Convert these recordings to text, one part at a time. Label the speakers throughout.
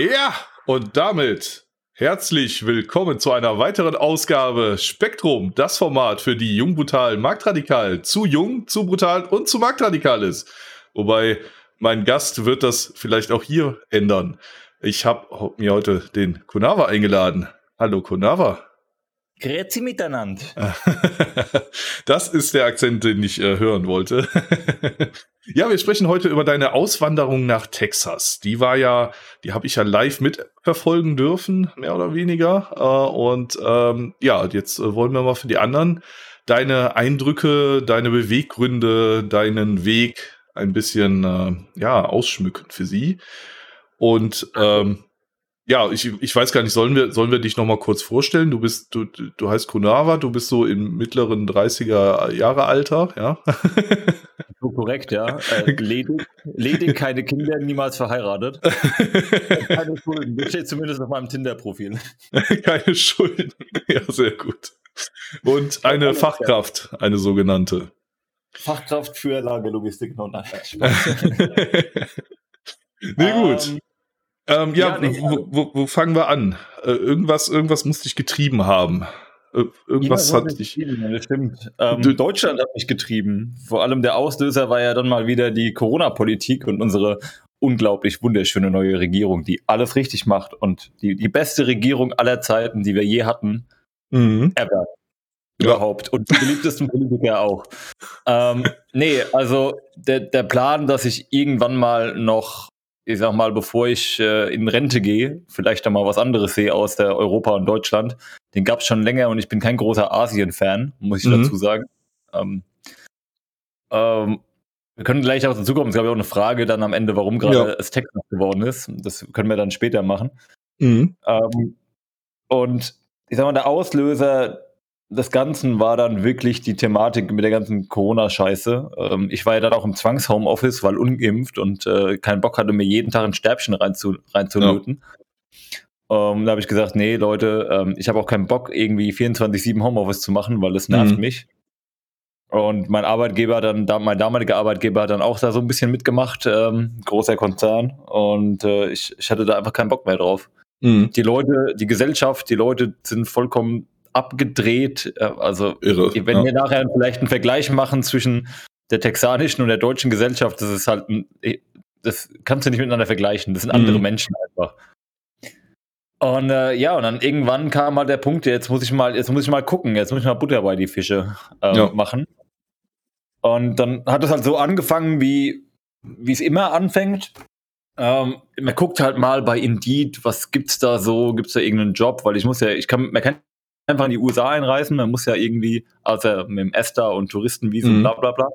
Speaker 1: Ja, und damit herzlich willkommen zu einer weiteren Ausgabe Spektrum, das Format für die jung, brutal, marktradikal, zu jung, zu brutal und zu marktradikal ist. Wobei mein Gast wird das vielleicht auch hier ändern. Ich habe mir heute den Kunava eingeladen. Hallo Kunava.
Speaker 2: Grüezi miteinander.
Speaker 1: das ist der Akzent, den ich äh, hören wollte. ja, wir sprechen heute über deine Auswanderung nach Texas. Die war ja, die habe ich ja live mitverfolgen dürfen, mehr oder weniger. Äh, und ähm, ja, jetzt äh, wollen wir mal für die anderen deine Eindrücke, deine Beweggründe, deinen Weg ein bisschen äh, ja ausschmücken für sie. Und ähm, ja, ich, ich weiß gar nicht, sollen wir, sollen wir dich noch mal kurz vorstellen? Du bist, du, du heißt Kunava, du bist so im mittleren 30er Jahre Alter, ja?
Speaker 2: So korrekt, ja. Äh, ledig, ledig, keine Kinder, niemals verheiratet. keine Schulden. Das steht zumindest auf meinem Tinder-Profil.
Speaker 1: keine Schulden. Ja, sehr gut. Und eine Fachkraft, eine sogenannte.
Speaker 2: Fachkraft für Lagerlogistik. No, nein,
Speaker 1: nee, gut. Ähm, ähm, ja, ja nee, wo, wo, wo, fangen wir an? Äh, irgendwas, irgendwas muss dich getrieben haben. Äh, irgendwas hat dich.
Speaker 2: Stimmt. Ähm, Deutschland hat mich getrieben. Vor allem der Auslöser war ja dann mal wieder die Corona-Politik und unsere unglaublich wunderschöne neue Regierung, die alles richtig macht und die, die beste Regierung aller Zeiten, die wir je hatten. Mhm. Ever. Überhaupt. Ja. Und die beliebtesten Politiker auch. Ähm, nee, also der, der Plan, dass ich irgendwann mal noch ich sag mal, bevor ich äh, in Rente gehe, vielleicht da mal was anderes sehe aus der Europa und Deutschland. Den gab es schon länger und ich bin kein großer Asien-Fan, muss ich mhm. dazu sagen. Ähm, ähm, wir können gleich auch dazu kommen. Es gab ja auch eine Frage dann am Ende, warum gerade ja. es Texas geworden ist. Das können wir dann später machen. Mhm. Ähm, und ich sag mal, der Auslöser des Ganzen war dann wirklich die Thematik mit der ganzen Corona-Scheiße. Ähm, ich war ja dann auch im Zwangs-Homeoffice, weil ungeimpft und äh, keinen Bock hatte, mir jeden Tag ein Stäbchen reinzulöten. Rein ja. ähm, da habe ich gesagt, nee, Leute, ähm, ich habe auch keinen Bock, irgendwie 24-7 Homeoffice zu machen, weil das nervt mhm. mich. Und mein Arbeitgeber dann, mein damaliger Arbeitgeber hat dann auch da so ein bisschen mitgemacht, ähm, großer Konzern. Und äh, ich, ich hatte da einfach keinen Bock mehr drauf. Mhm. Die Leute, die Gesellschaft, die Leute sind vollkommen abgedreht. Äh, also, Irre, wenn ja. wir nachher vielleicht einen Vergleich machen zwischen der texanischen und der deutschen Gesellschaft, das ist halt, ein, das kannst du nicht miteinander vergleichen. Das sind andere mhm. Menschen einfach. Und äh, ja, und dann irgendwann kam halt der Punkt, jetzt muss ich mal, jetzt muss ich mal gucken, jetzt muss ich mal Butter bei die Fische äh, ja. machen. Und dann hat es halt so angefangen, wie wie es immer anfängt. Ähm, man guckt halt mal bei Indeed, was gibt's da so, gibt's da irgendeinen Job, weil ich muss ja, ich kann, man kann einfach in die USA einreisen. Man muss ja irgendwie, also mit dem ESTA und Touristenvisum, mhm. bla bla bla.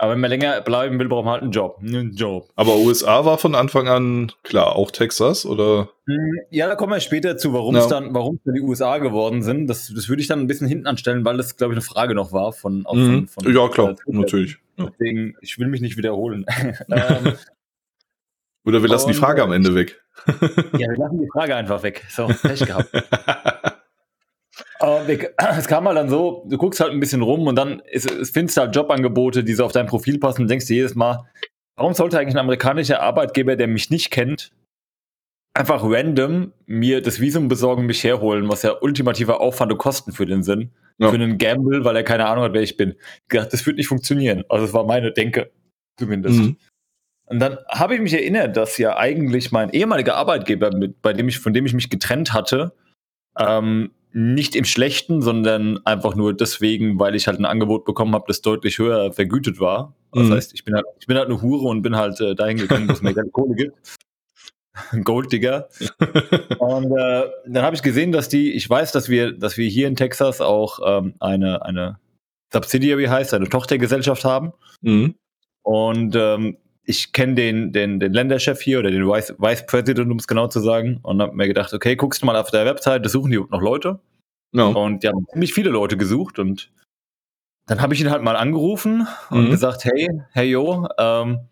Speaker 2: Aber wenn man länger bleiben will, braucht man halt einen Job. Einen Job.
Speaker 1: Aber USA war von Anfang an klar, auch Texas, oder?
Speaker 2: Hm, ja, da kommen wir später zu, warum es ja. dann, warum dann die USA geworden sind. Das, das würde ich dann ein bisschen hinten anstellen, weil das, glaube ich, eine Frage noch war von.
Speaker 1: Mhm. von, von ja, klar, natürlich.
Speaker 2: Deswegen, ich will mich nicht wiederholen.
Speaker 1: ähm, oder wir lassen und, die Frage am Ende weg.
Speaker 2: ja, wir lassen die Frage einfach weg. So, Pech gehabt. Es kam halt dann so, du guckst halt ein bisschen rum und dann ist, findest du halt Jobangebote, die so auf dein Profil passen und denkst dir jedes Mal, warum sollte eigentlich ein amerikanischer Arbeitgeber, der mich nicht kennt, einfach random mir das Visum besorgen, mich herholen, was ja ultimativer Aufwand und Kosten für den sind. Ja. Für einen Gamble, weil er keine Ahnung hat, wer ich bin. Ich dachte, das wird nicht funktionieren. Also das war meine Denke, zumindest. Mhm. Und dann habe ich mich erinnert, dass ja eigentlich mein ehemaliger Arbeitgeber, mit, bei dem ich, von dem ich mich getrennt hatte, ähm, nicht im Schlechten, sondern einfach nur deswegen, weil ich halt ein Angebot bekommen habe, das deutlich höher vergütet war. Das mhm. heißt, ich bin halt, ich bin halt eine Hure und bin halt äh, dahin gegangen, dass es mir keine Kohle gibt. Golddigger. und äh, dann habe ich gesehen, dass die, ich weiß, dass wir, dass wir hier in Texas auch ähm, eine, eine Subsidiary heißt, eine Tochtergesellschaft haben. Mhm. Und ähm, ich kenne den, den, den Länderchef hier oder den Vice, Vice President, um es genau zu sagen, und habe mir gedacht, okay, guckst du mal auf der Website, da suchen die noch Leute. No. Und die haben ziemlich viele Leute gesucht und dann habe ich ihn halt mal angerufen und mhm. gesagt, hey, hey yo, ähm,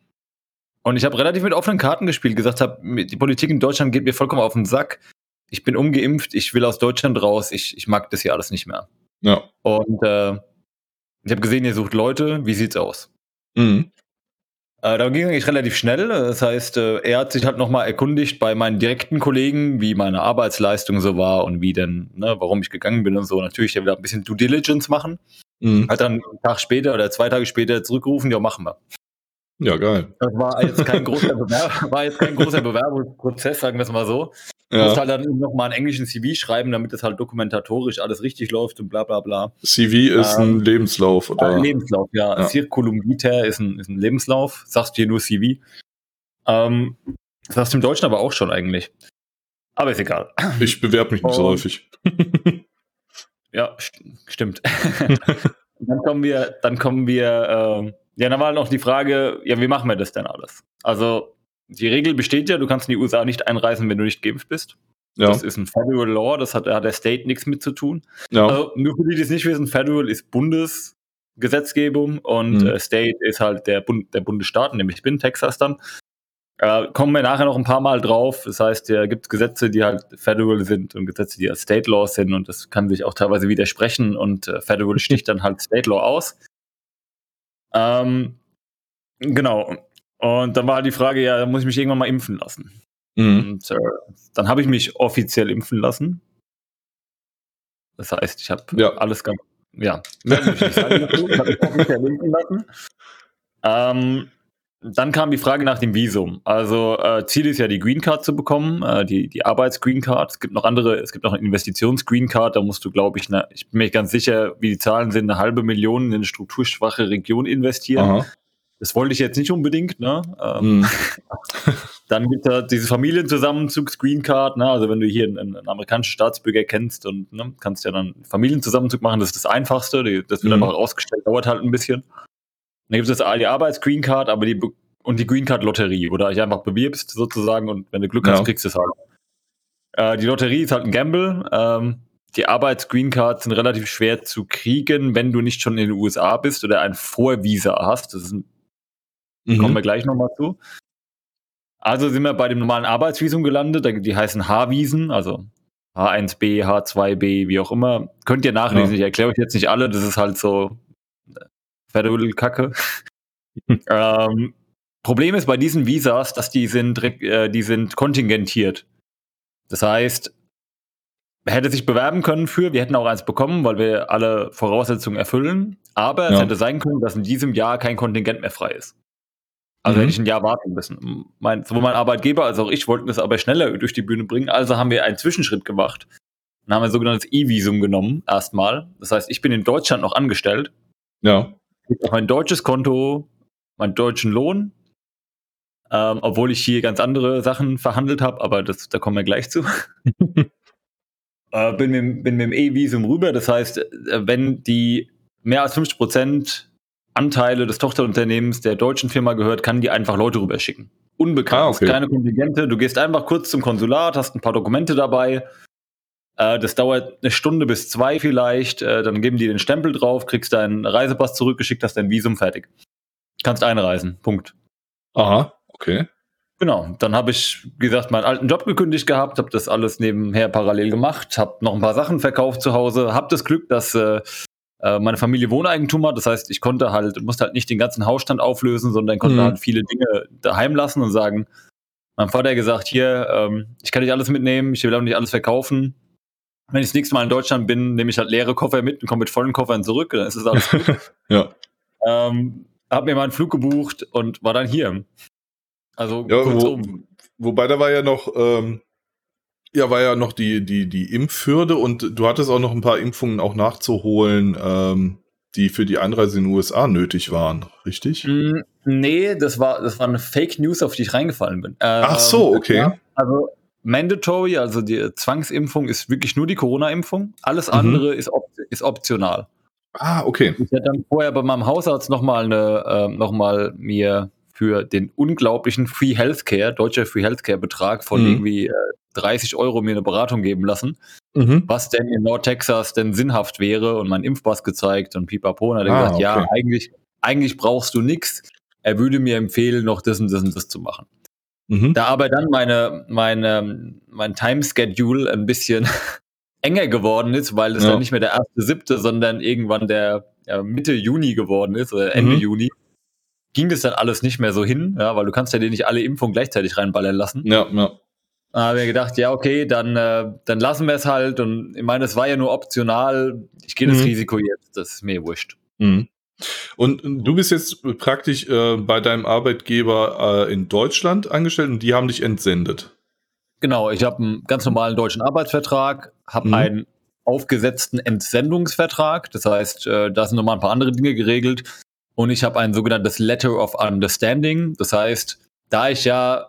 Speaker 2: und ich habe relativ mit offenen Karten gespielt, gesagt habe, die Politik in Deutschland geht mir vollkommen auf den Sack. Ich bin ungeimpft, ich will aus Deutschland raus, ich, ich mag das hier alles nicht mehr. Ja. Und äh, ich habe gesehen, ihr sucht Leute, wie sieht's aus? Mhm. Äh, da ging es eigentlich relativ schnell. Das heißt, äh, er hat sich halt nochmal erkundigt bei meinen direkten Kollegen, wie meine Arbeitsleistung so war und wie denn, ne, warum ich gegangen bin und so. Natürlich ja wieder ein bisschen Due Diligence machen. Mhm. Hat dann einen Tag später oder zwei Tage später zurückgerufen, ja, machen wir.
Speaker 1: Ja, geil.
Speaker 2: Das war jetzt kein großer, Bewerb war jetzt kein großer Bewerbungsprozess, sagen wir es mal so. Du ja. musst halt dann nochmal einen englischen CV schreiben, damit es halt dokumentatorisch alles richtig läuft und bla bla bla.
Speaker 1: CV ist ähm, ein Lebenslauf, oder?
Speaker 2: Ein Lebenslauf, ja. ja. Circulum vitae ist ein, ist ein Lebenslauf. Sagst du hier nur CV. Ähm, das sagst du im Deutschen aber auch schon eigentlich. Aber ist egal.
Speaker 1: Ich bewerbe mich nicht so häufig.
Speaker 2: ja, st stimmt. dann kommen wir, dann kommen wir, äh, ja, dann war noch die Frage, ja, wie machen wir das denn alles? Also, die Regel besteht ja, du kannst in die USA nicht einreisen, wenn du nicht geimpft bist. Ja. Das ist ein Federal Law, das hat, da hat der State nichts mit zu tun. Ja. Also, nur für die, die es nicht wissen, Federal ist Bundesgesetzgebung und mhm. äh, State ist halt der, Bund, der Bundesstaat, nämlich ich bin Texas dann. Äh, kommen wir nachher noch ein paar Mal drauf. Das heißt, da gibt es Gesetze, die halt Federal sind und Gesetze, die halt State Law sind und das kann sich auch teilweise widersprechen und äh, Federal sticht dann halt State Law aus. Ähm, genau. Und dann war halt die Frage, ja, da muss ich mich irgendwann mal impfen lassen. Mhm. Und äh, dann habe ich mich offiziell impfen lassen. Das heißt, ich habe ja. alles ganz, ja, ich habe mich offiziell impfen lassen. Ähm, dann kam die Frage nach dem Visum. Also äh, Ziel ist ja, die Green Card zu bekommen, äh, die, die Arbeits-Green Card. Es gibt noch andere, es gibt noch eine Investitions-Green Card, da musst du, glaube ich, ne, ich bin mir ganz sicher, wie die Zahlen sind, eine halbe Million in eine strukturschwache Region investieren. Aha. Das wollte ich jetzt nicht unbedingt, ne? Ähm, hm. dann gibt es diese Familienzusammenzugs-Green Card, ne? Also wenn du hier einen, einen, amerikanischen Staatsbürger kennst und ne, kannst ja dann Familienzusammenzug machen, das ist das Einfachste. Das wird hm. einfach ausgestellt, dauert halt ein bisschen. Dann gibt es die Arbeits-Green Card, aber die und die Green Card Lotterie, wo du dich einfach bewirbst sozusagen und wenn du Glück hast, ja. kriegst du es halt. Äh, die Lotterie ist halt ein Gamble. Ähm, die Arbeits-Green Cards sind relativ schwer zu kriegen, wenn du nicht schon in den USA bist oder ein Vorvisa hast. Das ist ein Mhm. Kommen wir gleich nochmal zu. Also sind wir bei dem normalen Arbeitsvisum gelandet. Die heißen H-Visen, also H1B, H2B, wie auch immer. Könnt ihr nachlesen. Ja. Ich erkläre euch jetzt nicht alle. Das ist halt so Federal-Kacke. ähm, Problem ist bei diesen Visas, dass die sind, äh, die sind kontingentiert. Das heißt, er hätte sich bewerben können für, wir hätten auch eins bekommen, weil wir alle Voraussetzungen erfüllen. Aber ja. es hätte sein können, dass in diesem Jahr kein Kontingent mehr frei ist. Also mhm. hätte ich ein Jahr warten müssen. Mein, sowohl mein Arbeitgeber als auch ich wollten es aber schneller durch die Bühne bringen. Also haben wir einen Zwischenschritt gemacht. Dann haben wir ein sogenanntes E-Visum genommen, erstmal. Das heißt, ich bin in Deutschland noch angestellt.
Speaker 1: Ja.
Speaker 2: Habe mein deutsches Konto, meinen deutschen Lohn, ähm, obwohl ich hier ganz andere Sachen verhandelt habe, aber das, da kommen wir gleich zu. äh, bin, mit, bin mit dem E-Visum rüber. Das heißt, äh, wenn die mehr als 50 Prozent Anteile des Tochterunternehmens der deutschen Firma gehört, kann die einfach Leute rüberschicken. Unbekannt, ah, okay. keine Kontingente. Du gehst einfach kurz zum Konsulat, hast ein paar Dokumente dabei. Äh, das dauert eine Stunde bis zwei vielleicht. Äh, dann geben die den Stempel drauf, kriegst deinen Reisepass zurückgeschickt, hast dein Visum fertig. Kannst einreisen. Punkt.
Speaker 1: Aha, okay.
Speaker 2: Genau, dann habe ich, wie gesagt, meinen alten Job gekündigt gehabt, habe das alles nebenher parallel gemacht, habe noch ein paar Sachen verkauft zu Hause, habe das Glück, dass äh, meine Familie Wohneigentum hat. Das heißt, ich konnte halt, musste halt nicht den ganzen Hausstand auflösen, sondern konnte mhm. halt viele Dinge daheim lassen und sagen, mein Vater hat gesagt, hier, ähm, ich kann nicht alles mitnehmen, ich will auch nicht alles verkaufen. Wenn ich das nächste Mal in Deutschland bin, nehme ich halt leere Koffer mit und komme mit vollen Koffern zurück, dann ist es alles gut.
Speaker 1: ja.
Speaker 2: Ähm, hab mir meinen Flug gebucht und war dann hier. Also
Speaker 1: ja, wo, wobei da war ja noch, ähm, ja, war ja noch die, die, die Impfhürde und du hattest auch noch ein paar Impfungen auch nachzuholen, ähm, die für die Einreise in den USA nötig waren, richtig?
Speaker 2: Mm, nee, das war, das war eine Fake News, auf die ich reingefallen bin.
Speaker 1: Ähm, Ach so, okay. Ja,
Speaker 2: also mandatory, also die Zwangsimpfung ist wirklich nur die Corona-Impfung. Alles mhm. andere ist, op ist optional.
Speaker 1: Ah, okay.
Speaker 2: Ich hätte dann vorher bei meinem Hausarzt nochmal äh, noch mir für den unglaublichen Free Healthcare, deutscher Free Healthcare Betrag von mhm. irgendwie äh, 30 Euro mir eine Beratung geben lassen, mhm. was denn in Nordtexas denn sinnhaft wäre und mein Impfpass gezeigt und pipapo. Und hat er ah, gesagt, okay. ja, eigentlich, eigentlich brauchst du nichts. Er würde mir empfehlen, noch das und das und das zu machen. Mhm. Da aber dann meine, meine, mein Timeschedule ein bisschen enger geworden ist, weil es ja. dann nicht mehr der erste siebte, sondern irgendwann der ja, Mitte Juni geworden ist oder Ende mhm. Juni, ging das dann alles nicht mehr so hin, ja, weil du kannst ja dir nicht alle Impfungen gleichzeitig reinballern lassen. Ja, ja. Da habe ich gedacht, ja, okay, dann, äh, dann lassen wir es halt. Und ich meine, es war ja nur optional. Ich gehe das mhm. Risiko jetzt, das ist mir wurscht. Mhm.
Speaker 1: Und du bist jetzt praktisch äh, bei deinem Arbeitgeber äh, in Deutschland angestellt und die haben dich entsendet.
Speaker 2: Genau, ich habe einen ganz normalen deutschen Arbeitsvertrag, habe mhm. einen aufgesetzten Entsendungsvertrag. Das heißt, äh, da sind nochmal ein paar andere Dinge geregelt. Und ich habe ein sogenanntes Letter of Understanding. Das heißt, da ich ja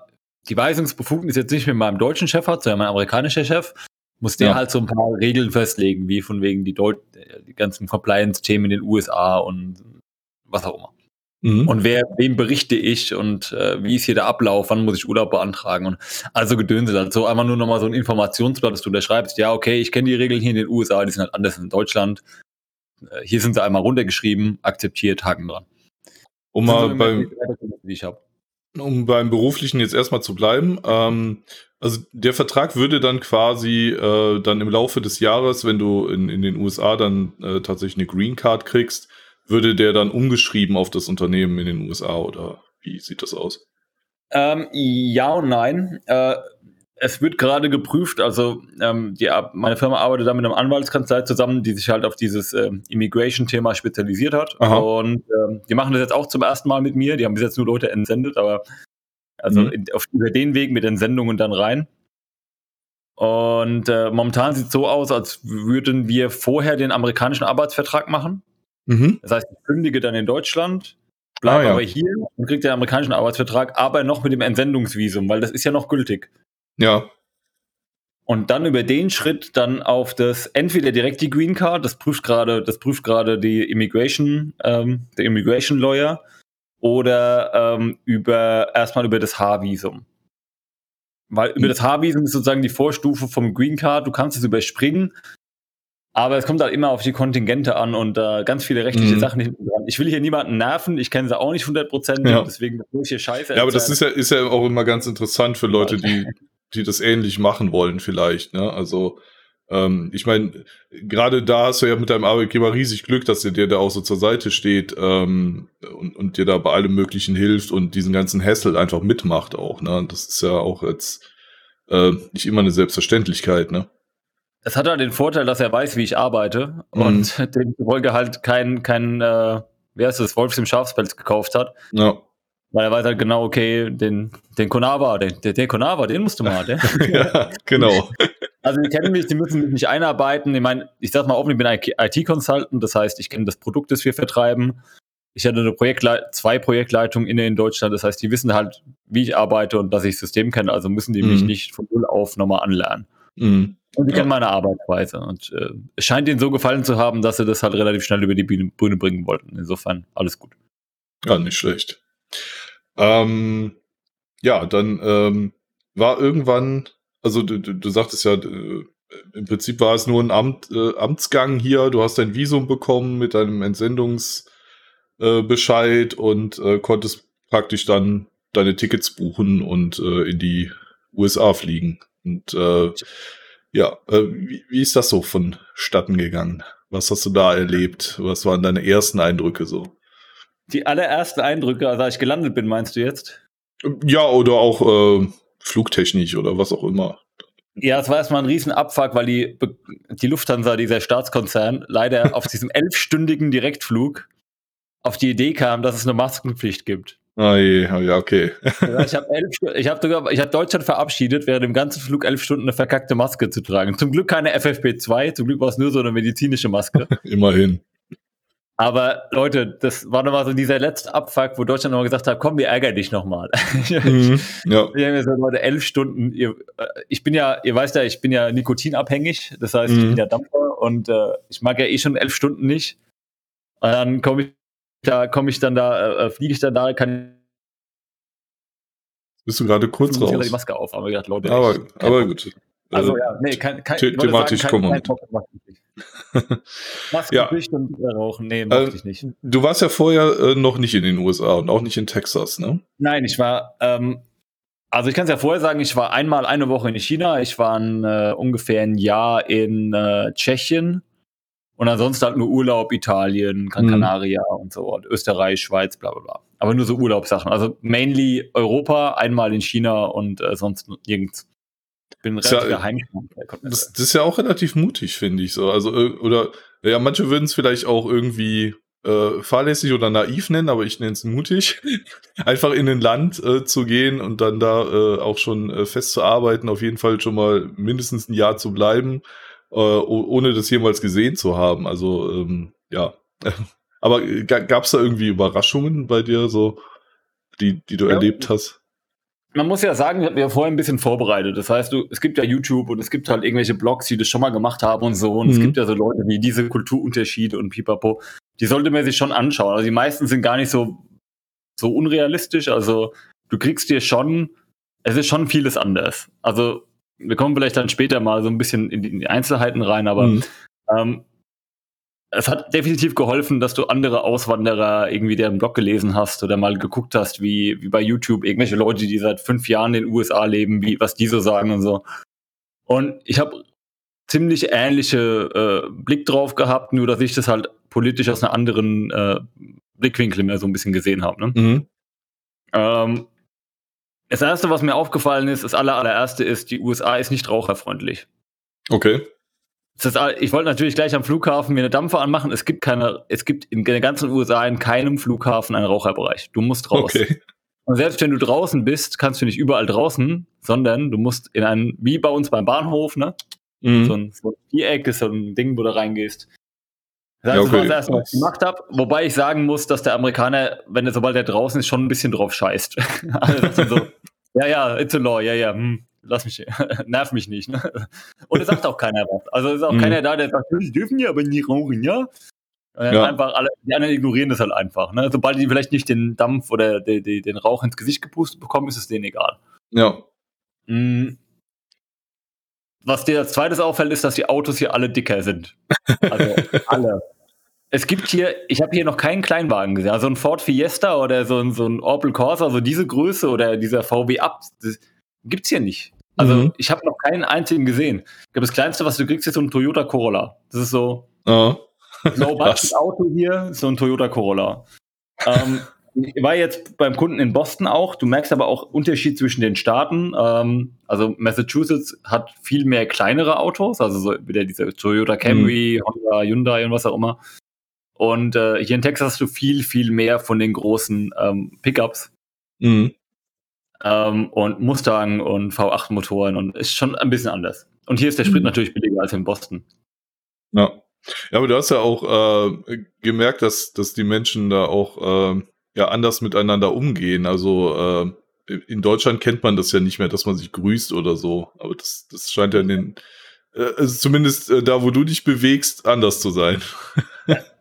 Speaker 2: die Weisungsbefugnis jetzt nicht mit meinem deutschen Chef hat, sondern mein amerikanischer Chef, muss der ja. halt so ein paar Regeln festlegen, wie von wegen die, Deut die ganzen Compliance-Themen in den USA und was auch immer. Mhm. Und wer, wem berichte ich und äh, wie ist hier der Ablauf, wann muss ich Urlaub beantragen und also Gedönse dazu. So einfach nur nochmal so ein Informationsblatt, dass du da schreibst, ja, okay, ich kenne die Regeln hier in den USA, die sind halt anders in Deutschland. Äh, hier sind sie einmal runtergeschrieben, akzeptiert, Haken dran.
Speaker 1: Um mal beim, um beim Beruflichen jetzt erstmal zu bleiben, ähm, also der Vertrag würde dann quasi äh, dann im Laufe des Jahres, wenn du in, in den USA dann äh, tatsächlich eine Green Card kriegst, würde der dann umgeschrieben auf das Unternehmen in den USA oder wie sieht das aus?
Speaker 2: Ähm, ja und nein. Äh, es wird gerade geprüft, also ähm, die, meine Firma arbeitet da mit einem Anwaltskanzlei zusammen, die sich halt auf dieses äh, Immigration-Thema spezialisiert hat. Aha. Und ähm, die machen das jetzt auch zum ersten Mal mit mir. Die haben bis jetzt nur Leute entsendet, aber also mhm. in, auf, über den Weg mit Entsendungen dann rein. Und äh, momentan sieht es so aus, als würden wir vorher den amerikanischen Arbeitsvertrag machen. Mhm. Das heißt, ich kündige dann in Deutschland, bleibe ah, ja. aber hier und kriege den amerikanischen Arbeitsvertrag, aber noch mit dem Entsendungsvisum, weil das ist ja noch gültig.
Speaker 1: Ja.
Speaker 2: Und dann über den Schritt dann auf das entweder direkt die Green Card, das prüft gerade, das prüft gerade die Immigration, ähm, der Immigration Lawyer, oder ähm, über erstmal über das H-Visum. Weil über mhm. das H-Visum ist sozusagen die Vorstufe vom Green Card, du kannst es überspringen, aber es kommt halt immer auf die Kontingente an und äh, ganz viele rechtliche mhm. Sachen. Ich will hier niemanden nerven, ich kenne sie auch nicht hundertprozentig, ja. deswegen muss
Speaker 1: ich Scheiße. Ja, aber das ist ja, ist ja auch immer ganz interessant für Leute, die, die das ähnlich machen wollen, vielleicht. Ne? Also, ähm, ich meine, gerade da hast du ja mit deinem Arbeitgeber riesig Glück, dass der dir da auch so zur Seite steht ähm, und, und dir da bei allem Möglichen hilft und diesen ganzen Hassel einfach mitmacht auch. Ne? Das ist ja auch jetzt äh, nicht immer eine Selbstverständlichkeit, ne?
Speaker 2: Es hat halt den Vorteil, dass er weiß, wie ich arbeite mhm. und dem Folge halt kein, kein äh, wie heißt das, Wolfs im Schafspelz gekauft hat. Ja. Weil er weiß halt genau, okay, den, den Konava, den, den, den Konava, den musst du mal. Der.
Speaker 1: ja, genau.
Speaker 2: Also die kennen mich, die müssen mich nicht einarbeiten. Ich meine, ich sag mal offen, ich bin IT-Consultant, das heißt, ich kenne das Produkt, das wir vertreiben. Ich hatte eine Projektleit zwei Projektleitungen inne in Deutschland, das heißt, die wissen halt, wie ich arbeite und dass ich das System kenne, also müssen die mhm. mich nicht von null auf nochmal anlernen. Mhm. Und die ja. kennen meine Arbeitsweise. Und äh, es scheint ihnen so gefallen zu haben, dass sie das halt relativ schnell über die Bühne, bringen wollten. Insofern alles gut.
Speaker 1: Ja, nicht schlecht. Ähm, ja, dann ähm, war irgendwann, also du, du, du sagtest ja, äh, im Prinzip war es nur ein Amt, äh, Amtsgang hier. Du hast dein Visum bekommen mit deinem Entsendungsbescheid äh, und äh, konntest praktisch dann deine Tickets buchen und äh, in die USA fliegen. Und äh, ja, äh, wie, wie ist das so vonstatten gegangen? Was hast du da erlebt? Was waren deine ersten Eindrücke so?
Speaker 2: Die allerersten Eindrücke, als ich gelandet bin, meinst du jetzt?
Speaker 1: Ja, oder auch äh, flugtechnisch oder was auch immer.
Speaker 2: Ja, es war erstmal ein Riesenabfuck, weil die, die Lufthansa, dieser Staatskonzern, leider auf diesem elfstündigen Direktflug auf die Idee kam, dass es eine Maskenpflicht gibt.
Speaker 1: Ah, ja, okay.
Speaker 2: ich habe ich hab sogar, ich habe Deutschland verabschiedet, während dem ganzen Flug elf Stunden eine verkackte Maske zu tragen. Zum Glück keine FFP2, zum Glück war es nur so eine medizinische Maske.
Speaker 1: Immerhin.
Speaker 2: Aber Leute, das war nochmal so dieser letzte Abfuck, wo Deutschland nochmal gesagt hat, komm, wir ärgern dich nochmal. mhm, ja. Wir haben gesagt, Leute, elf Stunden. Ihr, äh, ich bin ja, ihr weißt ja, ich bin ja nikotinabhängig, das heißt, mhm. ich bin ja Dampfer und äh, ich mag ja eh schon elf Stunden nicht. Und dann komme ich da komme ich dann da, äh, äh, fliege ich dann da, kann
Speaker 1: bist du gerade kurz raus? Ich
Speaker 2: die Maske auf, aber gedacht, Leute,
Speaker 1: aber, aber gut.
Speaker 2: Also, also, ja, nee, kein, kein,
Speaker 1: The thematisch sagen, kein,
Speaker 2: kein Maske ja. und rauchen, nee, mach äh, ich nicht.
Speaker 1: Du warst ja vorher äh, noch nicht in den USA und auch nicht in Texas, ne?
Speaker 2: Nein, ich war, ähm, also ich kann es ja vorher sagen, ich war einmal eine Woche in China, ich war ein, äh, ungefähr ein Jahr in äh, Tschechien Und ansonsten halt nur Urlaub, Italien, Gran mhm. Canaria mhm. und so, und Österreich, Schweiz, bla bla bla. Aber nur so Urlaubssachen. Also mainly Europa, einmal in China und äh, sonst nirgends.
Speaker 1: Ich bin relativ ja, heimgekommen. Das, das, ist ja auch relativ mutig, finde ich so. Also, äh, oder, ja, manche würden es vielleicht auch irgendwie äh, fahrlässig oder naiv nennen, aber ich nenne es mutig, einfach in ein Land äh, zu gehen und dann da äh, auch schon äh, fest zu arbeiten, auf jeden Fall schon mal mindestens ein Jahr zu bleiben, äh, ohne das jemals gesehen zu haben. Also ähm, ja. aber gab es da irgendwie Überraschungen bei dir, so die, die du ja. erlebt hast?
Speaker 2: Man muss ja sagen, wir haben ja vorher ein bisschen vorbereitet. Das heißt, du, es gibt ja YouTube und es gibt halt irgendwelche Blogs, die das schon mal gemacht haben und so. Und mhm. es gibt ja so Leute wie diese Kulturunterschiede und pipapo die sollte man sich schon anschauen. Also die meisten sind gar nicht so, so unrealistisch. Also du kriegst dir schon, es ist schon vieles anders. Also wir kommen vielleicht dann später mal so ein bisschen in die Einzelheiten rein, aber mhm. ähm, es hat definitiv geholfen, dass du andere Auswanderer irgendwie deren Blog gelesen hast oder mal geguckt hast, wie, wie bei YouTube irgendwelche Leute, die seit fünf Jahren in den USA leben, wie, was die so sagen und so. Und ich habe ziemlich ähnliche äh, Blick drauf gehabt, nur dass ich das halt politisch aus einer anderen äh, Blickwinkel mehr so ein bisschen gesehen habe. Ne? Mhm. Ähm, das erste, was mir aufgefallen ist, das aller, allererste ist, die USA ist nicht raucherfreundlich.
Speaker 1: Okay.
Speaker 2: Heißt, ich wollte natürlich gleich am Flughafen mir eine Dampfer anmachen. Es gibt keine, es gibt in den ganzen USA in keinem Flughafen einen Raucherbereich. Du musst raus. Okay. Und selbst wenn du draußen bist, kannst du nicht überall draußen, sondern du musst in einen, wie bei uns beim Bahnhof, ne? Mhm. So, ein, so ein Viereck ist so ein Ding, wo du reingehst. Das ja, okay. war das erste, was ich gemacht habe. Wobei ich sagen muss, dass der Amerikaner, wenn er sobald er draußen ist, schon ein bisschen drauf scheißt. also so, ja, ja, it's a law, ja, ja, hm, lass mich, nerv mich nicht. Ne? Und es sagt auch keiner was. Also es ist auch mhm. keiner da, der sagt, die dürfen ja aber nicht rauchen, ja? ja. Einfach alle, die anderen ignorieren das halt einfach. Ne? Sobald die vielleicht nicht den Dampf oder die, die, den Rauch ins Gesicht gepustet bekommen, ist es denen egal.
Speaker 1: Ja.
Speaker 2: Mhm. Was dir als zweites auffällt, ist, dass die Autos hier alle dicker sind. Also alle. Es gibt hier, ich habe hier noch keinen Kleinwagen gesehen. Also ein Ford Fiesta oder so ein, so ein Opel Corsa, also diese Größe oder dieser VW Up, das gibt's hier nicht. Also mhm. ich habe noch keinen einzigen gesehen. Ich glaube, das kleinste, was du kriegst, ist so ein Toyota Corolla. Das ist so oh. Low Budget Auto hier, so ein Toyota Corolla. ähm, ich war jetzt beim Kunden in Boston auch. Du merkst aber auch Unterschied zwischen den Staaten. Ähm, also Massachusetts hat viel mehr kleinere Autos, also so wieder diese Toyota Camry, mhm. Honda, Hyundai und was auch immer. Und äh, hier in Texas hast du viel, viel mehr von den großen ähm, Pickups. Mhm. Ähm, und Mustang und V8-Motoren und ist schon ein bisschen anders. Und hier ist der Sprit mhm. natürlich billiger als in Boston.
Speaker 1: Ja. Ja, aber du hast ja auch äh, gemerkt, dass, dass die Menschen da auch äh, ja anders miteinander umgehen. Also äh, in Deutschland kennt man das ja nicht mehr, dass man sich grüßt oder so. Aber das, das scheint ja in den, äh, also zumindest äh, da, wo du dich bewegst, anders zu sein.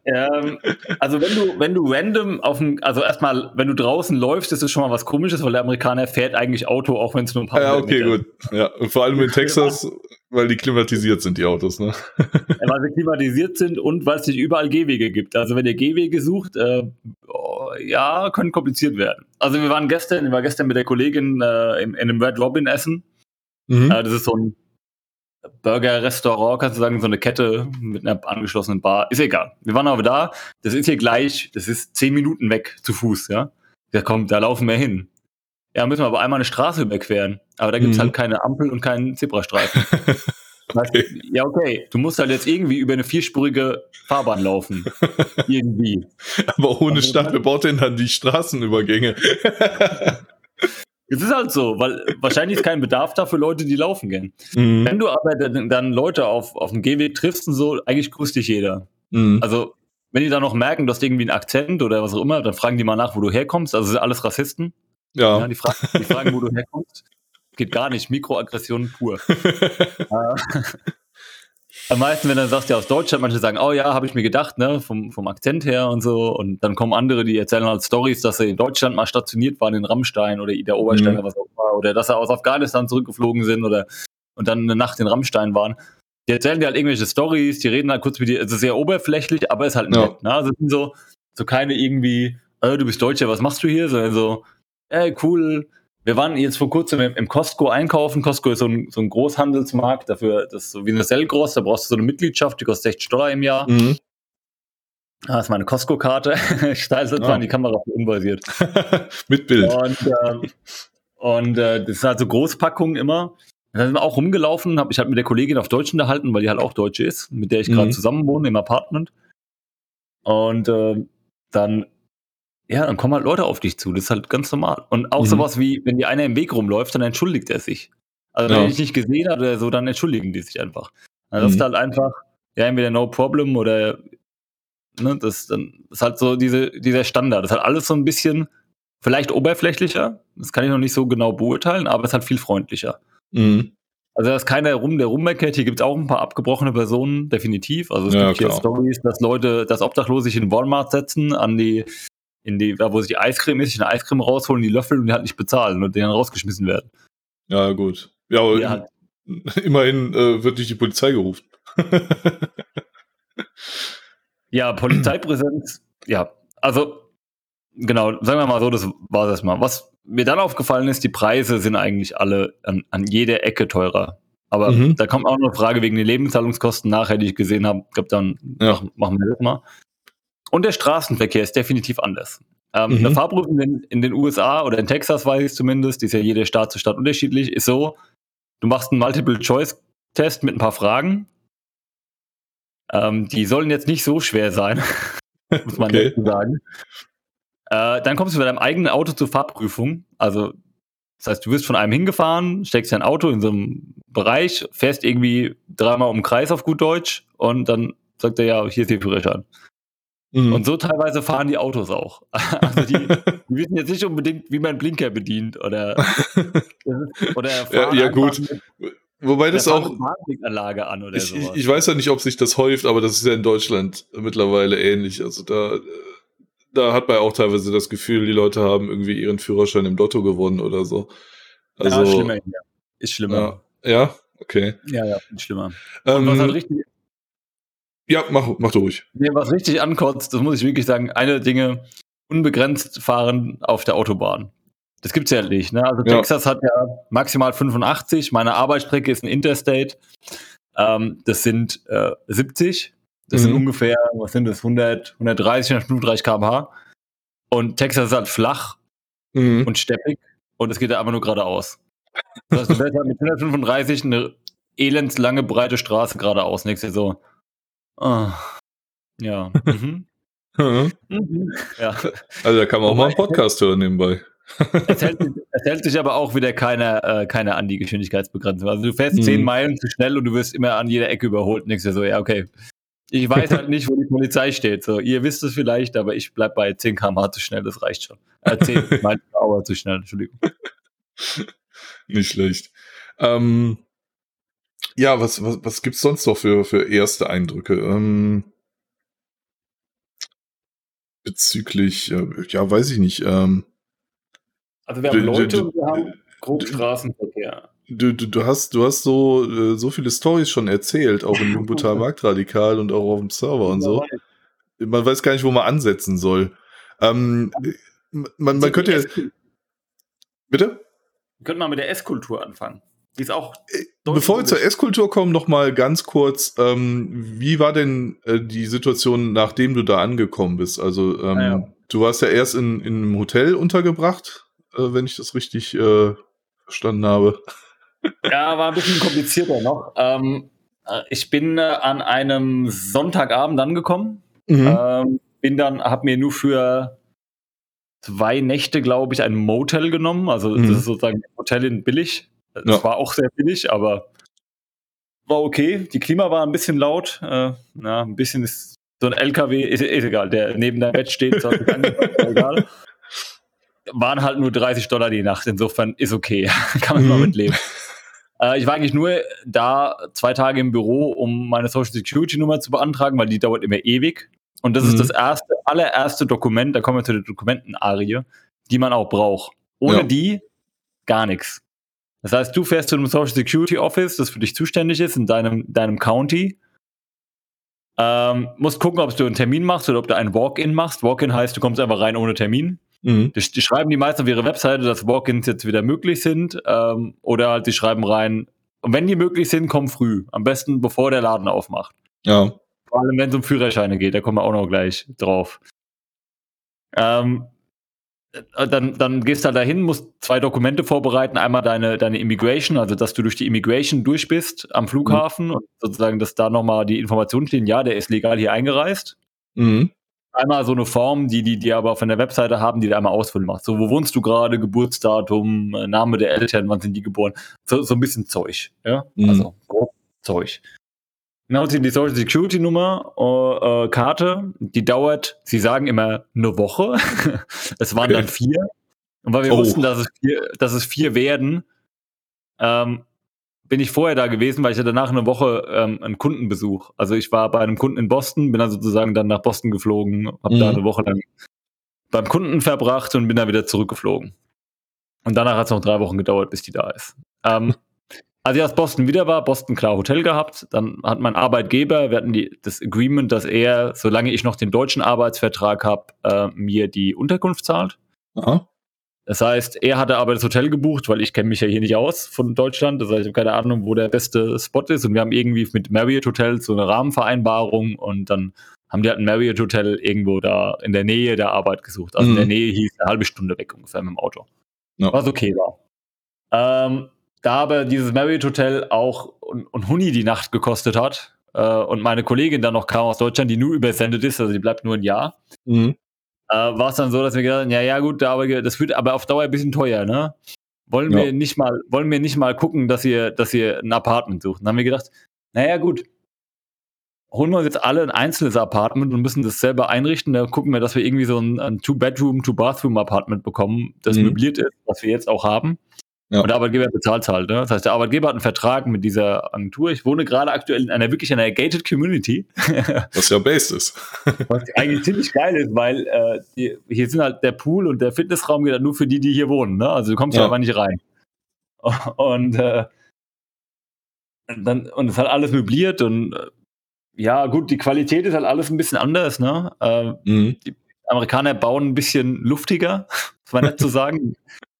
Speaker 2: ähm, also wenn du, wenn du random auf dem, also erstmal, wenn du draußen läufst, ist es schon mal was komisches, weil der Amerikaner fährt eigentlich Auto, auch wenn es nur ein paar
Speaker 1: Ja, okay, Meter gut. Ja, und vor allem in Texas, weil die klimatisiert sind, die Autos, ne?
Speaker 2: Ja, weil sie klimatisiert sind und weil es nicht überall Gehwege gibt. Also wenn ihr Gehwege sucht, äh, oh, ja, können kompliziert werden. Also wir waren gestern, ich war gestern mit der Kollegin äh, in, in einem Red Robin essen. Mhm. Äh, das ist so ein Burger-Restaurant, kannst du sagen, so eine Kette mit einer angeschlossenen Bar. Ist egal. Wir waren aber da. Das ist hier gleich, das ist zehn Minuten weg zu Fuß, ja. Ja, komm, da laufen wir hin. Ja, müssen wir aber einmal eine Straße überqueren. Aber da gibt's mhm. halt keine Ampel und keinen Zebrastreifen. okay. Ja, okay. Du musst halt jetzt irgendwie über eine vierspurige Fahrbahn laufen. irgendwie.
Speaker 1: Aber ohne also, Stadt, wer baut denn dann die Straßenübergänge?
Speaker 2: Es ist halt so, weil wahrscheinlich ist kein Bedarf da für Leute, die laufen gehen. Mhm. Wenn du aber dann, dann, Leute auf, auf dem Gehweg triffst und so, eigentlich grüßt dich jeder. Mhm. Also, wenn die dann noch merken, du hast irgendwie einen Akzent oder was auch immer, dann fragen die mal nach, wo du herkommst. Also sind alles Rassisten.
Speaker 1: Ja.
Speaker 2: ja die, fragen, die fragen, wo du herkommst. Geht gar nicht. Mikroaggression pur. Am meisten, wenn du sagst, ja aus Deutschland, manche sagen, oh ja, habe ich mir gedacht, ne, vom, vom Akzent her und so. Und dann kommen andere, die erzählen halt Stories, dass sie in Deutschland mal stationiert waren, in Rammstein oder Ida Oberstein mhm. oder was auch immer, oder dass sie aus Afghanistan zurückgeflogen sind oder und dann eine Nacht in Rammstein waren. Die erzählen dir halt irgendwelche Stories, die reden halt kurz mit dir, es ist sehr oberflächlich, aber ist halt ja. nett. Ne? Also es sind so, so keine irgendwie, äh, du bist Deutscher, was machst du hier? Sondern so, ey, cool, wir waren jetzt vor kurzem im, Costco einkaufen. Costco ist so ein, so ein Großhandelsmarkt, dafür, das ist so wie eine Sellgross, da brauchst du so eine Mitgliedschaft, die kostet 60 Dollar im Jahr. Mhm. Das ist meine Costco-Karte. ich es jetzt ah. mal in die Kamera unbasiert.
Speaker 1: Mit Bild.
Speaker 2: Und, äh, und äh, das sind halt so Großpackungen immer. Da sind wir auch rumgelaufen, habe ich halt mit der Kollegin auf Deutsch unterhalten, weil die halt auch Deutsche ist, mit der ich gerade mhm. zusammen wohne im Apartment. Und äh, dann, ja, dann kommen halt Leute auf dich zu. Das ist halt ganz normal. Und auch mhm. sowas wie, wenn dir einer im Weg rumläuft, dann entschuldigt er sich. Also wenn ja. er dich nicht gesehen hat oder so, dann entschuldigen die sich einfach. Also mhm. das ist halt einfach, ja, entweder no problem oder ne, das, dann ist halt so diese, dieser Standard. Das ist halt alles so ein bisschen vielleicht oberflächlicher. Das kann ich noch nicht so genau beurteilen, aber es ist halt viel freundlicher. Mhm. Also da ist keiner rum, der rummeckert. Hier gibt es auch ein paar abgebrochene Personen, definitiv. Also es ja, gibt klar. hier Stories, dass Leute, dass Obdachlose sich in Walmart setzen, an die, in die, wo sich die Eiscreme ist, sich eine Eiscreme rausholen, die Löffel und die halt nicht bezahlen und denen rausgeschmissen werden.
Speaker 1: Ja, gut. Ja, aber ja. immerhin äh, wird nicht die Polizei gerufen.
Speaker 2: ja, Polizeipräsenz, ja. Also, genau, sagen wir mal so, das war das mal. Was mir dann aufgefallen ist, die Preise sind eigentlich alle an, an jeder Ecke teurer. Aber mhm. da kommt auch noch eine Frage wegen den Lebenshaltungskosten nachher, die ich gesehen habe. Ich glaube, dann ja. machen wir das mal. Und der Straßenverkehr ist definitiv anders. Ähm, mhm. Eine Fahrprüfung in, in, den USA oder in Texas weiß ich zumindest, die ist ja jede Stadt zu Stadt unterschiedlich, ist so, du machst einen Multiple-Choice-Test mit ein paar Fragen. Ähm, die sollen jetzt nicht so schwer sein, muss man okay. sagen. Äh, dann kommst du mit deinem eigenen Auto zur Fahrprüfung. Also, das heißt, du wirst von einem hingefahren, steckst dein Auto in so einem Bereich, fährst irgendwie dreimal um den Kreis auf gut Deutsch und dann sagt er ja, hier ist die Führerschein. Mhm. Und so teilweise fahren die Autos auch. Also die, die, wissen jetzt nicht unbedingt, wie man Blinker bedient oder,
Speaker 1: oder fahren ja, ja gut. Wobei das auch.
Speaker 2: Anlage an oder
Speaker 1: ich, ich, ich, weiß ja nicht, ob sich das häuft, aber das ist ja in Deutschland mittlerweile ähnlich. Also da da hat man auch teilweise das Gefühl, die Leute haben irgendwie ihren Führerschein im Lotto gewonnen oder so.
Speaker 2: Also, ja, schlimmer. Ja. Ist schlimmer.
Speaker 1: Ja, ja? okay.
Speaker 2: Ja, ja, ist schlimmer.
Speaker 1: Ähm, was halt richtig, ja, mach, mach ruhig.
Speaker 2: Nee, was richtig ankotzt, das muss ich wirklich sagen, eine Dinge, unbegrenzt fahren auf der Autobahn. Das gibt's ja nicht. Ne? Also ja. Texas hat ja maximal 85. Meine Arbeitsstrecke ist ein Interstate. Ähm, das sind äh, 70. Das mhm. sind ungefähr, was sind das, 100, 130, 135 km/h. Und Texas ist halt flach mhm. und steppig und es geht ja einfach nur geradeaus. Das heißt, du fährst halt mit 135 eine elendslange, breite Straße geradeaus. Denkst so, oh, ja. Mhm.
Speaker 1: mhm. ja. Also da kann man auch mal einen Podcast hören nebenbei.
Speaker 2: es, hält, es hält sich aber auch wieder keiner, äh, keiner an die Geschwindigkeitsbegrenzung. Also du fährst mhm. 10 Meilen zu schnell und du wirst immer an jeder Ecke überholt und denkst dir so, ja, okay, ich weiß halt nicht, wo die Polizei steht. So, ihr wisst es vielleicht, aber ich bleib bei 10 km zu schnell, das reicht schon. Äh, 10 Meilen zu schnell, Entschuldigung.
Speaker 1: Nicht schlecht. Ähm, ja, was, was, was gibt's sonst noch für, für erste Eindrücke? Ähm, bezüglich, äh, ja, weiß ich nicht. Ähm,
Speaker 2: also wir haben Leute und wir haben grob Straßenverkehr
Speaker 1: du, du, du hast, du hast so, äh, so viele Stories schon erzählt, auch in Jungbutal Marktradikal und auch auf dem Server und so. Man weiß gar nicht, wo man ansetzen soll. Ähm, man, man könnte ja. Bitte?
Speaker 2: Wir könnten mal mit der Esskultur anfangen. Die ist auch.
Speaker 1: Äh, bevor wir zur Esskultur kommen, noch mal ganz kurz: ähm, Wie war denn äh, die Situation, nachdem du da angekommen bist? Also, ähm, ja. du warst ja erst in, in einem Hotel untergebracht, äh, wenn ich das richtig äh, verstanden habe.
Speaker 2: Ja, war ein bisschen komplizierter noch. Ähm, äh, ich bin äh, an einem Sonntagabend angekommen. Mhm. Ähm, bin dann, habe mir nur für zwei Nächte, glaube ich, ein Motel genommen. Also mhm. das ist sozusagen ein Hotel in billig. Das ja. war auch sehr billig, aber war okay. Die Klima war ein bisschen laut. Äh, na, ein bisschen ist so ein LKW, ist, ist egal, der neben deinem Bett steht, so egal. Waren halt nur 30 Dollar die Nacht, insofern ist okay. Kann man mhm. mal mitleben. Äh, ich war eigentlich nur da zwei Tage im Büro, um meine Social Security Nummer zu beantragen, weil die dauert immer ewig. Und das mhm. ist das erste, allererste Dokument, da kommen wir zu der Dokumenten-Arie, die man auch braucht. Ohne ja. die gar nichts. Das heißt, du fährst zu einem Social Security Office, das für dich zuständig ist, in deinem, deinem County. Ähm, musst gucken, ob du einen Termin machst oder ob du einen Walk-in machst. Walk-in heißt, du kommst einfach rein ohne Termin. Mhm. Die, die, schreiben die meisten auf ihre Webseite, dass Walk-ins jetzt wieder möglich sind. Ähm, oder halt, die schreiben rein, und wenn die möglich sind, komm früh. Am besten, bevor der Laden aufmacht.
Speaker 1: Ja.
Speaker 2: Vor allem, wenn es um Führerscheine geht, da kommen wir auch noch gleich drauf. Ähm, äh, dann, dann gehst du halt dahin, musst zwei Dokumente vorbereiten. Einmal deine, deine Immigration, also dass du durch die Immigration durch bist am Flughafen mhm. und sozusagen, dass da nochmal die Informationen stehen, ja, der ist legal hier eingereist. Mhm. Einmal so eine Form, die die, die aber von der Webseite haben, die du einmal ausfüllen machst. So, wo wohnst du gerade, Geburtsdatum, äh, Name der Eltern, wann sind die geboren? So, so ein bisschen Zeug, ja. Mhm. Also grob Zeug. Dann sie die Social Security Nummer, äh, äh, Karte, die dauert, sie sagen immer eine Woche. es waren dann vier. Und weil wir oh. wussten, dass es vier, dass es vier werden, ähm, bin ich vorher da gewesen, weil ich ja danach eine Woche ähm, einen Kundenbesuch. Also ich war bei einem Kunden in Boston, bin dann sozusagen dann nach Boston geflogen, habe mhm. da eine Woche lang beim Kunden verbracht und bin dann wieder zurückgeflogen. Und danach hat es noch drei Wochen gedauert, bis die da ist. Ähm, als ich aus Boston wieder war, Boston klar Hotel gehabt, dann hat mein Arbeitgeber, wir hatten die, das Agreement, dass er, solange ich noch den deutschen Arbeitsvertrag habe, äh, mir die Unterkunft zahlt. Aha. Das heißt, er hatte aber das Hotel gebucht, weil ich kenne mich ja hier nicht aus von Deutschland. Das heißt, ich habe keine Ahnung, wo der beste Spot ist. Und wir haben irgendwie mit Marriott Hotels so eine Rahmenvereinbarung und dann haben die halt ein Marriott Hotel irgendwo da in der Nähe der Arbeit gesucht. Also mhm. in der Nähe hieß eine halbe Stunde weg ungefähr mit dem Auto. Ja. Was okay war. Ähm, da aber dieses Marriott Hotel auch und, und Huni die Nacht gekostet hat äh, und meine Kollegin dann noch kam aus Deutschland, die nur übersendet ist, also die bleibt nur ein Jahr, mhm. äh, war es dann so, dass wir gedacht haben, ja, ja gut, das wird aber auf Dauer ein bisschen teuer, ne? Wollen ja. wir nicht mal, wollen wir nicht mal gucken, dass ihr, dass ihr ein Apartment sucht? Dann haben wir gedacht, naja gut, holen wir uns jetzt alle ein einzelnes Apartment und müssen das selber einrichten. Da gucken wir, dass wir irgendwie so ein, ein Two-Bedroom, Two-Bathroom-Apartment bekommen, das mhm. möbliert ist, was wir jetzt auch haben. Ja. Und der Arbeitgeber bezahlt halt. Ne? Das heißt, der Arbeitgeber hat einen Vertrag mit dieser Agentur. Ich wohne gerade aktuell in einer wirklich einer gated Community.
Speaker 1: Was ja based ist.
Speaker 2: Was eigentlich ziemlich geil ist, weil äh, die, hier sind halt der Pool und der Fitnessraum geht halt nur für die, die hier wohnen. Ne? Also du kommst ja einfach nicht rein. Und äh, dann und es ist halt alles möbliert und äh, ja gut, die Qualität ist halt alles ein bisschen anders. Ne? Äh, mhm. Die Amerikaner bauen ein bisschen luftiger, das war nett zu sagen.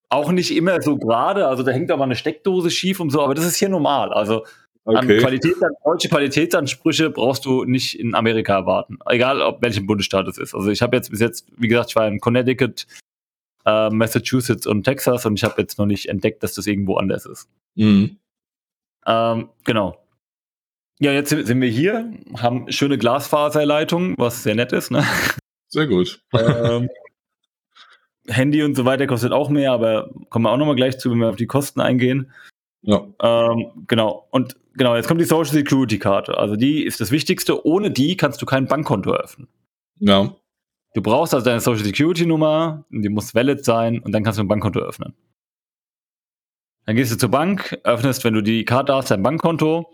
Speaker 2: Auch nicht immer so gerade, also da hängt aber eine Steckdose schief und so, aber das ist hier normal. Also okay. Qualität, deutsche Qualitätsansprüche brauchst du nicht in Amerika erwarten, egal ob welchen Bundesstaat es ist. Also ich habe jetzt bis jetzt, wie gesagt, ich war in Connecticut, äh, Massachusetts und Texas und ich habe jetzt noch nicht entdeckt, dass das irgendwo anders ist. Mhm. Ähm, genau. Ja, jetzt sind wir hier, haben schöne Glasfaserleitungen, was sehr nett ist. Ne?
Speaker 1: Sehr gut. ähm,
Speaker 2: Handy und so weiter kostet auch mehr, aber kommen wir auch nochmal gleich zu, wenn wir auf die Kosten eingehen. Ja. Ähm, genau. Und genau, jetzt kommt die Social Security Karte. Also die ist das Wichtigste. Ohne die kannst du kein Bankkonto eröffnen.
Speaker 1: Ja.
Speaker 2: Du brauchst also deine Social Security Nummer, die muss valid sein und dann kannst du ein Bankkonto öffnen. Dann gehst du zur Bank, öffnest, wenn du die Karte hast, dein Bankkonto.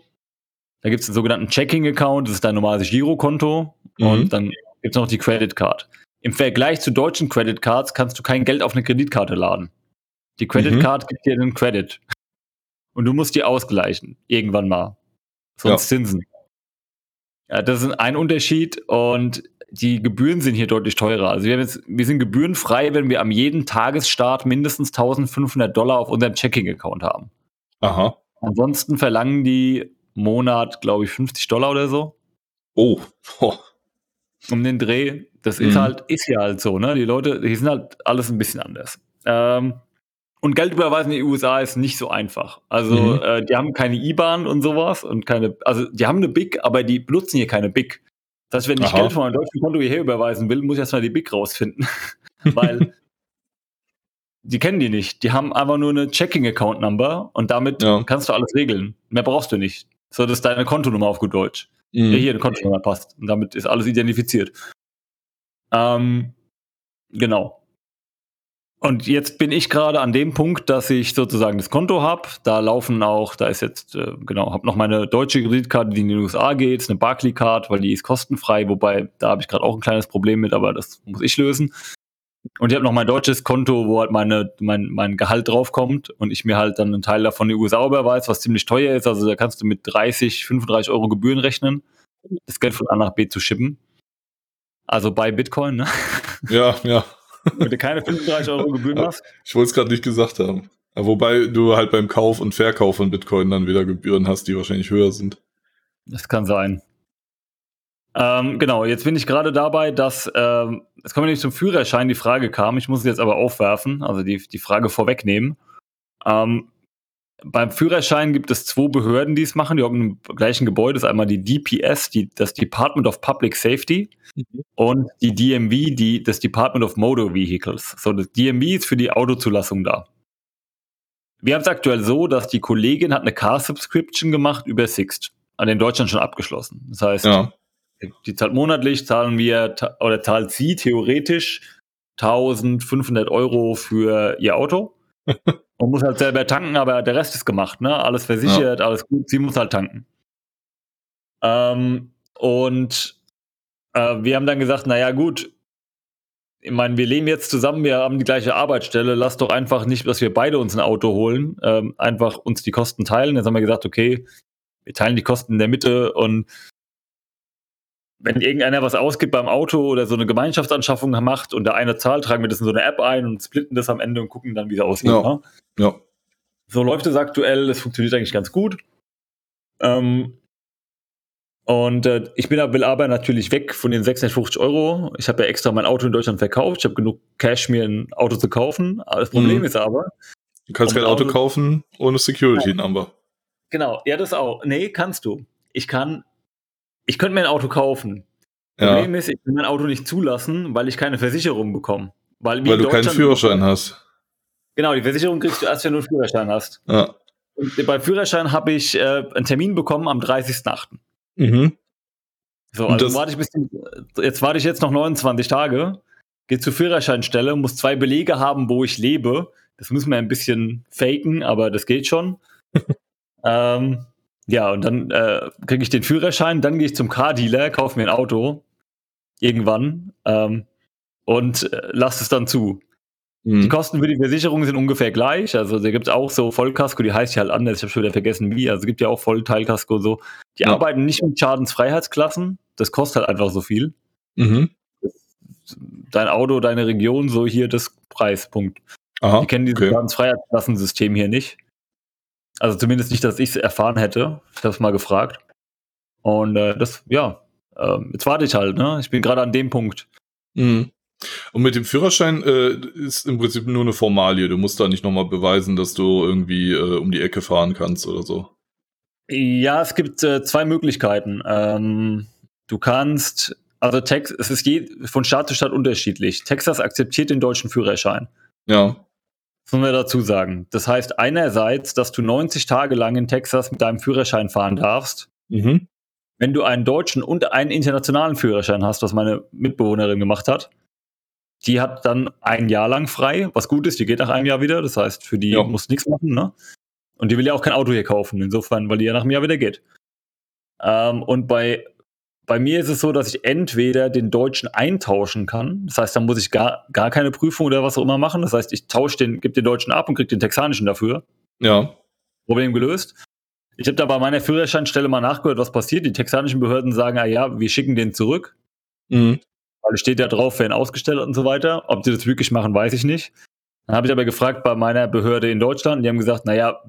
Speaker 2: Da gibt es einen sogenannten Checking Account, das ist dein normales Girokonto. Mhm. Und dann gibt es noch die Credit Card. Im Vergleich zu deutschen Credit Cards kannst du kein Geld auf eine Kreditkarte laden. Die Credit mhm. Card gibt dir einen Credit. Und du musst die ausgleichen. Irgendwann mal. Sonst ja. Zinsen. Ja, das ist ein Unterschied und die Gebühren sind hier deutlich teurer. Also wir, jetzt, wir sind gebührenfrei, wenn wir am jeden Tagesstart mindestens 1500 Dollar auf unserem Checking-Account haben.
Speaker 1: Aha.
Speaker 2: Ansonsten verlangen die Monat, glaube ich, 50 Dollar oder so.
Speaker 1: Oh. oh.
Speaker 2: Um den Dreh. Das mhm. ist halt, ist ja halt so, ne? Die Leute, die sind halt alles ein bisschen anders. Ähm, und Geld überweisen in die USA ist nicht so einfach. Also, mhm. äh, die haben keine IBAN und sowas und keine, also die haben eine BIC, aber die benutzen hier keine BIC. Das heißt, wenn ich Aha. Geld von einem deutschen Konto hierher überweisen will, muss ich erstmal die BIC rausfinden. Weil die kennen die nicht. Die haben einfach nur eine Checking-Account-Number und damit ja. kannst du alles regeln. Mehr brauchst du nicht. So, das ist deine Kontonummer auf gut Deutsch. Mhm. Der hier eine Kontonummer passt. Und damit ist alles identifiziert. Ähm, genau. Und jetzt bin ich gerade an dem Punkt, dass ich sozusagen das Konto habe. Da laufen auch, da ist jetzt, äh, genau, habe noch meine deutsche Kreditkarte, die in die USA geht, eine Barclay-Card, weil die ist kostenfrei, wobei da habe ich gerade auch ein kleines Problem mit, aber das muss ich lösen. Und ich habe noch mein deutsches Konto, wo halt meine, mein, mein Gehalt draufkommt und ich mir halt dann einen Teil davon in die USA überweise, was ziemlich teuer ist. Also da kannst du mit 30, 35 Euro Gebühren rechnen, das Geld von A nach B zu schippen. Also bei Bitcoin, ne?
Speaker 1: Ja, ja.
Speaker 2: Wenn du keine 35 Euro Gebühren hast?
Speaker 1: Ich wollte es gerade nicht gesagt haben. wobei du halt beim Kauf und Verkauf von Bitcoin dann wieder Gebühren hast, die wahrscheinlich höher sind.
Speaker 2: Das kann sein. Ähm, genau, jetzt bin ich gerade dabei, dass, ähm, jetzt kommen wir nämlich zum Führerschein, die Frage kam, ich muss es jetzt aber aufwerfen, also die, die Frage vorwegnehmen. Ähm, beim Führerschein gibt es zwei Behörden, die es machen, die haben im gleichen Gebäude, das ist einmal die DPS, die, das Department of Public Safety, mhm. und die DMV, die, das Department of Motor Vehicles. So, das DMV ist für die Autozulassung da. Wir haben es aktuell so, dass die Kollegin hat eine Car-Subscription gemacht über Sixt, an den Deutschland schon abgeschlossen. Das heißt, ja die zahlt monatlich, zahlen wir oder zahlt sie theoretisch 1500 Euro für ihr Auto. Man muss halt selber tanken, aber der Rest ist gemacht, ne? Alles versichert, ja. alles gut, sie muss halt tanken. Ähm, und äh, wir haben dann gesagt, naja, gut, ich meine, wir leben jetzt zusammen, wir haben die gleiche Arbeitsstelle, lass doch einfach nicht, dass wir beide uns ein Auto holen, ähm, einfach uns die Kosten teilen. Jetzt haben wir gesagt, okay, wir teilen die Kosten in der Mitte und wenn irgendeiner was ausgibt beim Auto oder so eine Gemeinschaftsanschaffung macht und der eine zahlt, tragen wir das in so eine App ein und splitten das am Ende und gucken dann, wie es aussieht. Ja. Ne? ja. So läuft es aktuell, das funktioniert eigentlich ganz gut. Ähm, und äh, ich bin, will aber natürlich weg von den 650 Euro. Ich habe ja extra mein Auto in Deutschland verkauft. Ich habe genug Cash, mir ein Auto zu kaufen. Das Problem mhm. ist aber.
Speaker 1: Du kannst kein Auto, Auto kaufen ohne Security Number.
Speaker 2: Genau, ja, das auch. Nee, kannst du. Ich kann ich könnte mir ein Auto kaufen. Ja. Problem ist, ich kann mein Auto nicht zulassen, weil ich keine Versicherung bekomme.
Speaker 1: Weil, weil du keinen Führerschein hast.
Speaker 2: Genau, die Versicherung kriegst du erst, wenn du einen Führerschein hast. Ja. Und beim Führerschein habe ich äh, einen Termin bekommen am 30.08. Mhm. So, also warte ich bis, jetzt warte ich jetzt noch 29 Tage, gehe zur Führerscheinstelle, muss zwei Belege haben, wo ich lebe. Das müssen wir ein bisschen faken, aber das geht schon. ähm, ja, und dann äh, kriege ich den Führerschein, dann gehe ich zum Car-Dealer, kaufe mir ein Auto irgendwann ähm, und äh, lasse es dann zu. Mhm. Die Kosten für die Versicherung sind ungefähr gleich. Also da gibt es auch so Vollkasko, die heißt ja halt anders, ich habe schon wieder vergessen wie. Also es gibt ja auch Vollteilkasko so. Die ja. arbeiten nicht mit Schadensfreiheitsklassen, das kostet halt einfach so viel. Mhm. Dein Auto, deine Region, so hier das Preispunkt. Aha, die kennen dieses okay. Schadensfreiheitsklassensystem hier nicht. Also zumindest nicht, dass ich es erfahren hätte. Ich habe es mal gefragt. Und äh, das, ja, äh, jetzt warte ich halt, ne? Ich bin gerade an dem Punkt.
Speaker 1: Mhm. Und mit dem Führerschein äh, ist im Prinzip nur eine Formalie. Du musst da nicht nochmal beweisen, dass du irgendwie äh, um die Ecke fahren kannst oder so.
Speaker 2: Ja, es gibt äh, zwei Möglichkeiten. Ähm, du kannst, also Tex es ist je, von Staat zu Staat unterschiedlich. Texas akzeptiert den deutschen Führerschein.
Speaker 1: Ja.
Speaker 2: Das müssen wir dazu sagen. Das heißt einerseits, dass du 90 Tage lang in Texas mit deinem Führerschein fahren darfst. Mhm. Wenn du einen deutschen und einen internationalen Führerschein hast, was meine Mitbewohnerin gemacht hat, die hat dann ein Jahr lang frei, was gut ist, die geht nach einem Jahr wieder. Das heißt, für die ja. muss nichts machen, ne? Und die will ja auch kein Auto hier kaufen, insofern, weil die ja nach einem Jahr wieder geht. Ähm, und bei bei mir ist es so, dass ich entweder den Deutschen eintauschen kann. Das heißt, dann muss ich gar, gar keine Prüfung oder was auch immer machen. Das heißt, ich tausche den, gebe den Deutschen ab und kriege den Texanischen dafür.
Speaker 1: Ja.
Speaker 2: Problem gelöst. Ich habe da bei meiner Führerscheinstelle mal nachgehört, was passiert. Die texanischen Behörden sagen, ah ja, wir schicken den zurück. Mhm. Weil es steht ja drauf, werden ausgestellt und so weiter. Ob die das wirklich machen, weiß ich nicht. Dann habe ich aber gefragt bei meiner Behörde in Deutschland, die haben gesagt, naja,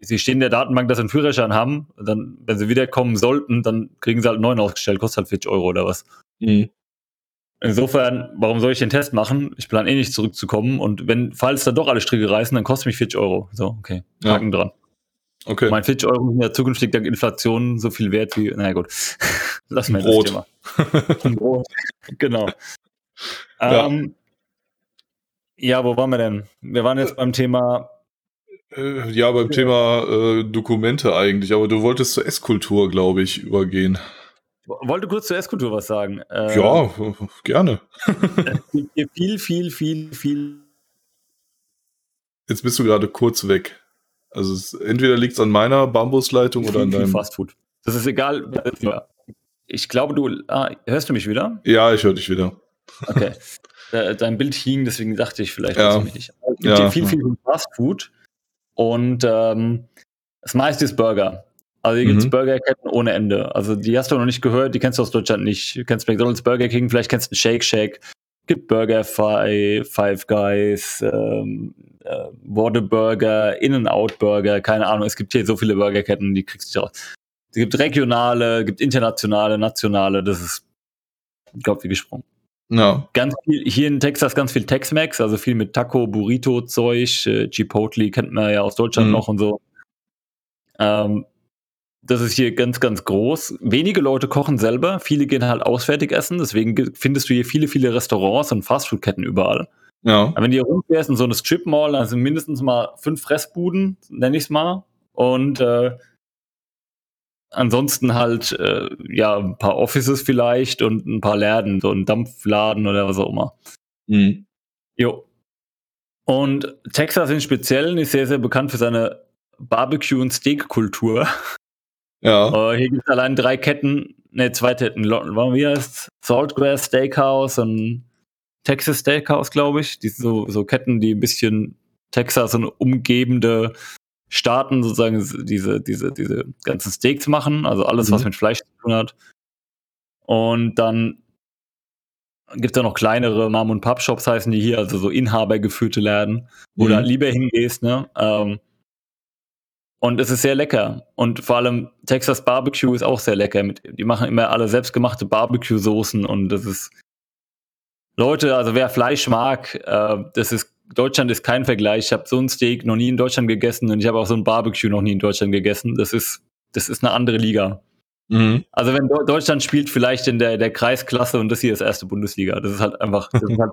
Speaker 2: sie stehen in der Datenbank, dass sie einen Führerschein haben. Dann, wenn sie wiederkommen sollten, dann kriegen sie halt einen neuen ausgestellt, kostet halt 40 Euro oder was. Mhm. Insofern, warum soll ich den Test machen? Ich plane eh nicht zurückzukommen und wenn, falls dann doch alle Stricke reißen, dann kostet mich 40 Euro. So, okay. Haken ja. dran. Okay. Mein 40 Euro sind ja zukünftig dank Inflation so viel wert wie, naja gut. Lass mal das Thema. Brot. Genau. Ja. Ähm, ja, wo waren wir denn? Wir waren jetzt beim Thema
Speaker 1: äh, ja, beim ja. Thema äh, Dokumente eigentlich, aber du wolltest zur Esskultur, glaube ich, übergehen.
Speaker 2: Wollte kurz zur Esskultur was sagen.
Speaker 1: Äh, ja, gerne.
Speaker 2: viel, viel, viel, viel.
Speaker 1: Jetzt bist du gerade kurz weg. Also es, entweder liegt es an meiner Bambusleitung viel, oder an deinem.
Speaker 2: Fastfood. Das ist egal. Ich glaube, du. Ah, hörst du mich wieder?
Speaker 1: Ja, ich höre dich wieder.
Speaker 2: Okay. Dein Bild hing, deswegen dachte ich, vielleicht ja. mich nicht. Es gibt ja. viel, viel Fastfood. Und ähm, das meiste ist Burger. Also hier mhm. gibt es Burgerketten ohne Ende. Also die hast du noch nicht gehört, die kennst du aus Deutschland nicht. Du kennst McDonalds, Burger King, vielleicht kennst du Shake Shack. gibt Burger Five, Five Guys, ähm, äh, Whataburger, In-N-Out Burger, keine Ahnung. Es gibt hier so viele Burgerketten, die kriegst du nicht raus. Es gibt regionale, gibt internationale, nationale. Das ist, ich glaube, wie gesprungen.
Speaker 1: Ja.
Speaker 2: Ganz viel, hier in Texas ganz viel Tex-Mex, also viel mit Taco, Burrito-Zeug, äh, Chipotle kennt man ja aus Deutschland mhm. noch und so. Ähm, das ist hier ganz, ganz groß. Wenige Leute kochen selber, viele gehen halt auswärtig essen, deswegen findest du hier viele, viele Restaurants und Fastfood-Ketten überall. Ja. Aber wenn du hier rumfährst in so eine Strip-Mall, dann sind mindestens mal fünf Fressbuden, nenne ich es mal. Und äh, ansonsten halt, äh, ja, ein paar Offices vielleicht und ein paar Läden, so ein Dampfladen oder was auch immer. Mhm. Jo. Und Texas im Speziellen ist sehr, sehr bekannt für seine Barbecue- und Steak-Kultur. Ja. Uh, hier gibt es allein drei Ketten, ne, zwei Ketten. Wie heißt Saltgrass Steakhouse und Texas Steakhouse, glaube ich. Die so, so Ketten, die ein bisschen Texas und umgebende Staaten sozusagen diese, diese, diese ganzen Steaks machen, also alles, mhm. was mit Fleisch zu tun hat. Und dann gibt es da noch kleinere Mom- und Pub-Shops, heißen die hier, also so inhabergeführte Läden, wo mhm. du halt lieber hingehst, ne? Ähm, und es ist sehr lecker. Und vor allem Texas Barbecue ist auch sehr lecker. Die machen immer alle selbstgemachte Barbecue-Soßen und das ist. Leute, also wer Fleisch mag, äh, das ist Deutschland ist kein Vergleich. Ich habe so ein Steak noch nie in Deutschland gegessen und ich habe auch so ein Barbecue noch nie in Deutschland gegessen. Das ist, das ist eine andere Liga. Mhm. Also wenn Deutschland spielt vielleicht in der, der Kreisklasse und das hier ist erste Bundesliga. Das ist halt einfach, ist halt,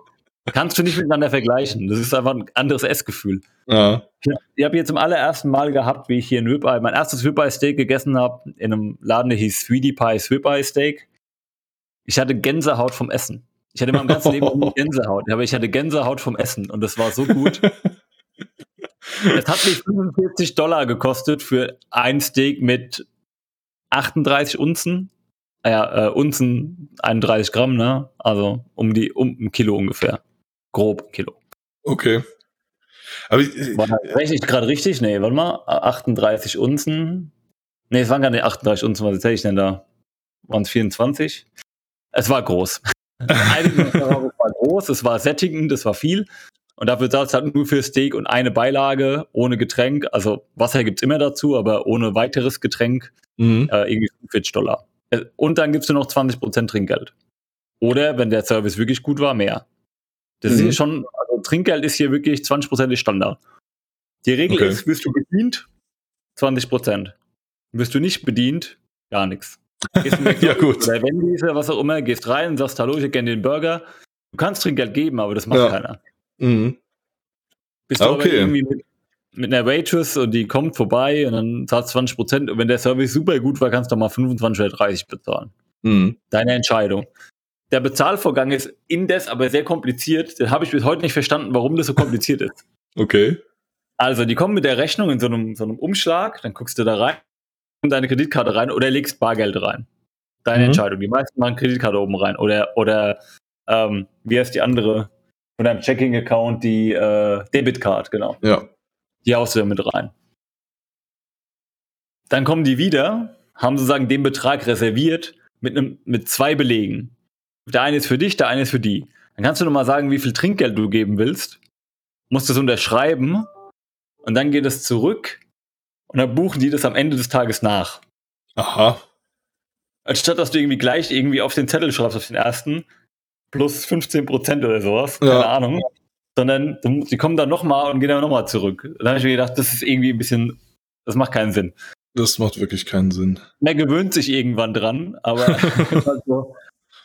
Speaker 2: kannst du nicht miteinander vergleichen. Das ist einfach ein anderes Essgefühl. Ja. Ich, ich habe jetzt zum allerersten Mal gehabt, wie ich hier ein Ribeye, mein erstes Ribeye Steak gegessen habe, in einem Laden, der hieß Sweetie Pie's Ribeye Steak. Ich hatte Gänsehaut vom Essen. Ich hatte in meinem ganzen Leben nie Gänsehaut, aber ich hatte Gänsehaut vom Essen und das war so gut. Es hat mich 45 Dollar gekostet für ein Steak mit 38 Unzen. Ah ja, äh, Unzen 31 Gramm, ne? Also um die um ein Kilo ungefähr. Grob Kilo.
Speaker 1: Okay.
Speaker 2: Aber ich, war rechne ich gerade richtig? Nee, warte mal. 38 Unzen. Nee, es waren gar nicht 38 Unzen, was erzähle ich denn da? Waren es 24? Es war groß. Es war groß, es war sättigend, es war viel. Und dafür zahlt es halt nur für Steak und eine Beilage ohne Getränk. Also Wasser gibt es immer dazu, aber ohne weiteres Getränk mhm. äh, irgendwie 40 Dollar. Äh, und dann gibst du noch 20% Trinkgeld. Oder wenn der Service wirklich gut war, mehr. Das mhm. ist schon, also Trinkgeld ist hier wirklich 20% ist Standard. Die Regel okay. ist, wirst du bedient, 20%. Wirst du nicht bedient, gar nichts. ja, gut. Oder Wendy's oder was auch immer, gehst rein und sagst, hallo, ich hätte gerne den Burger. Du kannst Trinkgeld geben, aber das macht ja. keiner. Mhm. Bist du okay. aber irgendwie mit, mit, einer Waitress und die kommt vorbei und dann zahlst 20 Prozent und wenn der Service super gut war, kannst du mal 25 oder 30 bezahlen. Mhm. Deine Entscheidung. Der Bezahlvorgang ist indes aber sehr kompliziert. Den habe ich bis heute nicht verstanden, warum das so kompliziert ist.
Speaker 1: Okay.
Speaker 2: Also, die kommen mit der Rechnung in so einem, so einem Umschlag, dann guckst du da rein, deine Kreditkarte rein oder legst Bargeld rein. Deine mhm. Entscheidung. Die meisten machen Kreditkarte oben rein. Oder, oder ähm, wie heißt die andere? Von deinem Checking-Account die äh, Debitcard, genau.
Speaker 1: Ja.
Speaker 2: Die haust du da mit rein. Dann kommen die wieder, haben sozusagen den Betrag reserviert mit, einem, mit zwei Belegen. Der eine ist für dich, der eine ist für die. Dann kannst du nochmal sagen, wie viel Trinkgeld du geben willst. Musst du es unterschreiben und dann geht es zurück und dann buchen die das am Ende des Tages nach.
Speaker 1: Aha.
Speaker 2: Anstatt dass du irgendwie gleich irgendwie auf den Zettel schreibst, auf den ersten, plus 15 Prozent oder sowas, keine ja. Ahnung. Sondern die kommen dann nochmal und gehen dann nochmal zurück. Dann habe ich mir gedacht, das ist irgendwie ein bisschen, das macht keinen Sinn.
Speaker 1: Das macht wirklich keinen Sinn.
Speaker 2: Man gewöhnt sich irgendwann dran, aber also,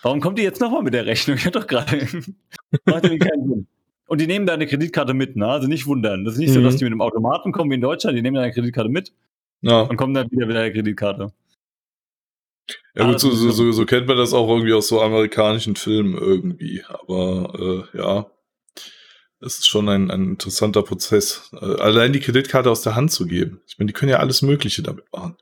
Speaker 2: warum kommt die jetzt nochmal mit der Rechnung? Ich hatte doch gerade. macht irgendwie keinen Sinn. Und die nehmen deine Kreditkarte mit, ne? Also nicht wundern. Das ist nicht mhm. so, dass die mit einem Automaten kommen wie in Deutschland, die nehmen deine Kreditkarte mit ja. und kommen dann wieder mit deiner Kreditkarte.
Speaker 1: Ja gut, so, so, so, so, kennt man das auch irgendwie aus so amerikanischen Filmen irgendwie. Aber äh, ja, es ist schon ein, ein interessanter Prozess. Äh, allein die Kreditkarte aus der Hand zu geben. Ich meine, die können ja alles Mögliche damit machen.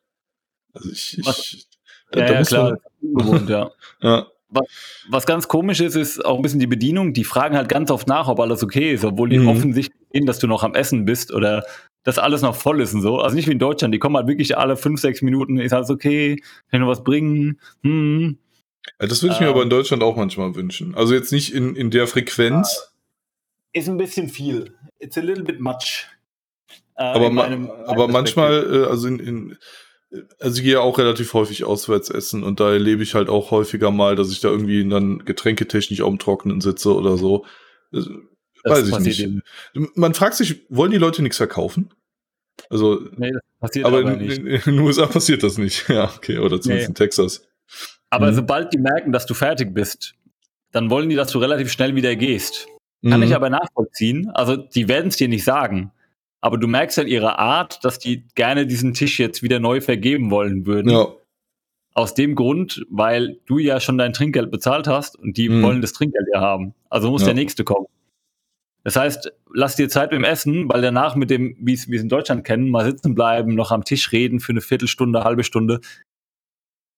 Speaker 1: Also ich, ich
Speaker 2: da, ja, da ja, klar. Man, ja. ja. Was, was, ganz komisch ist, ist auch ein bisschen die Bedienung. Die fragen halt ganz oft nach, ob alles okay ist, obwohl die mhm. offensichtlich sehen, dass du noch am Essen bist oder dass alles noch voll ist und so. Also nicht wie in Deutschland, die kommen halt wirklich alle fünf, sechs Minuten, ist alles okay, kann ich noch was bringen? Hm.
Speaker 1: Das würde ich mir ähm, aber in Deutschland auch manchmal wünschen. Also jetzt nicht in, in der Frequenz.
Speaker 2: Ist ein bisschen viel. It's a little bit much.
Speaker 1: Äh, aber, ma meinem, aber manchmal, äh, also in, in also ich gehe ja auch relativ häufig auswärts essen und da erlebe ich halt auch häufiger mal, dass ich da irgendwie dann getränketechnisch auf dem Trockenen sitze oder so. Das, weiß ich nicht. Eben. Man fragt sich, wollen die Leute nichts verkaufen? Also, nee, das passiert aber, aber in, in, in, den USA passiert das nicht. Ja, okay, oder zumindest nee. in Texas.
Speaker 2: Aber mhm. sobald die merken, dass du fertig bist, dann wollen die, dass du relativ schnell wieder gehst. Kann mhm. ich aber nachvollziehen. Also, die werden es dir nicht sagen. Aber du merkst an ihrer Art, dass die gerne diesen Tisch jetzt wieder neu vergeben wollen würden. Ja. Aus dem Grund, weil du ja schon dein Trinkgeld bezahlt hast und die mhm. wollen das Trinkgeld ja haben. Also muss ja. der nächste kommen. Das heißt, lass dir Zeit beim Essen, weil danach mit dem, wie wir es in Deutschland kennen, mal sitzen bleiben, noch am Tisch reden für eine Viertelstunde, halbe Stunde.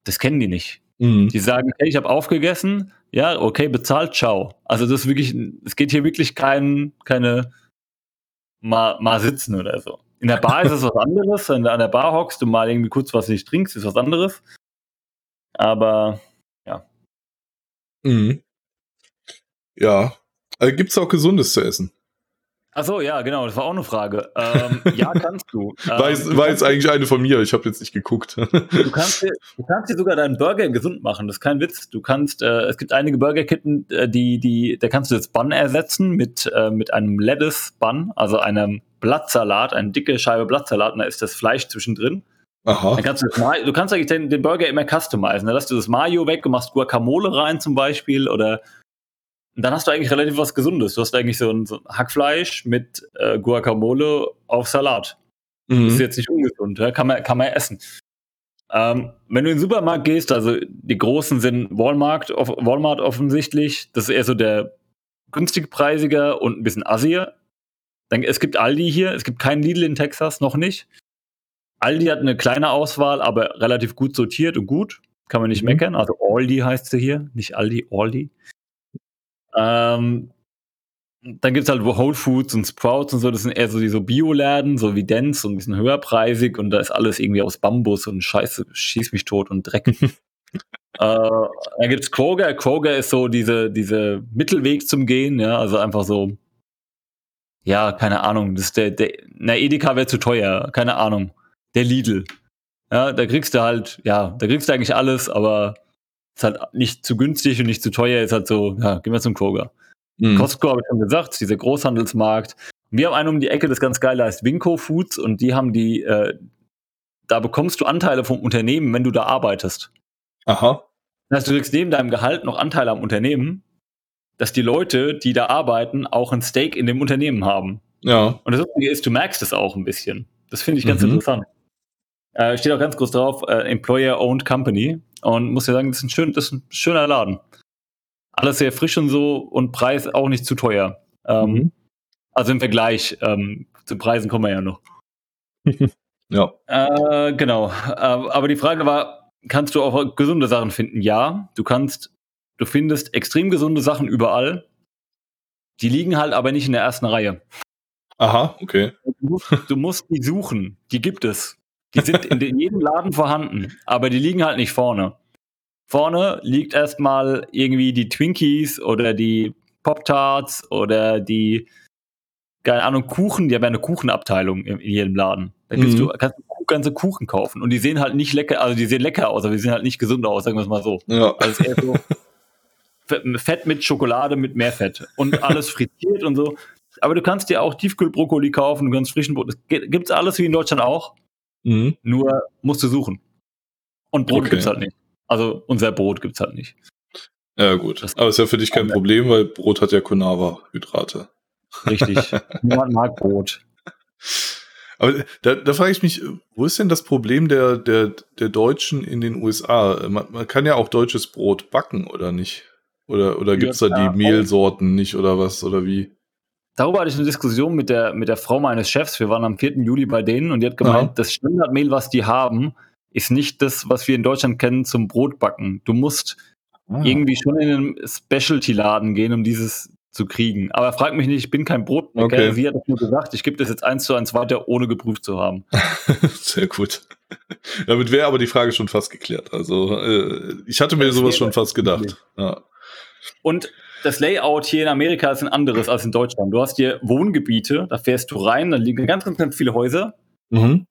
Speaker 2: Das kennen die nicht. Mhm. Die sagen, okay, ich habe aufgegessen, ja, okay, bezahlt, ciao. Also das ist wirklich, es geht hier wirklich kein, keine mal, mal sitzen oder so. In der Bar ist es was anderes. Wenn du an der Bar hockst und mal irgendwie kurz was nicht trinkst, ist was anderes. Aber ja.
Speaker 1: Mhm. Ja. Also Gibt es auch Gesundes zu essen?
Speaker 2: Achso, ja, genau, das war auch eine Frage. Ähm, ja, kannst du.
Speaker 1: Ähm, war, jetzt, war jetzt eigentlich eine von mir, ich habe jetzt nicht geguckt.
Speaker 2: du, kannst dir, du kannst dir sogar deinen Burger gesund machen, das ist kein Witz. Du kannst, äh, es gibt einige Burgerketten, äh, die, die, da kannst du das Bun ersetzen mit, äh, mit einem Lettuce-Bun, also einem Blattsalat, eine dicke Scheibe Blattsalat, und da ist das Fleisch zwischendrin. Aha. Dann kannst du, du kannst eigentlich den, den Burger immer customizen. Da lässt du das Mayo weg und machst Guacamole rein zum Beispiel oder und dann hast du eigentlich relativ was Gesundes. Du hast eigentlich so ein, so ein Hackfleisch mit äh, Guacamole auf Salat. Mhm. Das ist jetzt nicht ungesund, ja? kann, man, kann man essen. Ähm, wenn du in den Supermarkt gehst, also die großen sind Walmart, off Walmart offensichtlich, das ist eher so der günstige Preisiger und ein bisschen assier. Dann, es gibt Aldi hier, es gibt keinen Lidl in Texas, noch nicht. Aldi hat eine kleine Auswahl, aber relativ gut sortiert und gut. Kann man nicht mhm. meckern. Also Aldi heißt sie hier, nicht Aldi, Aldi. Ähm, dann gibt es halt Whole Foods und Sprouts und so, das sind eher so diese Bioläden, so wie Dance und ein bisschen höherpreisig und da ist alles irgendwie aus Bambus und Scheiße, schieß mich tot und Dreck. äh, dann gibt es Kroger. Kroger ist so diese, diese Mittelweg zum Gehen, ja, also einfach so, ja, keine Ahnung, das ist der, der, na, Edeka wäre zu teuer, keine Ahnung. Der Lidl. Ja, da kriegst du halt, ja, da kriegst du eigentlich alles, aber ist halt nicht zu günstig und nicht zu teuer, ist halt so, ja, gehen wir zum Kroger. Mhm. Costco habe ich schon gesagt, dieser Großhandelsmarkt. Wir haben einen um die Ecke, das ganz geil heißt Winco Foods und die haben die, äh, da bekommst du Anteile vom Unternehmen, wenn du da arbeitest.
Speaker 1: Aha.
Speaker 2: Das heißt, du kriegst neben deinem Gehalt noch Anteile am Unternehmen, dass die Leute, die da arbeiten, auch ein Stake in dem Unternehmen haben.
Speaker 1: Ja.
Speaker 2: Und das Lustige ist, du merkst es auch ein bisschen. Das finde ich ganz mhm. interessant. Äh, steht auch ganz groß drauf, äh, Employer-Owned Company. Und muss ja sagen, das ist, ein schön, das ist ein schöner Laden. Alles sehr frisch und so und Preis auch nicht zu teuer. Ähm, mhm. Also im Vergleich ähm, zu Preisen kommen wir ja noch.
Speaker 1: ja.
Speaker 2: Äh, genau. Äh, aber die Frage war, kannst du auch gesunde Sachen finden? Ja, du kannst, du findest extrem gesunde Sachen überall. Die liegen halt aber nicht in der ersten Reihe.
Speaker 1: Aha, okay.
Speaker 2: Du musst, du musst die suchen. Die gibt es. Die sind in jedem Laden vorhanden, aber die liegen halt nicht vorne. Vorne liegt erstmal irgendwie die Twinkies oder die Pop-Tarts oder die, keine Ahnung, Kuchen. Die haben ja eine Kuchenabteilung in, in jedem Laden. Da mhm. du, kannst du ganze Kuchen kaufen. Und die sehen halt nicht lecker, also die sehen lecker aus, aber die sehen halt nicht gesund aus, sagen wir es mal so.
Speaker 1: Ja.
Speaker 2: Also eher so Fett mit Schokolade mit mehr Fett und alles frittiert und so. Aber du kannst dir auch Tiefkühlbrokkoli kaufen, du kannst frischen Brot. Das gibt's alles wie in Deutschland auch. Mhm. Nur musst du suchen. Und Brot okay. gibt's halt nicht. Also unser Brot gibt's halt nicht.
Speaker 1: Ja, gut. Das Aber ist ja für dich kein Problem, weil Brot hat ja Konava-Hydrate.
Speaker 2: Richtig. Niemand mag Brot.
Speaker 1: Aber da, da frage ich mich, wo ist denn das Problem der, der, der Deutschen in den USA? Man, man kann ja auch deutsches Brot backen, oder nicht? Oder, oder gibt's da die Mehlsorten nicht oder was? Oder wie?
Speaker 2: Darüber hatte ich eine Diskussion mit der, mit der Frau meines Chefs. Wir waren am 4. Juli bei denen und die hat gemeint, ja. das Standardmehl, was die haben, ist nicht das, was wir in Deutschland kennen zum Brotbacken. Du musst ah. irgendwie schon in einen Specialty-Laden gehen, um dieses zu kriegen. Aber frag mich nicht, ich bin kein Brotbäcker. Okay. Sie hat nur gesagt, ich gebe das jetzt eins zu eins weiter, ohne geprüft zu haben.
Speaker 1: Sehr gut. Damit wäre aber die Frage schon fast geklärt. Also äh, ich hatte mir das sowas schon fast gedacht. Ja.
Speaker 2: Und das Layout hier in Amerika ist ein anderes als in Deutschland. Du hast hier Wohngebiete, da fährst du rein, da liegen ganz, ganz, ganz viele Häuser. Mhm.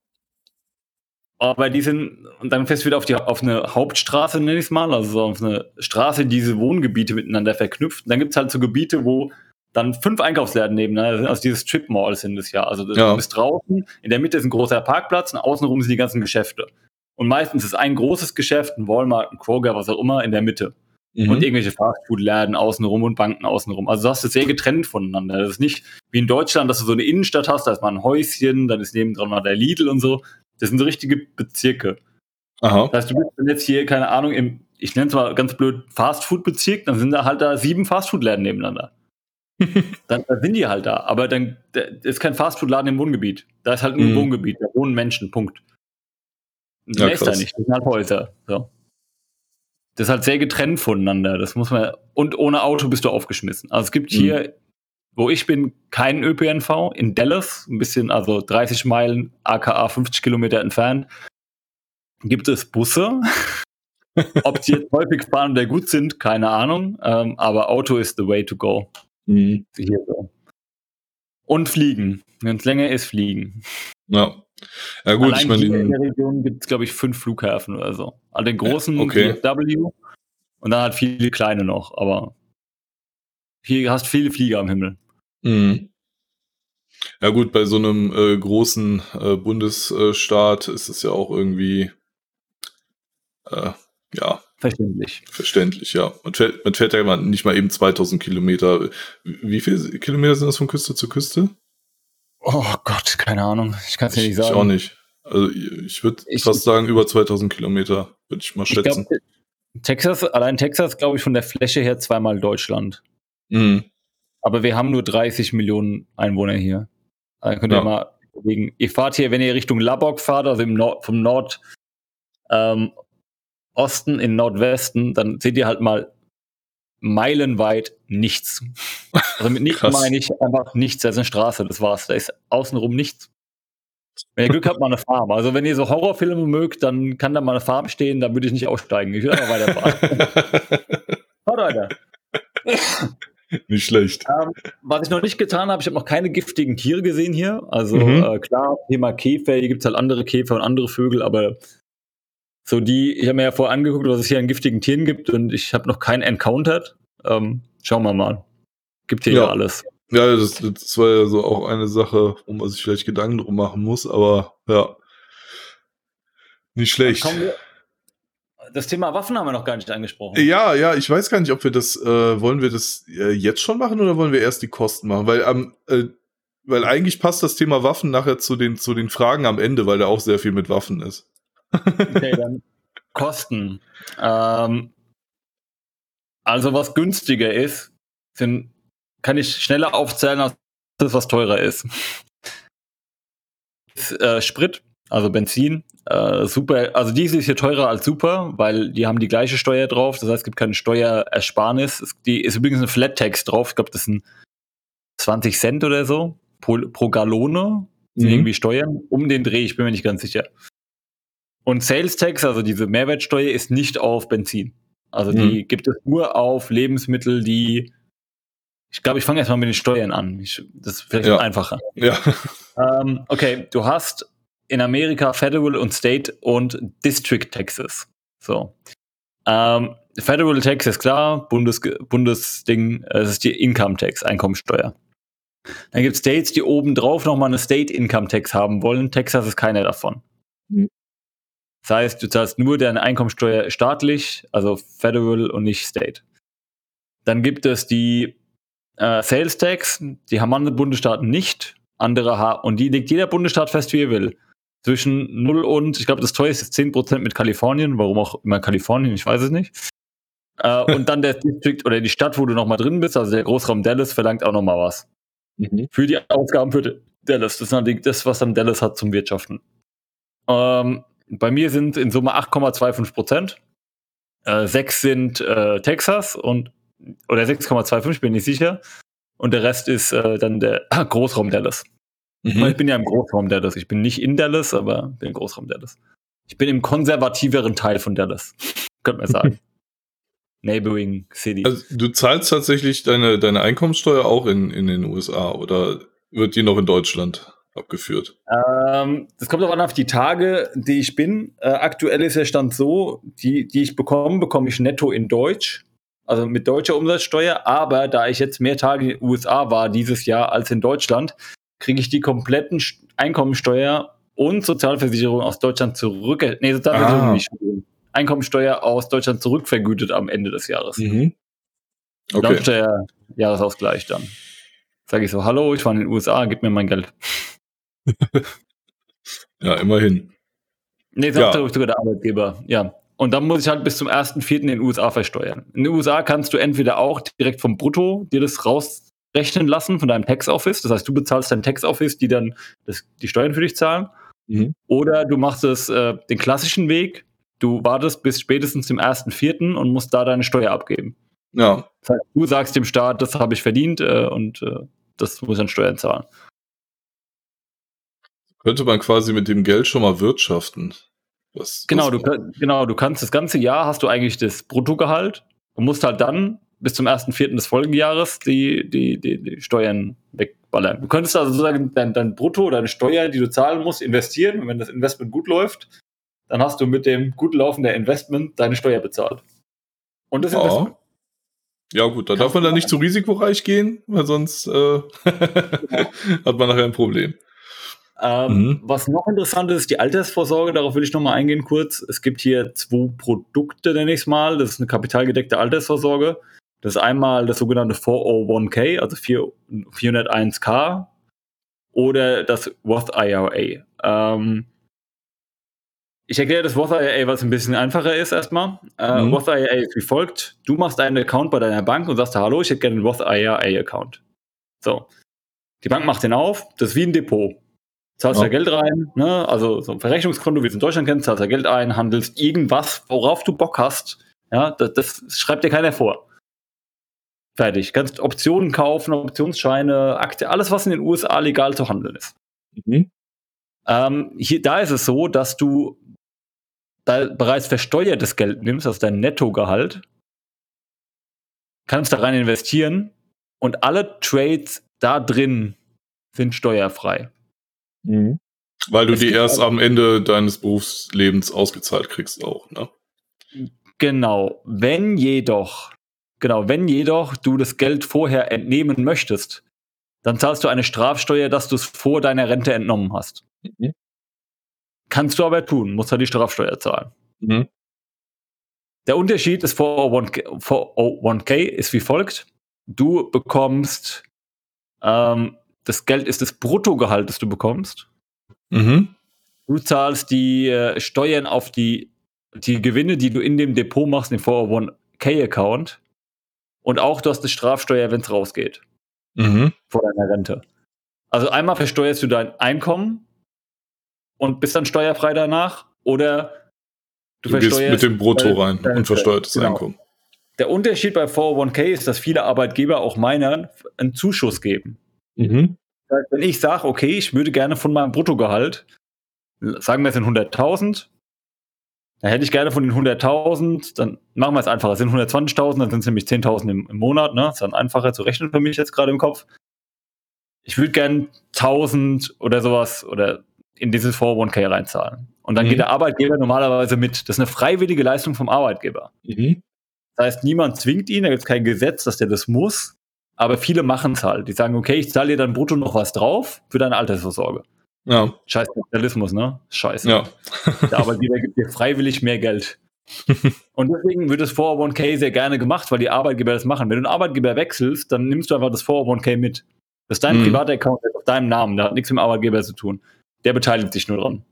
Speaker 2: Aber die sind, und dann fährst du wieder auf, die, auf eine Hauptstraße, nenne ich es mal, also auf eine Straße, die diese Wohngebiete miteinander verknüpft. Und dann gibt es halt so Gebiete, wo dann fünf Einkaufsläden nebeneinander, also diese Strip Malls sind es ja. Also ja. du bist draußen, in der Mitte ist ein großer Parkplatz und außenrum sind die ganzen Geschäfte. Und meistens ist ein großes Geschäft, ein Walmart, ein Kroger, was auch immer, in der Mitte. Mhm. Und irgendwelche Fastfood-Läden außenrum und Banken außenrum. Also du hast es sehr getrennt voneinander. Das ist nicht wie in Deutschland, dass du so eine Innenstadt hast, da ist mal ein Häuschen, dann ist nebendran mal der Lidl und so. Das sind so richtige Bezirke. Aha. Das heißt, du bist dann jetzt hier, keine Ahnung, im, ich nenne es mal ganz blöd, Fastfood-Bezirk, dann sind da halt da sieben Fastfood-Läden nebeneinander. dann, dann, sind die halt da. Aber dann da ist kein Fastfood-Laden im Wohngebiet. Da ist halt nur ein mhm. Wohngebiet, da wohnen Menschen, Punkt. Ja, ist da nicht, das sind halt Häuser. So. Das ist halt sehr getrennt voneinander. Das muss man. Und ohne Auto bist du aufgeschmissen. Also es gibt mhm. hier, wo ich bin, keinen ÖPNV. In Dallas, ein bisschen, also 30 Meilen, aka 50 Kilometer entfernt, gibt es Busse. Ob die jetzt häufig fahren oder gut sind, keine Ahnung. Ähm, aber Auto ist the way to go. Mhm. Hier so. Und fliegen. Wenn es länger ist, fliegen.
Speaker 1: Ja. Ja gut,
Speaker 2: Allein ich meine, in der Region gibt es, glaube ich, fünf Flughäfen oder so. Also den großen okay. DFW und dann halt viele kleine noch, aber hier hast viele Flieger am Himmel. Mhm.
Speaker 1: Ja gut, bei so einem äh, großen äh, Bundesstaat ist es ja auch irgendwie äh, ja
Speaker 2: verständlich.
Speaker 1: Verständlich, ja. Man fährt, man fährt ja nicht mal eben 2000 Kilometer. Wie viele Kilometer sind das von Küste zu Küste?
Speaker 2: Oh Gott, keine Ahnung. Ich kann es dir nicht sagen.
Speaker 1: Ich auch nicht. Also ich würde fast sagen, über 2000 Kilometer, würde ich mal schätzen. Ich
Speaker 2: glaub, Texas, allein Texas, glaube ich, von der Fläche her zweimal Deutschland. Mhm. Aber wir haben nur 30 Millionen Einwohner hier. Da könnt ihr ja. mal überlegen. Ihr fahrt hier, wenn ihr Richtung Labok fahrt, also im Nord, vom Nord ähm, Osten in Nordwesten, dann seht ihr halt mal meilenweit nichts. Also mit nichts meine ich einfach nichts. Da ist eine Straße, das war's. Da ist außenrum nichts. Wenn ihr Glück habt, mal eine Farm. Also wenn ihr so Horrorfilme mögt, dann kann da mal eine Farm stehen, dann würde ich nicht aussteigen. Ich würde einfach weiterfahren. Haut weiter.
Speaker 1: Nicht schlecht.
Speaker 2: Ähm, was ich noch nicht getan habe, ich habe noch keine giftigen Tiere gesehen hier. Also mhm. äh, klar, Thema Käfer, hier gibt es halt andere Käfer und andere Vögel, aber so die, ich habe mir ja vorher angeguckt, was es hier an giftigen Tieren gibt und ich habe noch keinen encountered. Ähm, schauen wir mal. Gibt hier ja, ja alles.
Speaker 1: Ja, das, das war ja so auch eine Sache, wo man sich vielleicht Gedanken drum machen muss, aber ja. Nicht schlecht.
Speaker 2: Das Thema Waffen haben wir noch gar nicht angesprochen.
Speaker 1: Ja, ja, ich weiß gar nicht, ob wir das, äh, wollen wir das äh, jetzt schon machen oder wollen wir erst die Kosten machen? Weil ähm, äh, weil eigentlich passt das Thema Waffen nachher zu den, zu den Fragen am Ende, weil da auch sehr viel mit Waffen ist.
Speaker 2: Okay, dann Kosten. Ähm, also was günstiger ist, sind, kann ich schneller aufzählen, als das, was teurer ist. äh, Sprit, also Benzin, äh, super, also Diesel ist hier teurer als Super, weil die haben die gleiche Steuer drauf, das heißt, es gibt keine Steuerersparnis. Es die ist übrigens eine Flat Tax drauf, ich glaube, das sind 20 Cent oder so pro, pro Gallone, sind mhm. irgendwie Steuern, um den Dreh, ich bin mir nicht ganz sicher. Und Sales Tax, also diese Mehrwertsteuer, ist nicht auf Benzin. Also die mhm. gibt es nur auf Lebensmittel, die ich glaube, ich fange erstmal mit den Steuern an. Ich, das ist vielleicht ja. einfacher.
Speaker 1: Ja.
Speaker 2: Ähm, okay, du hast in Amerika Federal und State und District Taxes. So. Ähm, Federal Tax ist klar, Bundes, Bundesding, es ist die Income Tax, Einkommensteuer. Dann gibt es States, die obendrauf nochmal eine State Income Tax haben wollen. Texas ist keiner davon. Mhm. Das heißt, du zahlst nur deine Einkommensteuer staatlich, also Federal und nicht State. Dann gibt es die äh, Sales Tax, die haben andere Bundesstaaten nicht. Andere ha und die legt jeder Bundesstaat fest, wie er will. Zwischen 0 und, ich glaube, das teuerste ist 10% mit Kalifornien, warum auch immer Kalifornien, ich weiß es nicht. Äh, und dann der District oder die Stadt, wo du nochmal drin bist, also der Großraum Dallas, verlangt auch nochmal was. Mhm. Für die Aufgaben für Dallas. Das ist das, was dann Dallas hat zum Wirtschaften. Ähm, bei mir sind in Summe 8,25 Prozent. Äh, sechs sind äh, Texas und oder 6,25, bin ich sicher. Und der Rest ist äh, dann der Großraum Dallas. Mhm. Ich bin ja im Großraum Dallas. Ich bin nicht in Dallas, aber bin im Großraum Dallas. Ich bin im konservativeren Teil von Dallas, könnte man sagen. Neighboring City.
Speaker 1: Also du zahlst tatsächlich deine, deine Einkommenssteuer auch in, in den USA oder wird die noch in Deutschland abgeführt?
Speaker 2: Ähm, das kommt auch an auf die Tage, die ich bin. Äh, aktuell ist der Stand so, die, die ich bekomme, bekomme ich netto in Deutsch, also mit deutscher Umsatzsteuer. Aber da ich jetzt mehr Tage in den USA war dieses Jahr als in Deutschland, kriege ich die kompletten Einkommensteuer und Sozialversicherung aus Deutschland zurück. Nee, Sozialversicherung ah. nicht. Einkommensteuer aus Deutschland zurückvergütet am Ende des Jahres. Mhm. Okay. der Jahresausgleich dann. Sage ich so, hallo, ich war in den USA, gib mir mein Geld.
Speaker 1: ja, immerhin.
Speaker 2: Nee, sagt ja. sogar der Arbeitgeber, ja. Und dann muss ich halt bis zum 1.4. in den USA versteuern. In den USA kannst du entweder auch direkt vom Brutto dir das rausrechnen lassen von deinem Tax Office. Das heißt, du bezahlst dein Tax Office, die dann das, die Steuern für dich zahlen. Mhm. Oder du machst es äh, den klassischen Weg. Du wartest bis spätestens zum 1.4. und musst da deine Steuer abgeben.
Speaker 1: Ja.
Speaker 2: Das heißt, du sagst dem Staat, das habe ich verdient äh, und äh, das muss ich an Steuern zahlen.
Speaker 1: Könnte man quasi mit dem Geld schon mal wirtschaften.
Speaker 2: Was, genau, was du, genau, du kannst das ganze Jahr hast du eigentlich das Bruttogehalt und musst halt dann bis zum 1.4. des Folgejahres die, die, die, die Steuern wegballern. Du könntest also sozusagen dein, dein Brutto, deine Steuer, die du zahlen musst, investieren. Und wenn das Investment gut läuft, dann hast du mit dem gut laufenden Investment deine Steuer bezahlt.
Speaker 1: Und das Investment. Ja, gut, da darf man dann nicht zu risikoreich gehen, weil sonst äh, hat man nachher ein Problem.
Speaker 2: Ähm, mhm. Was noch interessant ist, die Altersvorsorge, darauf will ich nochmal eingehen kurz. Es gibt hier zwei Produkte, nenne ich es mal. Das ist eine kapitalgedeckte Altersvorsorge. Das ist einmal das sogenannte 401k, also 401k, oder das Roth IRA. Ähm, ich erkläre das Roth IRA, was ein bisschen einfacher ist erstmal. Äh, mhm. Roth IRA ist wie folgt. Du machst einen Account bei deiner Bank und sagst, hallo, ich hätte gerne einen Roth IRA-Account. So. Die Bank macht den auf, das ist wie ein Depot. Zahlst ja. da Geld rein, ne? also so ein Verrechnungskonto, wie es in Deutschland kennt, zahlst da Geld ein, handelst irgendwas, worauf du Bock hast. Ja, das, das schreibt dir keiner vor. Fertig. Kannst Optionen kaufen, Optionsscheine, Akte, alles, was in den USA legal zu handeln ist. Mhm. Ähm, hier, da ist es so, dass du da bereits versteuertes Geld nimmst, also dein Nettogehalt, kannst da rein investieren und alle Trades da drin sind steuerfrei.
Speaker 1: Mhm. Weil du es die erst am Ende deines Berufslebens ausgezahlt kriegst auch, ne?
Speaker 2: Genau. Wenn jedoch, genau, wenn jedoch du das Geld vorher entnehmen möchtest, dann zahlst du eine Strafsteuer, dass du es vor deiner Rente entnommen hast. Mhm. Kannst du aber tun, musst halt die Strafsteuer zahlen. Mhm. Der Unterschied ist 401k, 401k ist wie folgt. Du bekommst ähm, das Geld ist das Bruttogehalt, das du bekommst. Mhm. Du zahlst die äh, Steuern auf die, die Gewinne, die du in dem Depot machst, den 401k-Account. Und auch du hast eine Strafsteuer, wenn es rausgeht. Mhm. Vor deiner Rente. Also einmal versteuerst du dein Einkommen und bist dann steuerfrei danach. Oder
Speaker 1: du, du gehst mit dem Brutto rein und versteuertes genau. Einkommen.
Speaker 2: Der Unterschied bei 401k ist, dass viele Arbeitgeber, auch meiner, einen Zuschuss geben. Mhm. Wenn ich sage, okay, ich würde gerne von meinem Bruttogehalt, sagen wir es sind 100.000, dann hätte ich gerne von den 100.000, dann machen wir es einfacher, es sind 120.000, dann sind es nämlich 10.000 im, im, Monat, ne? ist dann einfacher zu rechnen für mich jetzt gerade im Kopf. Ich würde gerne 1.000 oder sowas oder in dieses 401k reinzahlen. Und dann mhm. geht der Arbeitgeber normalerweise mit. Das ist eine freiwillige Leistung vom Arbeitgeber. Mhm. Das heißt, niemand zwingt ihn, da gibt es kein Gesetz, dass der das muss aber viele machen es halt. Die sagen, okay, ich zahle dir dann brutto noch was drauf für deine Altersvorsorge. Ja. Scheiß Kapitalismus, ne? Scheiße. Ja. Der Arbeitgeber gibt dir freiwillig mehr Geld. und deswegen wird das 401k sehr gerne gemacht, weil die Arbeitgeber das machen. Wenn du einen Arbeitgeber wechselst, dann nimmst du einfach das 401k mit. Das ist dein mhm. privater Account auf deinem Namen, der hat nichts mit dem Arbeitgeber zu tun. Der beteiligt sich nur dran.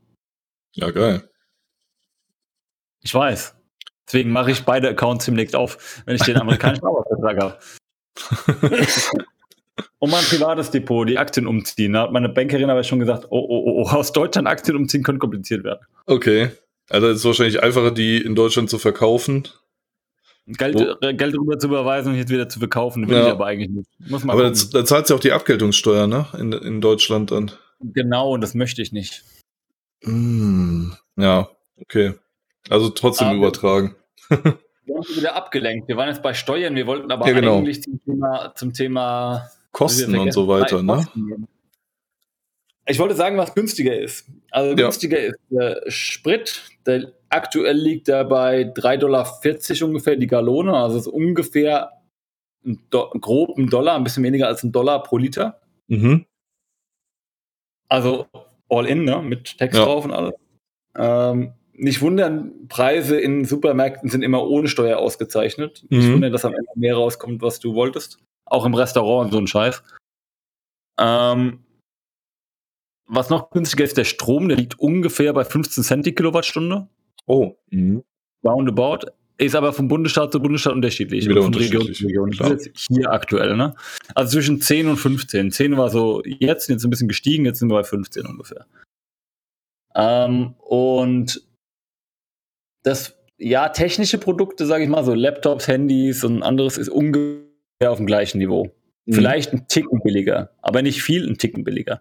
Speaker 1: Ja, geil.
Speaker 2: Ich weiß. Deswegen mache ich beide Accounts demnächst auf, wenn ich den amerikanischen Arbeitsvertrag habe. Und mein privates Depot, die Aktien umziehen. Da hat meine Bankerin aber schon gesagt, oh, oh, oh, oh, aus Deutschland Aktien umziehen könnte kompliziert werden.
Speaker 1: Okay. Also es ist wahrscheinlich einfacher, die in Deutschland zu verkaufen.
Speaker 2: Geld, äh, Geld rüber zu überweisen und jetzt wieder zu verkaufen, will ja. ich aber eigentlich nicht.
Speaker 1: Muss man aber da zahlt sie auch die Abgeltungssteuer, ne? In, in Deutschland dann.
Speaker 2: Genau, und das möchte ich nicht.
Speaker 1: Mm, ja. Okay. Also trotzdem um, übertragen.
Speaker 2: Wir haben uns wieder abgelenkt. Wir waren jetzt bei Steuern, wir wollten aber ja, genau. eigentlich zum Thema, zum Thema
Speaker 1: Kosten und so weiter, ne?
Speaker 2: Ich wollte sagen, was günstiger ist. Also günstiger ja. ist der Sprit, der aktuell liegt er bei 3,40 Dollar ungefähr die Gallone, also ist ungefähr ein Do grob ein Dollar, ein bisschen weniger als ein Dollar pro Liter. Mhm. Also all in, ne? mit Text ja. drauf und alles. Ähm, nicht wundern, Preise in Supermärkten sind immer ohne Steuer ausgezeichnet. Mhm. Nicht wundern, dass am Ende mehr rauskommt, was du wolltest. Auch im Restaurant und so ein Scheiß. Ähm, was noch günstiger ist, der Strom, der liegt ungefähr bei 15 Cent die Kilowattstunde.
Speaker 1: Oh. Mhm.
Speaker 2: Roundabout. Ist aber vom Bundesstaat zu Bundesstaat unterschiedlich.
Speaker 1: Wieder
Speaker 2: von
Speaker 1: unterschiedlich,
Speaker 2: Region Region. hier aktuell, ne? Also zwischen 10 und 15. 10 war so jetzt, jetzt ein bisschen gestiegen, jetzt sind wir bei 15 ungefähr. Ähm, und das, ja, technische Produkte, sage ich mal, so Laptops, Handys und anderes ist ungefähr auf dem gleichen Niveau. Mhm. Vielleicht ein Ticken billiger, aber nicht viel ein Ticken billiger.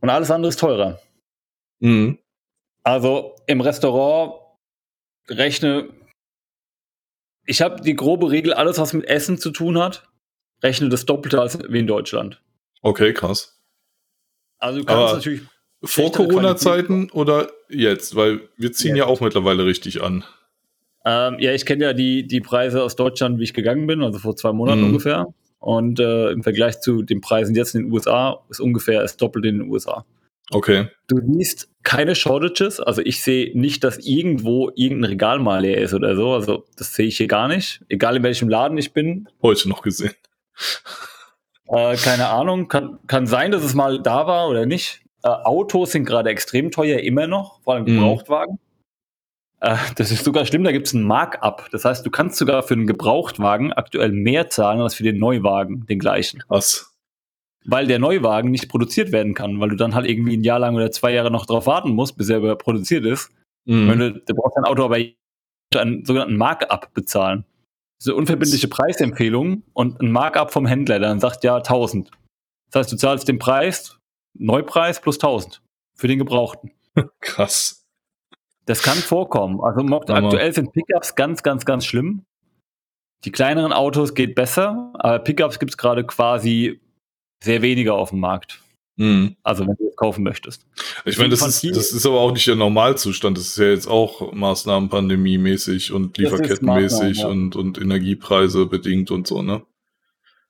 Speaker 2: Und alles andere ist teurer. Mhm. Also im Restaurant rechne, ich habe die grobe Regel, alles was mit Essen zu tun hat, rechne das Doppelte als wie in Deutschland.
Speaker 1: Okay, krass.
Speaker 2: Also du kannst Aber natürlich.
Speaker 1: Vor Corona-Zeiten oder jetzt? Weil wir ziehen ja, ja auch mittlerweile richtig an.
Speaker 2: Ähm, ja, ich kenne ja die, die Preise aus Deutschland, wie ich gegangen bin, also vor zwei Monaten mhm. ungefähr. Und äh, im Vergleich zu den Preisen jetzt in den USA ist ungefähr das Doppelte in den USA.
Speaker 1: Okay.
Speaker 2: Du siehst keine Shortages, also ich sehe nicht, dass irgendwo irgendein Regal mal leer ist oder so. Also das sehe ich hier gar nicht. Egal in welchem Laden ich bin.
Speaker 1: Heute noch gesehen.
Speaker 2: Äh, keine Ahnung. Kann, kann sein, dass es mal da war oder nicht. Äh, Autos sind gerade extrem teuer, immer noch, vor allem mhm. Gebrauchtwagen. Mhm. das ist sogar schlimm, da gibt es ein Markup. Das heißt, du kannst sogar für einen Gebrauchtwagen aktuell mehr zahlen als für den Neuwagen, den gleichen.
Speaker 1: Was?
Speaker 2: weil der Neuwagen nicht produziert werden kann, weil du dann halt irgendwie ein Jahr lang oder zwei Jahre noch drauf warten musst, bis er produziert ist. Mhm. Wenn du, du brauchst dein Auto aber einen sogenannten Markup bezahlen. Diese unverbindliche Preisempfehlung und ein Markup vom Händler, der dann sagt, ja, 1000. Das heißt, du zahlst den Preis, Neupreis plus 1000 für den Gebrauchten.
Speaker 1: Krass.
Speaker 2: Das kann vorkommen. Also aktuell sind Pickups ganz, ganz, ganz schlimm. Die kleineren Autos geht besser, aber Pickups gibt es gerade quasi sehr weniger auf dem Markt. Mhm. Also wenn du es kaufen möchtest.
Speaker 1: Ich meine, das ist, das ist aber auch nicht der Normalzustand. Das ist ja jetzt auch Maßnahmen pandemiemäßig und Lieferkettenmäßig und, und Energiepreise bedingt und so, ne?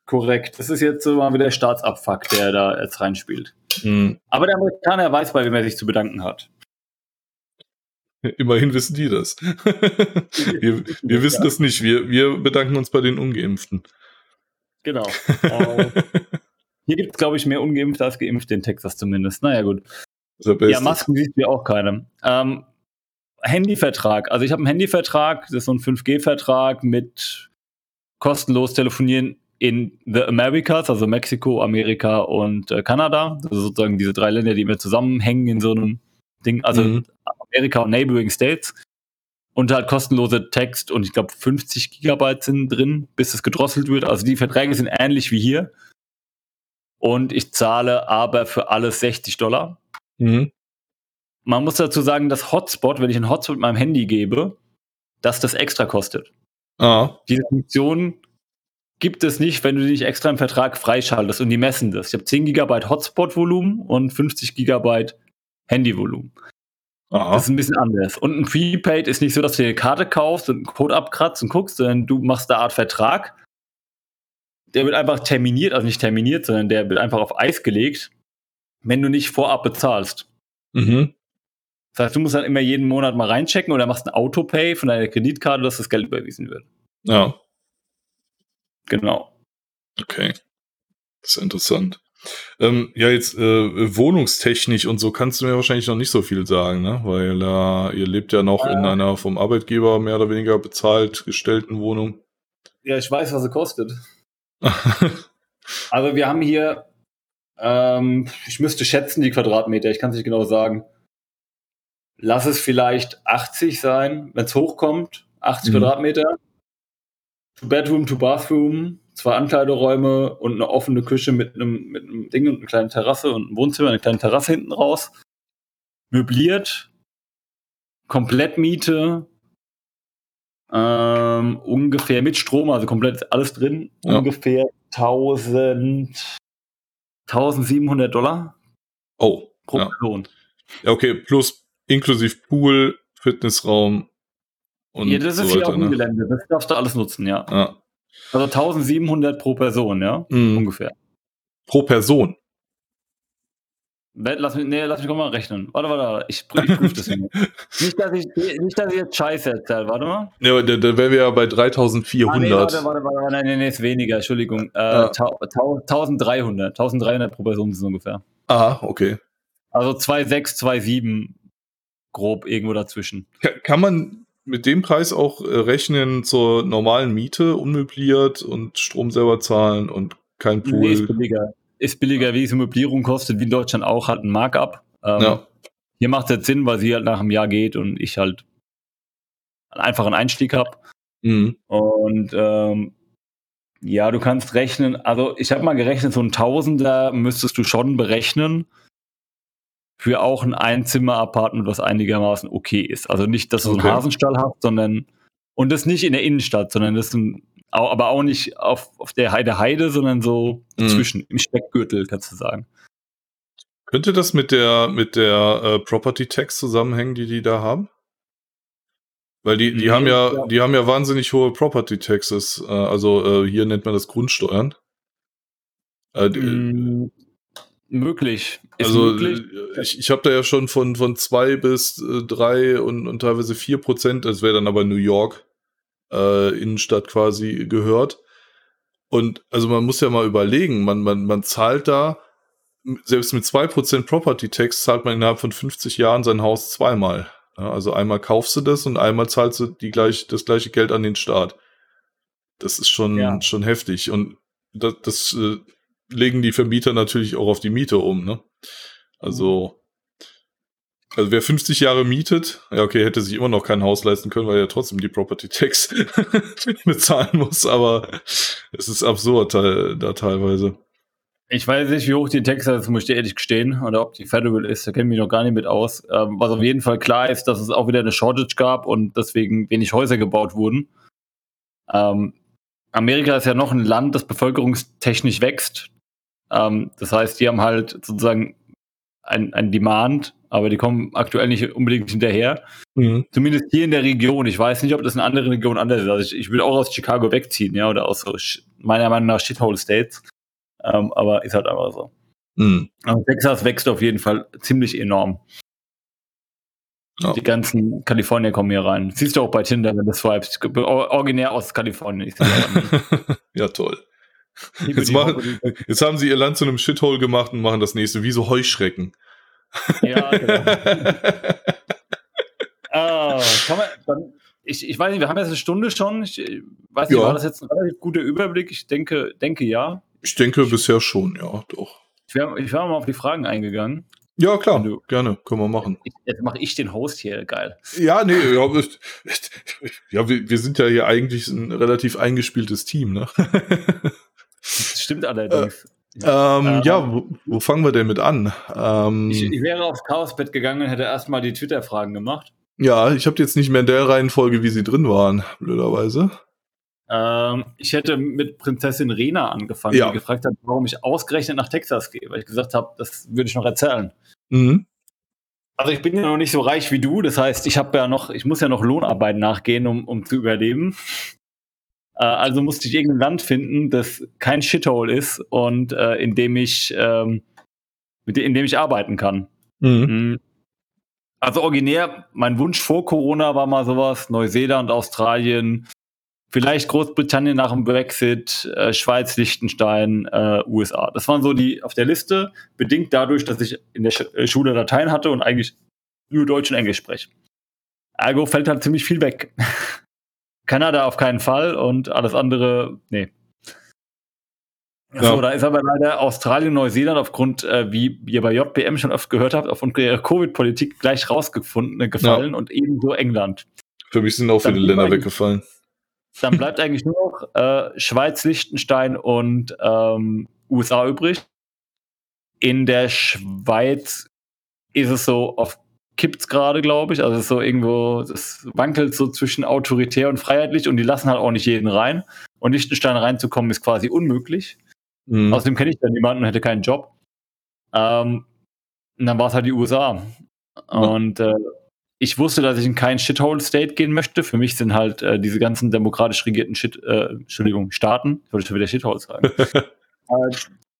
Speaker 2: Korrekt. Das ist jetzt so mal wieder der Staatsabfuck, der da jetzt reinspielt. Mhm. Aber der Amerikaner weiß, bei wem er sich zu bedanken hat.
Speaker 1: Immerhin wissen die das. wir, wir wissen das nicht. Wir, wir bedanken uns bei den Ungeimpften.
Speaker 2: Genau. Hier gibt es, glaube ich, mehr Ungeimpfte als Geimpfte in Texas zumindest. Naja, gut. Ja, Masken siehst du ja auch keine. Ähm, Handyvertrag. Also ich habe einen Handyvertrag, das ist so ein 5G-Vertrag mit kostenlos telefonieren in the Americas, also Mexiko, Amerika und äh, Kanada. Also sozusagen diese drei Länder, die immer zusammenhängen in so einem Ding. Also mhm. Amerika und Neighboring States. Und halt kostenlose Text und ich glaube 50 Gigabyte sind drin, bis es gedrosselt wird. Also die Verträge sind ähnlich wie hier und ich zahle aber für alles 60 Dollar. Mhm. Man muss dazu sagen, dass Hotspot, wenn ich einen Hotspot mit meinem Handy gebe, dass das extra kostet. Ah. Diese Funktion gibt es nicht, wenn du dich extra im Vertrag freischaltest und die messen das. Ich habe 10 GB Hotspot-Volumen und 50 GB Handy-Volumen. Das ist ein bisschen anders. Und ein Prepaid ist nicht so, dass du dir eine Karte kaufst und einen Code abkratzt und guckst, sondern du machst eine Art Vertrag der wird einfach terminiert, also nicht terminiert, sondern der wird einfach auf Eis gelegt, wenn du nicht vorab bezahlst. Mhm. Das heißt, du musst dann immer jeden Monat mal reinchecken oder machst ein Autopay von deiner Kreditkarte, dass das Geld überwiesen wird.
Speaker 1: Ja.
Speaker 2: Genau.
Speaker 1: Okay. Das ist interessant. Ähm, ja, jetzt äh, wohnungstechnisch und so kannst du mir wahrscheinlich noch nicht so viel sagen, ne? Weil äh, ihr lebt ja noch äh, in einer vom Arbeitgeber mehr oder weniger bezahlt gestellten Wohnung.
Speaker 2: Ja, ich weiß, was sie kostet. also wir haben hier, ähm, ich müsste schätzen die Quadratmeter, ich kann es nicht genau sagen. Lass es vielleicht 80 sein, wenn es hochkommt, 80 mhm. Quadratmeter. Two Bedroom, two Bathroom, zwei Ankleideräume und eine offene Küche mit einem, mit einem Ding und einer kleinen Terrasse und ein Wohnzimmer, eine kleine Terrasse hinten raus. Möbliert. Komplettmiete ähm, ungefähr mit Strom, also komplett alles drin, ja. ungefähr 1000, 1700 Dollar.
Speaker 1: Oh. Pro ja. Person. Ja, okay, plus inklusive Pool, Fitnessraum
Speaker 2: und Ja, das so ist hier auch ein ne? Gelände, das darfst du alles nutzen, ja. ja. Also 1700 pro Person, ja, mhm. ungefähr.
Speaker 1: Pro Person?
Speaker 2: Lass mich, nee, lass mich mal rechnen. Warte, warte, ich, ich prüfe das nicht. nicht, dass ich, nicht, dass ich jetzt Scheiße erzähle. Warte mal.
Speaker 1: Ja, da, da wären wir ja bei 3400. Ah, nee,
Speaker 2: warte, warte, warte, nein, nee, nee, ist weniger, Entschuldigung. Äh, ja. 1300. 1300 pro Person ist es ungefähr.
Speaker 1: Aha, okay.
Speaker 2: Also 2,6, 2,7 grob irgendwo dazwischen.
Speaker 1: Kann man mit dem Preis auch äh, rechnen zur normalen Miete, unmöbliert und Strom selber zahlen und kein Pool? Nee,
Speaker 2: ist billiger ist billiger, wie es Möblierung kostet, wie in Deutschland auch, halt ein Markup. Ähm, ja. Hier macht es jetzt Sinn, weil sie halt nach einem Jahr geht und ich halt einfach einen Einstieg habe. Mhm. Und ähm, ja, du kannst rechnen, also ich habe mal gerechnet, so ein Tausender müsstest du schon berechnen für auch ein Einzimmer-Apartment, was einigermaßen okay ist. Also nicht, dass du okay. so einen Hasenstall hast, sondern und das nicht in der Innenstadt, sondern das ist ein aber auch nicht auf, auf der Heide Heide, sondern so mhm. zwischen, im Speckgürtel, kannst du sagen.
Speaker 1: Könnte das mit der, mit der äh, Property Tax zusammenhängen, die die da haben? Weil die, die nee, haben ja, ja, die haben ja wahnsinnig hohe Property Taxes. Äh, also äh, hier nennt man das Grundsteuern.
Speaker 2: Äh, mm, möglich.
Speaker 1: Ist also möglich. ich, ich habe da ja schon von, von zwei bis äh, drei und, und teilweise vier Prozent, das wäre dann aber New York, äh, Innenstadt quasi gehört. Und also man muss ja mal überlegen, man, man, man zahlt da, selbst mit 2% Property Tax zahlt man innerhalb von 50 Jahren sein Haus zweimal. Ja, also einmal kaufst du das und einmal zahlst du die gleich, das gleiche Geld an den Staat. Das ist schon, ja. schon heftig. Und das, das äh, legen die Vermieter natürlich auch auf die Miete um. Ne? Also also wer 50 Jahre mietet, ja okay, hätte sich immer noch kein Haus leisten können, weil er trotzdem die Property Tax bezahlen muss, aber es ist absurd da teilweise.
Speaker 2: Ich weiß nicht, wie hoch die Tax ist, muss ich ehrlich gestehen, oder ob die Federal ist, da kenne ich mich noch gar nicht mit aus. Ähm, was auf jeden Fall klar ist, dass es auch wieder eine Shortage gab und deswegen wenig Häuser gebaut wurden. Ähm, Amerika ist ja noch ein Land, das bevölkerungstechnisch wächst. Ähm, das heißt, die haben halt sozusagen ein, ein Demand aber die kommen aktuell nicht unbedingt hinterher. Mhm. Zumindest hier in der Region. Ich weiß nicht, ob das in anderen Regionen anders ist. Also ich, ich will auch aus Chicago wegziehen, ja, oder aus so, meiner Meinung nach Shithole States. Ähm, aber ist halt einfach so. Mhm. Also Texas wächst auf jeden Fall ziemlich enorm. Oh. Die ganzen Kalifornier kommen hier rein. Siehst du auch bei Tinder, wenn du swipest. Originär aus Kalifornien.
Speaker 1: ja, toll. Jetzt, machen, jetzt haben sie ihr Land zu einem Shithole gemacht und machen das nächste, wie so Heuschrecken. Ja, genau.
Speaker 2: ah, kann man, dann, ich, ich weiß nicht, wir haben jetzt eine Stunde schon. Ich weiß nicht, ja. war das jetzt ein relativ guter Überblick? Ich denke, denke ja.
Speaker 1: Ich denke bisher schon, ja, doch.
Speaker 2: Ich wäre ich wär mal auf die Fragen eingegangen.
Speaker 1: Ja, klar, du, gerne, können wir machen.
Speaker 2: Jetzt mache ich den Host hier, geil.
Speaker 1: Ja, nee, ja, ja wir, wir sind ja hier eigentlich ein relativ eingespieltes Team, ne?
Speaker 2: Das stimmt allerdings.
Speaker 1: Ja, ähm, ähm, ja wo, wo, fangen wir denn mit an? Ähm,
Speaker 2: ich, ich, wäre aufs Chaosbett gegangen und hätte erstmal die Twitter-Fragen gemacht.
Speaker 1: Ja, ich habe jetzt nicht mehr in der Reihenfolge, wie sie drin waren, blöderweise.
Speaker 2: Ähm, ich hätte mit Prinzessin Rena angefangen, ja. die gefragt hat, warum ich ausgerechnet nach Texas gehe, weil ich gesagt habe, das würde ich noch erzählen. Mhm. Also ich bin ja noch nicht so reich wie du, das heißt, ich habe ja noch, ich muss ja noch Lohnarbeit nachgehen, um, um zu überleben. Äh, also musste ich irgendein Land finden, das kein Shithole ist und äh, in dem ich ähm, mit, in dem ich arbeiten kann. Mhm. mhm. Also originär, mein Wunsch vor Corona war mal sowas, Neuseeland, Australien, vielleicht Großbritannien nach dem Brexit, äh, Schweiz, Liechtenstein, äh, USA. Das waren so die auf der Liste, bedingt dadurch, dass ich in der Sch äh, Schule Latein hatte und eigentlich nur Deutsch und Englisch spreche. Ergo fällt halt ziemlich viel weg. Kanada auf keinen Fall und alles andere, nee. Ja. So, da ist aber leider Australien Neuseeland aufgrund, äh, wie ihr bei JBM schon oft gehört habt, aufgrund ihrer Covid-Politik gleich rausgefunden, äh, gefallen ja. und ebenso England.
Speaker 1: Für mich sind auch viele Länder weggefallen.
Speaker 2: Dann bleibt eigentlich nur noch äh, Schweiz, Liechtenstein und ähm, USA übrig. In der Schweiz ist es so, auf kippt es gerade, glaube ich. Also es ist so irgendwo, es wankelt so zwischen autoritär und freiheitlich und die lassen halt auch nicht jeden rein. Und Liechtenstein reinzukommen ist quasi unmöglich. Mhm. Außerdem kenne ich da niemanden und hätte keinen Job. Ähm, und dann war es halt die USA. Und äh, ich wusste, dass ich in kein Shithole-State gehen möchte. Für mich sind halt äh, diese ganzen demokratisch regierten Shit, äh, Entschuldigung, Staaten, ich wollte schon wieder Shithole sagen.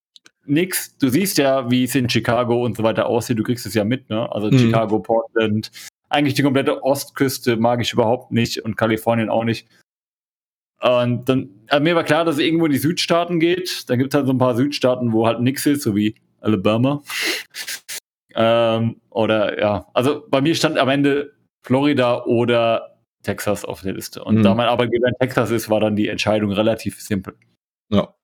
Speaker 2: nix. Du siehst ja, wie es in Chicago und so weiter aussieht. Du kriegst es ja mit, ne? Also mhm. Chicago, Portland, eigentlich die komplette Ostküste mag ich überhaupt nicht und Kalifornien auch nicht. Und dann, also mir war klar, dass es irgendwo in die Südstaaten geht. Dann gibt es halt so ein paar Südstaaten, wo halt nichts ist, so wie Alabama. ähm, oder ja, also bei mir stand am Ende Florida oder Texas auf der Liste. Und mhm. da mein Arbeitgeber in Texas ist, war dann die Entscheidung relativ simpel.
Speaker 1: Ja.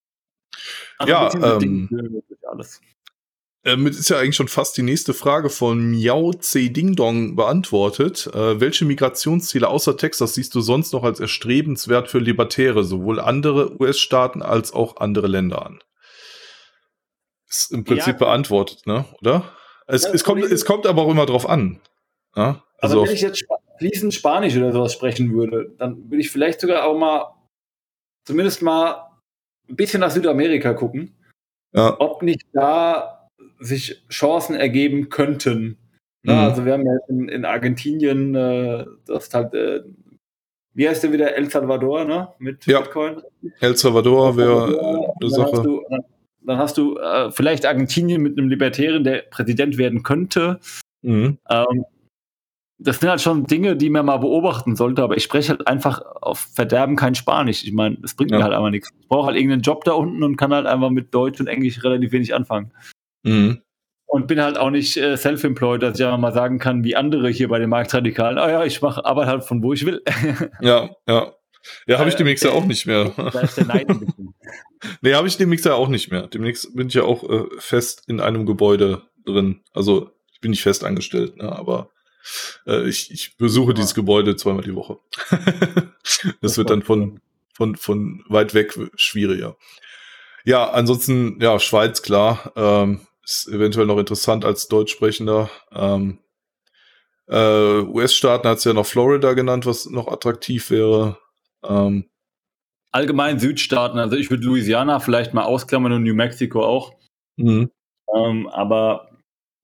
Speaker 1: Also ja, ähm, alles. Damit ist ja eigentlich schon fast die nächste Frage von Miao C. Ding Dong beantwortet. Äh, welche Migrationsziele außer Texas siehst du sonst noch als erstrebenswert für Libertäre, sowohl andere US-Staaten als auch andere Länder an? Ist im Prinzip ja, beantwortet, ne? Oder? Es, ja, es, kommt, es kommt aber auch immer drauf an.
Speaker 2: Ja? Also, also wenn ich jetzt fließend Spanisch oder sowas sprechen würde, dann würde ich vielleicht sogar auch mal zumindest mal ein bisschen nach Südamerika gucken. Ja. Ob nicht da sich Chancen ergeben könnten. Mhm. also wir haben ja in, in Argentinien, äh, das halt, äh, wie heißt der wieder, El Salvador, ne?
Speaker 1: Mit ja. Bitcoin. El Salvador wäre eine Sache.
Speaker 2: Hast du, dann hast du äh, vielleicht Argentinien mit einem Libertären, der Präsident werden könnte. Mhm. Ähm, das sind halt schon Dinge, die man mal beobachten sollte, aber ich spreche halt einfach auf Verderben kein Spanisch. Ich meine, es bringt ja. mir halt einfach nichts. Ich brauche halt irgendeinen Job da unten und kann halt einfach mit Deutsch und Englisch relativ wenig anfangen. Mhm. Und bin halt auch nicht äh, self-employed, dass ich einfach mal sagen kann, wie andere hier bei den Marktradikalen, ah ja, ich mache Arbeit halt von wo ich will.
Speaker 1: ja, ja. Ja, habe ich demnächst ja auch nicht mehr. Da ist der Neid ein bisschen. nee, habe ich demnächst ja auch nicht mehr. Demnächst bin ich ja auch äh, fest in einem Gebäude drin. Also ich bin nicht fest angestellt, ne, aber äh, ich, ich besuche ja. dieses Gebäude zweimal die Woche. das, das wird dann von, von, von weit weg schwieriger. Ja, ansonsten, ja, Schweiz, klar. Ähm, ist eventuell noch interessant als Deutschsprechender. Ähm, äh, US-Staaten hat es ja noch Florida genannt, was noch attraktiv wäre. Ähm,
Speaker 2: Allgemein Südstaaten, also ich würde Louisiana vielleicht mal ausklammern und New Mexico auch. Mhm. Ähm, aber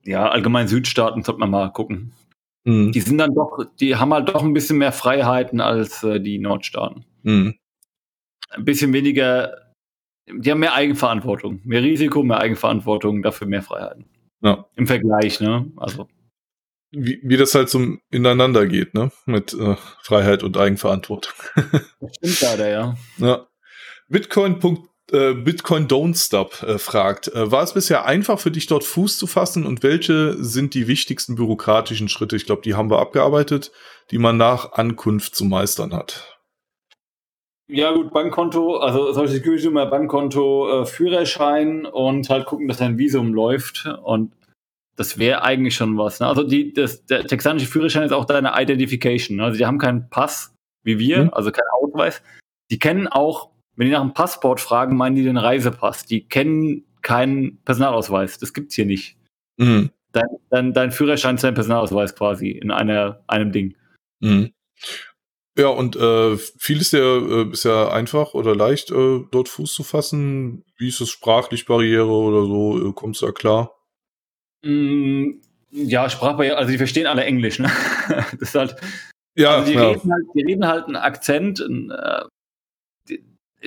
Speaker 2: ja, allgemein Südstaaten sollte man mal gucken. Mhm. Die sind dann doch, die haben halt doch ein bisschen mehr Freiheiten als äh, die Nordstaaten. Mhm. Ein bisschen weniger, die haben mehr Eigenverantwortung, mehr Risiko, mehr Eigenverantwortung, dafür mehr Freiheiten. Ja. Im Vergleich, ne? Also
Speaker 1: wie, wie das halt so ineinander geht, ne? Mit äh, Freiheit und Eigenverantwortung.
Speaker 2: das stimmt leider, ja.
Speaker 1: ja. Bitcoin. Äh, Bitcoin Don't Stop äh, fragt, äh, war es bisher einfach für dich dort Fuß zu fassen und welche sind die wichtigsten bürokratischen Schritte? Ich glaube, die haben wir abgearbeitet, die man nach Ankunft zu meistern hat.
Speaker 2: Ja gut, Bankkonto, also solche Security Nummer, Bankkonto, äh, Führerschein und halt gucken, dass dein Visum läuft und das wäre eigentlich schon was. Ne? Also die, das, der texanische Führerschein ist auch deine Identification. Ne? Also die haben keinen Pass wie wir, mhm. also keinen Ausweis. Die kennen auch, wenn die nach einem Passport fragen, meinen die den Reisepass. Die kennen keinen Personalausweis. Das gibt's hier nicht. Mhm. Dein, dein, dein Führerschein ist dein Personalausweis quasi in einer, einem Ding. Mhm.
Speaker 1: Ja, und äh, viel ist ja äh, bisher einfach oder leicht, äh, dort Fuß zu fassen. Wie ist es sprachlich Barriere oder so? Äh, kommst du da klar?
Speaker 2: Mm, ja, Sprachbarriere, also die verstehen alle Englisch, ne? Das ist halt. Ja, also die, ja. Reden halt, die reden halt einen Akzent. Äh, die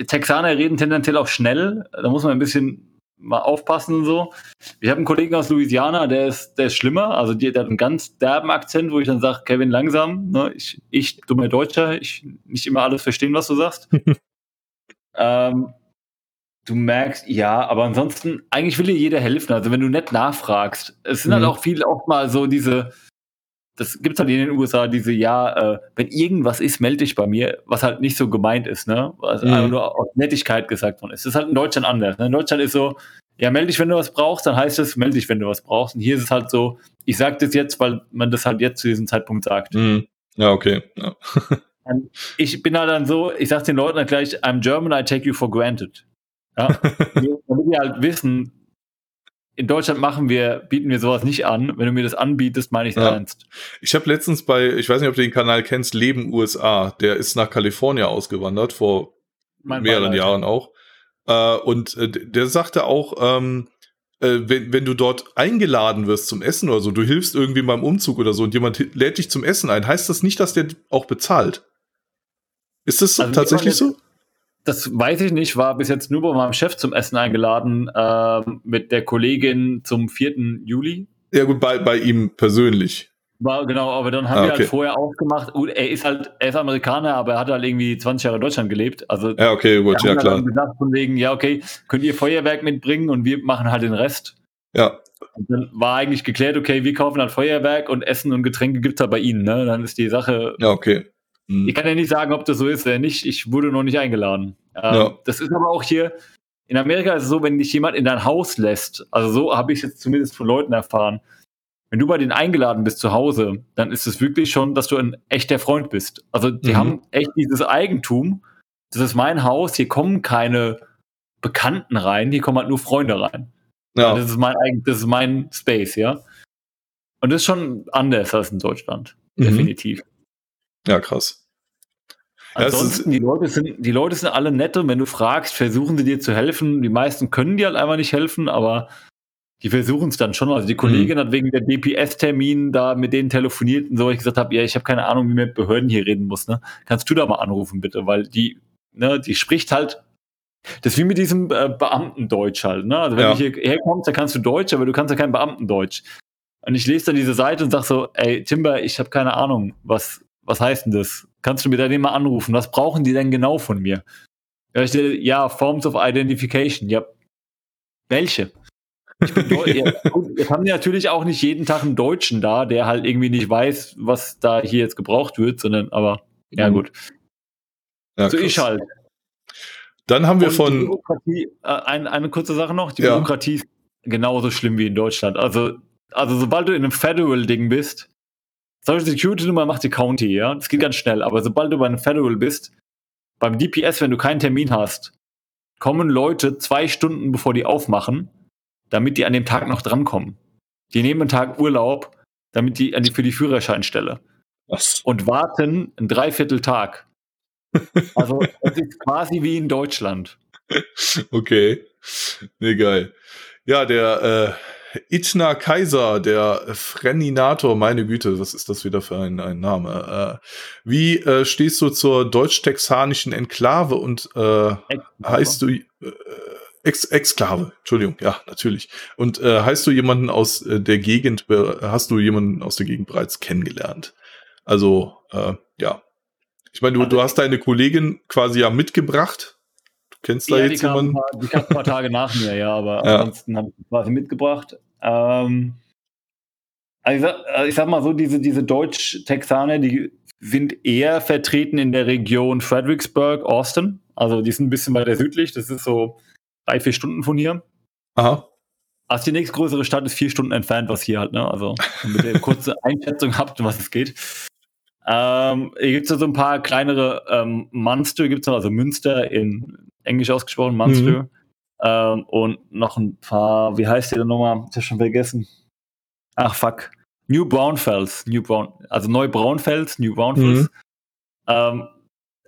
Speaker 2: Texaner reden tendenziell auch schnell. Da muss man ein bisschen mal aufpassen und so. Ich habe einen Kollegen aus Louisiana, der ist, der ist schlimmer. Also die, der hat einen ganz derben Akzent, wo ich dann sage, Kevin, langsam. Ne? Ich, ich, dummer Deutscher, ich nicht immer alles verstehen, was du sagst. ähm, du merkst, ja, aber ansonsten, eigentlich will dir jeder helfen. Also wenn du nicht nachfragst, es sind halt mhm. halt auch viele auch mal so diese, das gibt es halt in den USA, diese, ja, äh, wenn irgendwas ist, melde dich bei mir, was halt nicht so gemeint ist, ne? Was mhm. einfach nur aus Nettigkeit gesagt worden ist. Das ist halt in Deutschland anders. Ne? In Deutschland ist so, ja, melde dich, wenn du was brauchst, dann heißt es, melde dich, wenn du was brauchst. Und hier ist es halt so, ich sage das jetzt, weil man das halt jetzt zu diesem Zeitpunkt sagt. Mhm.
Speaker 1: Ja, okay. Ja.
Speaker 2: ich bin halt dann so, ich sage den Leuten halt gleich, I'm German, I take you for granted. Ja, damit die halt wissen, in Deutschland machen wir, bieten wir sowas nicht an. Wenn du mir das anbietest, meine ich es ja. ernst.
Speaker 1: Ich habe letztens bei, ich weiß nicht, ob du den Kanal kennst, Leben USA, der ist nach Kalifornien ausgewandert, vor mein mehreren Beileid. Jahren auch. Äh, und äh, der sagte auch, ähm, äh, wenn, wenn du dort eingeladen wirst zum Essen oder so, du hilfst irgendwie beim Umzug oder so und jemand lädt dich zum Essen ein, heißt das nicht, dass der auch bezahlt? Ist das also tatsächlich so?
Speaker 2: Das weiß ich nicht, war bis jetzt nur bei meinem Chef zum Essen eingeladen, äh, mit der Kollegin zum 4. Juli.
Speaker 1: Ja, gut, bei, bei ihm persönlich.
Speaker 2: War, genau, aber dann haben ah, wir halt vorher aufgemacht. Er ist halt, er ist Amerikaner, aber er hat halt irgendwie 20 Jahre in Deutschland gelebt. Also
Speaker 1: ja, okay, gut, ja klar.
Speaker 2: Gesagt von wegen, ja, okay, könnt ihr Feuerwerk mitbringen und wir machen halt den Rest.
Speaker 1: Ja.
Speaker 2: Und dann war eigentlich geklärt, okay, wir kaufen halt Feuerwerk und Essen und Getränke gibt es halt bei ihnen. Ne? Dann ist die Sache.
Speaker 1: Ja, okay.
Speaker 2: Ich kann ja nicht sagen, ob das so ist oder nicht. Ich wurde noch nicht eingeladen. Ähm, ja. Das ist aber auch hier. In Amerika ist es so, wenn dich jemand in dein Haus lässt, also so habe ich es jetzt zumindest von Leuten erfahren, wenn du bei denen eingeladen bist zu Hause, dann ist es wirklich schon, dass du ein echter Freund bist. Also die mhm. haben echt dieses Eigentum. Das ist mein Haus, hier kommen keine Bekannten rein, hier kommen halt nur Freunde rein. Ja. Das ist mein das ist mein Space, ja. Und das ist schon anders als in Deutschland. Mhm. Definitiv.
Speaker 1: Ja, krass.
Speaker 2: Ansonsten, die Leute, sind, die Leute sind alle nett und wenn du fragst, versuchen sie dir zu helfen. Die meisten können dir halt einfach nicht helfen, aber die versuchen es dann schon. Also die Kollegin mhm. hat wegen der DPS-Termin da mit denen telefoniert und so, ich gesagt habe, ja, ich habe keine Ahnung, wie man mit Behörden hier reden muss. Ne? Kannst du da mal anrufen, bitte? Weil die, ne, die spricht halt, das ist wie mit diesem äh, Beamtendeutsch halt. Ne? Also wenn ja. du hierher kommst, dann kannst du Deutsch, aber du kannst ja kein Beamtendeutsch. Und ich lese dann diese Seite und sag so, ey, Timber, ich habe keine Ahnung, was, was heißt denn das? Kannst du mir da den mal anrufen? Was brauchen die denn genau von mir? Ja, Forms of Identification. Ja, welche? Ich bin ja, jetzt haben natürlich auch nicht jeden Tag einen Deutschen da, der halt irgendwie nicht weiß, was da hier jetzt gebraucht wird, sondern aber ja mhm. gut. Ja, so krass. ich halt.
Speaker 1: Dann haben wir Und von
Speaker 2: äh, ein, eine kurze Sache noch. Die ja. Bürokratie ist genauso schlimm wie in Deutschland. Also, also sobald du in einem Federal-Ding bist, Social Security Nummer macht die County, ja. Das geht ganz schnell. Aber sobald du bei einem Federal bist, beim DPS, wenn du keinen Termin hast, kommen Leute zwei Stunden bevor die aufmachen damit die an dem Tag noch drankommen. Die nehmen einen Tag Urlaub, damit die, die für die Führerscheinstelle. Was? Und warten einen Dreivierteltag. Also es ist quasi wie in Deutschland.
Speaker 1: Okay. Nee, geil. Ja, der äh, Itchner Kaiser, der Freninator, meine Güte, was ist das wieder für ein, ein Name? Äh, wie äh, stehst du zur deutsch-texanischen Enklave und äh, heißt du äh, Ex Exklave, Entschuldigung, ja, natürlich. Und äh, heißt du jemanden aus äh, der Gegend, hast du jemanden aus der Gegend bereits kennengelernt? Also, ja. Ich meine, du, du hast deine Kollegin quasi ja mitgebracht. Du kennst ja, da jetzt
Speaker 2: die
Speaker 1: jemanden.
Speaker 2: Kam paar, die kam ein paar Tage nach mir, ja, aber ja. ansonsten habe ich quasi mitgebracht. Ähm, also ich, sag, also ich sag mal so, diese, diese Deutsch-Texaner, die sind eher vertreten in der Region Fredericksburg, Austin. Also die sind ein bisschen weiter südlich. Das ist so drei, vier Stunden von hier.
Speaker 1: Aha.
Speaker 2: Also die nächstgrößere Stadt ist vier Stunden entfernt, was hier halt, ne? Also, damit ihr eine kurze Einschätzung habt, was es geht. Ähm, hier gibt es so ein paar kleinere ähm, Munster, gibt es also Münster in Englisch ausgesprochen, Munster. Mhm. Ähm, und noch ein paar, wie heißt die denn nochmal? Ich hab schon vergessen. Ach, fuck. New Braunfels, New Brown, also Neubraunfels, New Braunfels. Mhm. Ähm,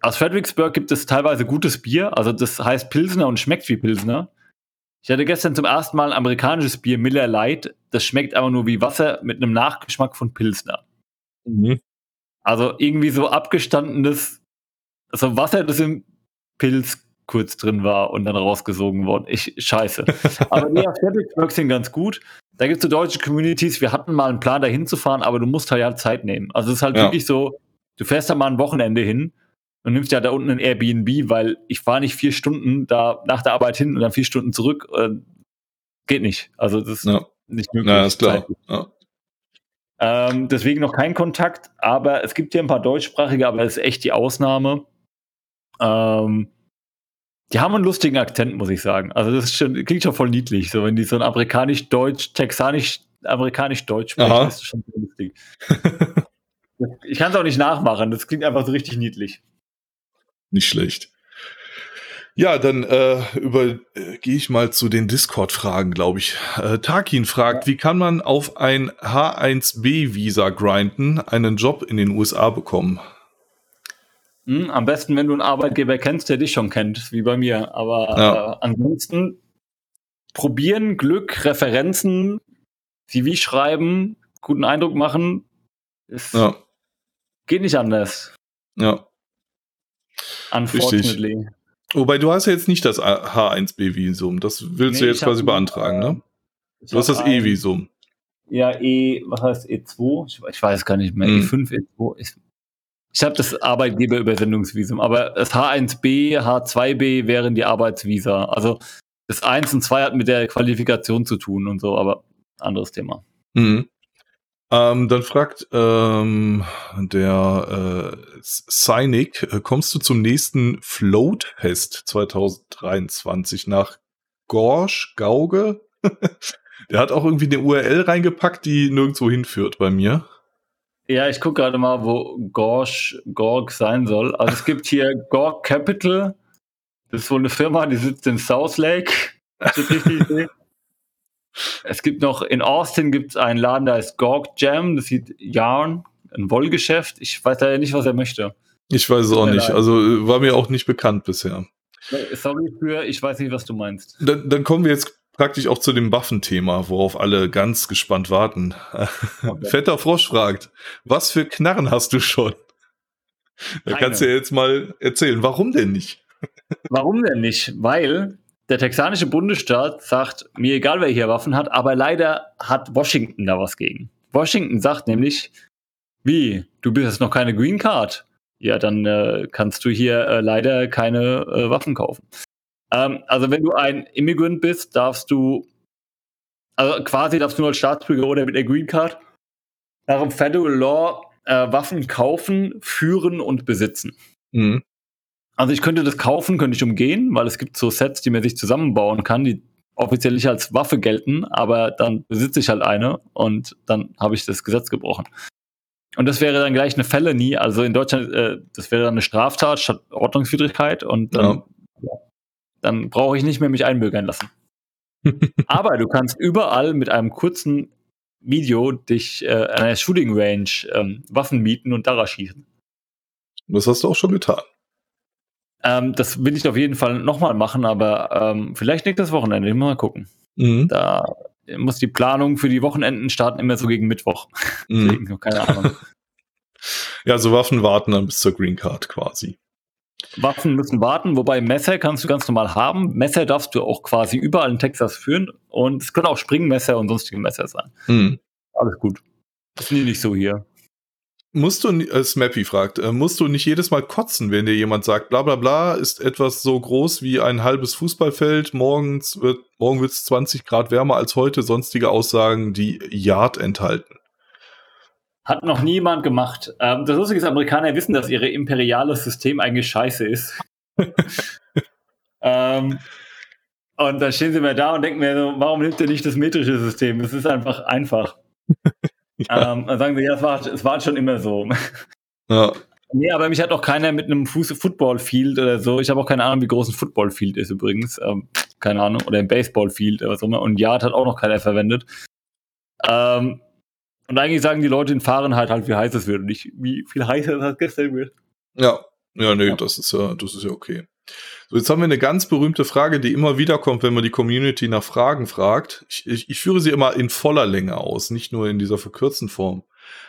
Speaker 2: aus Fredericksburg gibt es teilweise gutes Bier, also das heißt Pilsner und schmeckt wie Pilsner. Ich hatte gestern zum ersten Mal ein amerikanisches Bier, Miller Light. Das schmeckt aber nur wie Wasser mit einem Nachgeschmack von Pilsner. Mhm. Also irgendwie so abgestandenes, also Wasser, das im Pilz kurz drin war und dann rausgesogen worden. Ich, scheiße. aber nee, auf Fredericksburg sind ganz gut. Da gibt es so deutsche Communities. Wir hatten mal einen Plan, da hinzufahren, aber du musst halt ja Zeit nehmen. Also es ist halt ja. wirklich so, du fährst da mal ein Wochenende hin und nimmst ja da unten ein Airbnb, weil ich fahre nicht vier Stunden da nach der Arbeit hin und dann vier Stunden zurück. Äh, geht nicht. Also das ist ja. nicht möglich.
Speaker 1: Ja, ist klar. Ja.
Speaker 2: Ähm, deswegen noch kein Kontakt, aber es gibt hier ein paar deutschsprachige, aber das ist echt die Ausnahme. Ähm, die haben einen lustigen Akzent, muss ich sagen. Also das schon, klingt schon voll niedlich, so wenn die so ein amerikanisch-deutsch, texanisch, amerikanisch-deutsch sprechen, Aha. ist schon sehr lustig. ich kann es auch nicht nachmachen, das klingt einfach so richtig niedlich.
Speaker 1: Nicht schlecht. Ja, dann äh, über äh, gehe ich mal zu den Discord-Fragen, glaube ich. Äh, Tarkin fragt, ja. wie kann man auf ein H1B-Visa grinden, einen Job in den USA bekommen?
Speaker 2: Hm, am besten, wenn du einen Arbeitgeber kennst, der dich schon kennt, wie bei mir. Aber ja. äh, ansonsten probieren, Glück, Referenzen, CV schreiben, guten Eindruck machen. Ist, ja. Geht nicht anders.
Speaker 1: Ja.
Speaker 2: Unfortunately.
Speaker 1: Richtig. Wobei du hast ja jetzt nicht das H1B-Visum. Das willst nee, du jetzt quasi beantragen, ne? Du hast das E-Visum.
Speaker 2: Ja, E, was heißt E2? Ich, ich weiß gar nicht mehr. Hm. E5, E2. Ich, ich habe das Arbeitgeberübersendungsvisum, aber das H1B, H2B wären die Arbeitsvisa. Also das 1 und 2 hat mit der Qualifikation zu tun und so, aber anderes Thema.
Speaker 1: Mhm. Ähm, dann fragt ähm, der äh, Cynic, äh, kommst du zum nächsten Float-Fest 2023 nach Gorsch, Gauge? der hat auch irgendwie eine URL reingepackt, die nirgendwo hinführt bei mir.
Speaker 2: Ja, ich gucke gerade mal, wo Gorsch, Gorg sein soll. Also es gibt hier Gorg Capital. Das ist wohl eine Firma, die sitzt in South Lake. Es gibt noch in Austin gibt es einen Laden, da ist Gorg Jam, das sieht Yarn, ein Wollgeschäft. Ich weiß leider nicht, was er möchte.
Speaker 1: Ich weiß es auch nicht. Leid. Also äh, war mir auch nicht bekannt bisher.
Speaker 2: Sorry für, ich weiß nicht, was du meinst.
Speaker 1: Dann, dann kommen wir jetzt praktisch auch zu dem Waffenthema, worauf alle ganz gespannt warten. Okay. Fetter Frosch fragt, was für Knarren hast du schon? Da Keine. kannst du ja jetzt mal erzählen, warum denn nicht?
Speaker 2: Warum denn nicht? Weil der texanische Bundesstaat sagt, mir egal, wer hier Waffen hat, aber leider hat Washington da was gegen. Washington sagt nämlich, wie, du bist jetzt noch keine Green Card? Ja, dann äh, kannst du hier äh, leider keine äh, Waffen kaufen. Ähm, also wenn du ein Immigrant bist, darfst du, also quasi darfst du nur als Staatsbürger oder mit der Green Card nach dem Federal Law äh, Waffen kaufen, führen und besitzen. Mhm. Also ich könnte das kaufen, könnte ich umgehen, weil es gibt so Sets, die man sich zusammenbauen kann, die offiziell nicht als Waffe gelten, aber dann besitze ich halt eine und dann habe ich das Gesetz gebrochen. Und das wäre dann gleich eine Felony, also in Deutschland, äh, das wäre dann eine Straftat statt Ordnungswidrigkeit und dann, ja. Dann brauche ich nicht mehr mich einbürgern lassen. aber du kannst überall mit einem kurzen Video dich äh, an einer Shooting Range ähm, Waffen mieten und daraus schießen.
Speaker 1: Das hast du auch schon getan.
Speaker 2: Ähm, das will ich auf jeden Fall nochmal machen, aber ähm, vielleicht nächstes Wochenende. Mal gucken. Mhm. Da muss die Planung für die Wochenenden starten immer so gegen Mittwoch. Mhm. Deswegen, keine Ahnung.
Speaker 1: ja, so Waffen warten dann bis zur Green Card quasi.
Speaker 2: Waffen müssen warten, wobei Messer kannst du ganz normal haben. Messer darfst du auch quasi überall in Texas führen und es können auch Springmesser und sonstige Messer sein. Mhm. Alles gut. Das ist nicht so hier.
Speaker 1: Musst du, äh, Smappy fragt, äh, musst du nicht jedes Mal kotzen, wenn dir jemand sagt, bla bla bla, ist etwas so groß wie ein halbes Fußballfeld, morgens wird, morgen wird es 20 Grad wärmer als heute, sonstige Aussagen, die Yard enthalten.
Speaker 2: Hat noch niemand gemacht. Ähm, das Lustige ist, Amerikaner wissen, dass ihr imperiales System eigentlich scheiße ist. ähm, und dann stehen sie mir da und denken mir so, warum nimmt ihr nicht das metrische System? Es ist einfach einfach. Ja. Ähm, dann sagen sie, ja, es war, es war schon immer so. Ja. Nee, aber mich hat auch keiner mit einem Football-Field oder so. Ich habe auch keine Ahnung, wie groß ein Football-Field ist übrigens. Ähm, keine Ahnung. Oder ein Baseball-Field oder was auch immer. Und Yard hat auch noch keiner verwendet. Ähm, und eigentlich sagen die Leute in Fahrenheit halt, wie heiß es wird und nicht, wie viel heißer es gestern wird.
Speaker 1: Ja, ja, nee, ja. das ist ja, das ist ja okay. So, jetzt haben wir eine ganz berühmte Frage, die immer wieder kommt, wenn man die Community nach Fragen fragt. Ich, ich, ich führe sie immer in voller Länge aus, nicht nur in dieser verkürzten Form.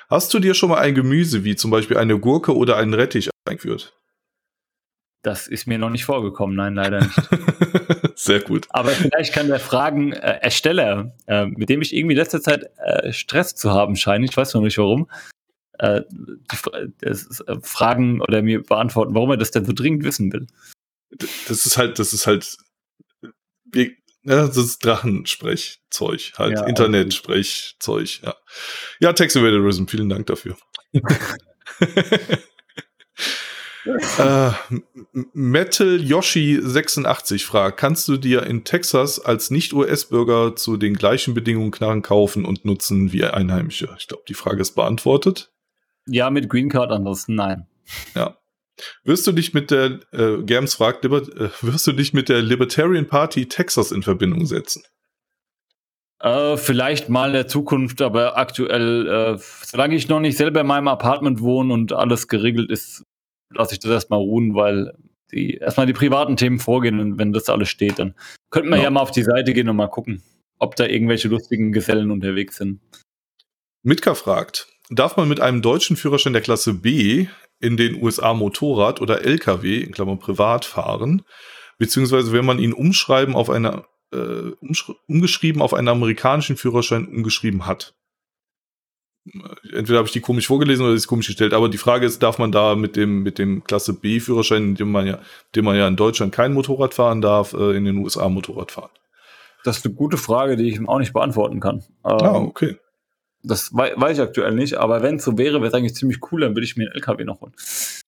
Speaker 1: Hast du dir schon mal ein Gemüse wie zum Beispiel eine Gurke oder einen Rettich eingeführt?
Speaker 2: Das ist mir noch nicht vorgekommen, nein, leider nicht.
Speaker 1: Sehr gut.
Speaker 2: Aber vielleicht kann der Fragenersteller, äh, mit dem ich irgendwie letzte Zeit äh, Stress zu haben scheine, ich weiß noch nicht warum, äh, die, äh, Fragen oder mir beantworten, warum er das denn so dringend wissen will
Speaker 1: das ist halt, das ist halt, ja, das ist Drachensprechzeug, halt ja, Internetsprechzeug, ja. Ja, Text Evangelism, vielen Dank dafür. äh, Metal Yoshi 86 fragt, kannst du dir in Texas als Nicht-US-Bürger zu den gleichen Bedingungen Knarren kaufen und nutzen wie Einheimische? Ich glaube, die Frage ist beantwortet.
Speaker 2: Ja, mit Green Card ansonsten nein.
Speaker 1: Ja. Wirst du dich mit der, äh, Germs fragt, Liber, äh, wirst du dich mit der Libertarian Party Texas in Verbindung setzen?
Speaker 2: Äh, vielleicht mal in der Zukunft, aber aktuell, äh, solange ich noch nicht selber in meinem Apartment wohne und alles geregelt ist, lasse ich das erstmal ruhen, weil die erstmal die privaten Themen vorgehen und wenn das alles steht, dann könnten wir ja. ja mal auf die Seite gehen und mal gucken, ob da irgendwelche lustigen Gesellen unterwegs sind.
Speaker 1: Mitka fragt, darf man mit einem deutschen Führerschein der Klasse B in den USA Motorrad oder LKW, in Klammern privat fahren, beziehungsweise wenn man ihn umschreiben auf eine, äh, umgeschrieben auf einen amerikanischen Führerschein umgeschrieben hat? Entweder habe ich die komisch vorgelesen oder ist komisch gestellt, aber die Frage ist, darf man da mit dem, mit dem Klasse B Führerschein, dem man ja, dem man ja in Deutschland kein Motorrad fahren darf, äh, in den USA Motorrad fahren?
Speaker 2: Das ist eine gute Frage, die ich auch nicht beantworten kann.
Speaker 1: Ah, ähm, ah, okay.
Speaker 2: Das we weiß ich aktuell nicht, aber wenn es so wäre, wäre es eigentlich ziemlich cool, dann würde ich mir einen LKW noch holen.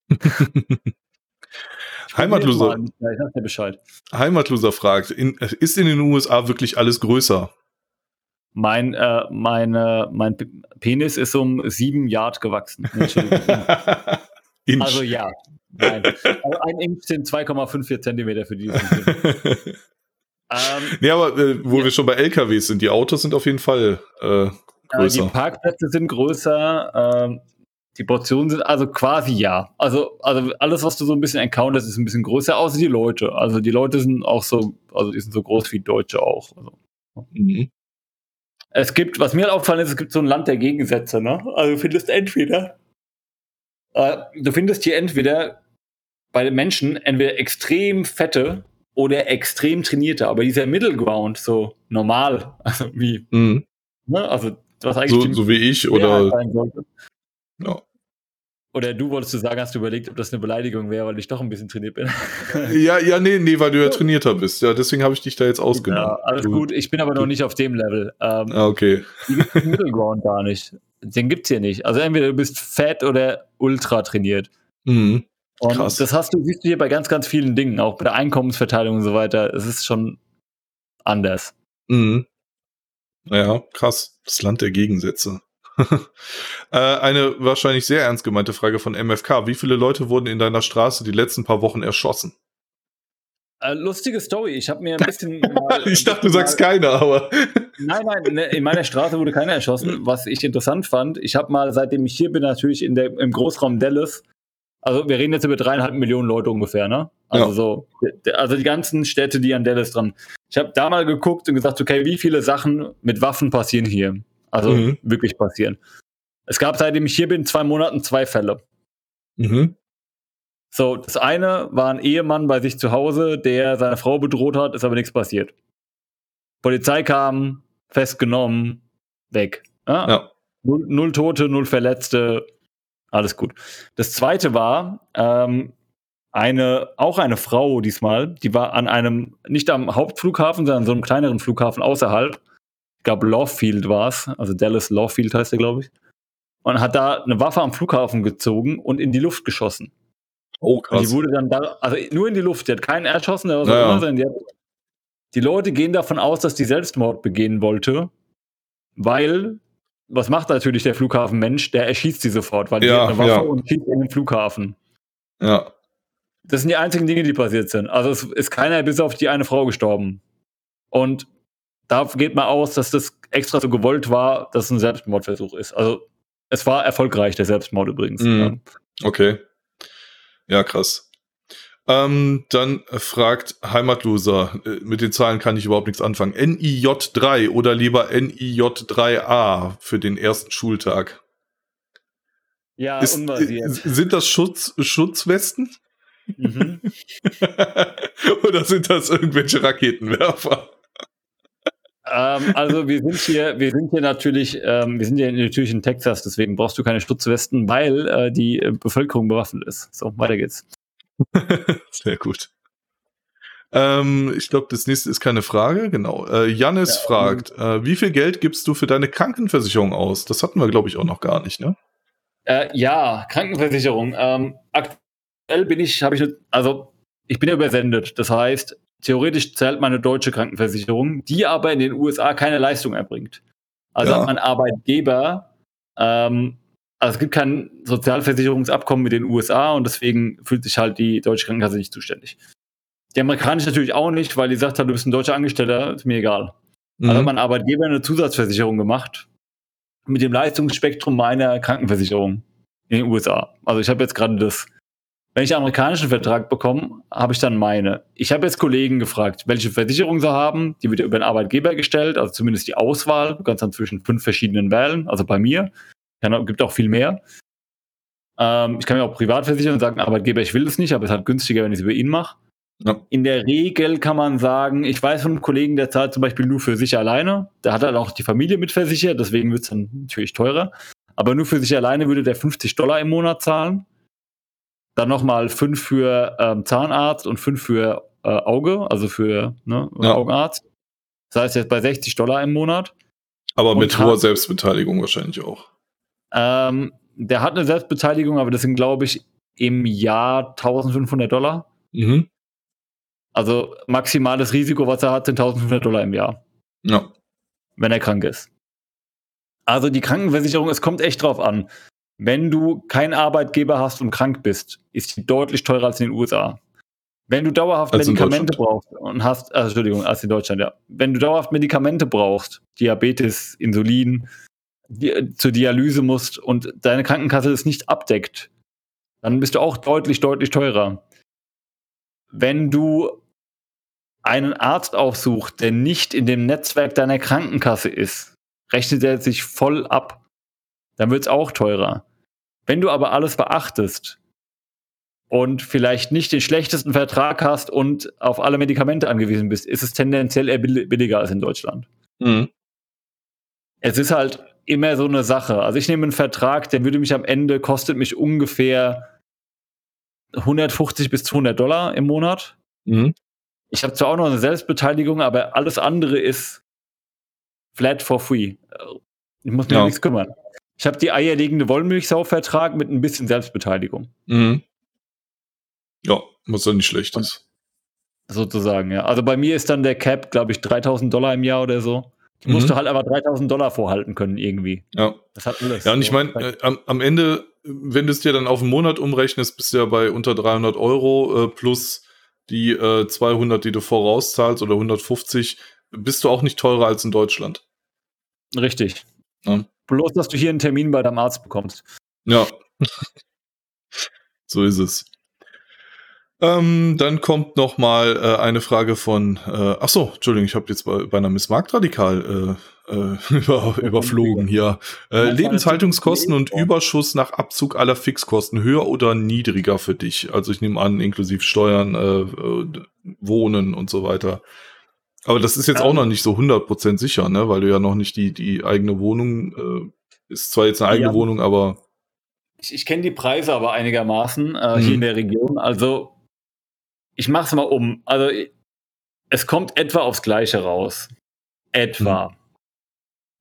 Speaker 1: Heimatloser. Heimatloser fragt, in, ist in den USA wirklich alles größer?
Speaker 2: Mein, äh, meine, mein Penis ist um sieben Yard gewachsen. also ja. Nein. Also ein Inch sind 2,54 Zentimeter für diesen
Speaker 1: ähm, nee, aber äh, wo ja. wir schon bei LKWs sind, die Autos sind auf jeden Fall äh, größer.
Speaker 2: die Parkplätze sind größer. Ähm, die Portionen sind also quasi ja. Also, also alles, was du so ein bisschen encounterst, ist ein bisschen größer, außer die Leute. Also die Leute sind auch so, also die sind so groß wie Deutsche auch. Also. Mhm. Es gibt, was mir halt aufgefallen ist, es gibt so ein Land der Gegensätze, ne? Also du findest entweder, äh, du findest hier entweder bei den Menschen entweder extrem fette oder extrem trainierte, aber dieser Middle Ground, so normal, also wie, mhm.
Speaker 1: ne? Also was eigentlich so, so wie ich oder
Speaker 2: ja. Oder du wolltest du sagen, hast du überlegt, ob das eine Beleidigung wäre, weil ich doch ein bisschen trainiert bin.
Speaker 1: ja, ja, nee, nee, weil du ja trainierter bist. Ja, deswegen habe ich dich da jetzt ausgenommen. Ja,
Speaker 2: alles gut, ich bin aber noch nicht auf dem Level.
Speaker 1: Ähm, ah, okay.
Speaker 2: Den Middle Ground gar nicht. Den gibt's hier nicht. Also entweder du bist fett oder ultra trainiert. Mhm. Und Krass. das hast du, siehst du hier bei ganz, ganz vielen Dingen, auch bei der Einkommensverteilung und so weiter. Es ist schon anders.
Speaker 1: Mhm. Ja, krass. Das Land der Gegensätze. äh, eine wahrscheinlich sehr ernst gemeinte Frage von MFK. Wie viele Leute wurden in deiner Straße die letzten paar Wochen erschossen?
Speaker 2: Äh, lustige Story. Ich habe mir ein bisschen.
Speaker 1: Mal, ich dachte, du sagst keiner, aber.
Speaker 2: nein, nein, ne, in meiner Straße wurde keiner erschossen. Was ich interessant fand, ich habe mal, seitdem ich hier bin, natürlich in der, im Großraum Dallas, also wir reden jetzt über dreieinhalb Millionen Leute ungefähr, ne? Also ja. so, also die ganzen Städte, die an Dallas dran. Ich habe da mal geguckt und gesagt, okay, wie viele Sachen mit Waffen passieren hier? Also mhm. wirklich passieren. Es gab, seitdem ich hier bin, zwei Monaten zwei Fälle. Mhm. So, das eine war ein Ehemann bei sich zu Hause, der seine Frau bedroht hat, ist aber nichts passiert. Polizei kam, festgenommen, weg. Ja? ja. Null, null, Tote, null Verletzte, alles gut. Das zweite war ähm, eine, auch eine Frau diesmal, die war an einem, nicht am Hauptflughafen, sondern an so einem kleineren Flughafen außerhalb ich glaube Lawfield war es, also Dallas Lawfield heißt er, glaube ich. Und hat da eine Waffe am Flughafen gezogen und in die Luft geschossen. Oh, krass. Und die wurde dann da, also nur in die Luft, die hat keinen erschossen, der was naja. immer. Die, hat, die Leute gehen davon aus, dass die Selbstmord begehen wollte, weil, was macht natürlich der Flughafenmensch? Der erschießt sie sofort, weil ja, die hat eine Waffe ja. und schießt in den Flughafen.
Speaker 1: Ja.
Speaker 2: Das sind die einzigen Dinge, die passiert sind. Also es ist keiner bis auf die eine Frau gestorben. Und da geht man aus, dass das extra so gewollt war, dass es ein Selbstmordversuch ist. Also es war erfolgreich, der Selbstmord übrigens.
Speaker 1: Mhm. Okay. Ja, krass. Ähm, dann fragt Heimatloser, äh, mit den Zahlen kann ich überhaupt nichts anfangen. NIJ3 oder lieber NIJ3A für den ersten Schultag?
Speaker 2: Ja, Ist, unbasiert.
Speaker 1: Sind das Schutz, Schutzwesten? Mhm. oder sind das irgendwelche Raketenwerfer?
Speaker 2: Ähm, also wir sind hier, wir sind hier natürlich, ähm, wir sind hier natürlich in Texas, deswegen brauchst du keine Stutzwesten, weil äh, die Bevölkerung bewaffnet ist. So, weiter geht's.
Speaker 1: Sehr gut. Ähm, ich glaube, das nächste ist keine Frage. Genau. Äh, Jannis ja, fragt, äh, wie viel Geld gibst du für deine Krankenversicherung aus? Das hatten wir, glaube ich, auch noch gar nicht, ne?
Speaker 2: Äh, ja, Krankenversicherung. Ähm, aktuell bin ich, habe ich, also ich bin ja übersendet. Das heißt, theoretisch zahlt meine deutsche Krankenversicherung, die aber in den USA keine Leistung erbringt. Also ja. hat mein Arbeitgeber, ähm, also es gibt kein Sozialversicherungsabkommen mit den USA und deswegen fühlt sich halt die deutsche Krankenkasse nicht zuständig. Die amerikanische natürlich auch nicht, weil die sagt halt, du bist ein deutscher Angestellter, ist mir egal. Mhm. Also hat mein Arbeitgeber eine Zusatzversicherung gemacht mit dem Leistungsspektrum meiner Krankenversicherung in den USA. Also ich habe jetzt gerade das, wenn ich einen amerikanischen Vertrag bekomme, habe ich dann meine. Ich habe jetzt Kollegen gefragt, welche Versicherung sie haben. Die wird über den Arbeitgeber gestellt, also zumindest die Auswahl. Du kannst dann zwischen fünf verschiedenen wählen, also bei mir. Es gibt auch viel mehr. Ähm, ich kann mir auch privat versichern und sagen, Arbeitgeber, ich will das nicht, aber es ist halt günstiger, wenn ich es über ihn mache. Ja. In der Regel kann man sagen, ich weiß von einem Kollegen, der zahlt zum Beispiel nur für sich alleine. Der hat halt auch die Familie mitversichert, deswegen wird es dann natürlich teurer. Aber nur für sich alleine würde der 50 Dollar im Monat zahlen. Dann nochmal 5 für ähm, Zahnarzt und 5 für äh, Auge, also für ne, ja. Augenarzt. Das heißt jetzt bei 60 Dollar im Monat.
Speaker 1: Aber mit hoher Selbstbeteiligung wahrscheinlich auch.
Speaker 2: Ähm, der hat eine Selbstbeteiligung, aber das sind, glaube ich, im Jahr 1500 Dollar. Mhm. Also maximales Risiko, was er hat, sind 1500 Dollar im Jahr. Ja. Wenn er krank ist. Also die Krankenversicherung, es kommt echt drauf an. Wenn du keinen Arbeitgeber hast und krank bist, ist die deutlich teurer als in den USA. Wenn du dauerhaft als Medikamente brauchst und hast, also Entschuldigung, als in Deutschland, ja. Wenn du dauerhaft Medikamente brauchst, Diabetes, Insulin, die, zur Dialyse musst und deine Krankenkasse es nicht abdeckt, dann bist du auch deutlich, deutlich teurer. Wenn du einen Arzt aufsucht, der nicht in dem Netzwerk deiner Krankenkasse ist, rechnet er sich voll ab. Dann wird es auch teurer. Wenn du aber alles beachtest und vielleicht nicht den schlechtesten Vertrag hast und auf alle Medikamente angewiesen bist, ist es tendenziell eher billiger als in Deutschland. Mhm. Es ist halt immer so eine Sache. Also ich nehme einen Vertrag, der würde mich am Ende, kostet mich ungefähr 150 bis 200 Dollar im Monat. Mhm. Ich habe zwar auch noch eine Selbstbeteiligung, aber alles andere ist flat for free. Ich muss mir ja. nichts kümmern. Ich habe die eierlegende Wollmilchsau-Vertrag mit ein bisschen Selbstbeteiligung. Mhm.
Speaker 1: Ja, was dann nicht schlecht ist.
Speaker 2: Sozusagen, ja. Also bei mir ist dann der Cap, glaube ich, 3000 Dollar im Jahr oder so. Die mhm. musst du halt aber 3000 Dollar vorhalten können irgendwie.
Speaker 1: Ja. Das hat alles. Ja, und ich meine, äh, am, am, Ende, wenn du es dir dann auf einen Monat umrechnest, bist du ja bei unter 300 Euro äh, plus die äh, 200, die du vorauszahlst oder 150, bist du auch nicht teurer als in Deutschland.
Speaker 2: Richtig. Ja. Bloß, dass du hier einen Termin bei deinem Arzt bekommst.
Speaker 1: Ja. so ist es. Ähm, dann kommt noch mal äh, eine Frage von, äh, ach so, Entschuldigung, ich habe jetzt bei, bei einer Miss Marktradikal äh, äh, über, überflogen hier. Äh, Lebenshaltungskosten und Überschuss nach Abzug aller Fixkosten höher oder niedriger für dich? Also ich nehme an, inklusive Steuern, äh, äh, Wohnen und so weiter. Aber das ist jetzt auch noch nicht so 100% sicher, ne? weil du ja noch nicht die, die eigene Wohnung, äh, ist zwar jetzt eine eigene ja. Wohnung, aber
Speaker 2: ich, ich kenne die Preise aber einigermaßen äh, mhm. hier in der Region. Also ich mache es mal um. Also es kommt etwa aufs Gleiche raus. Etwa. Mhm.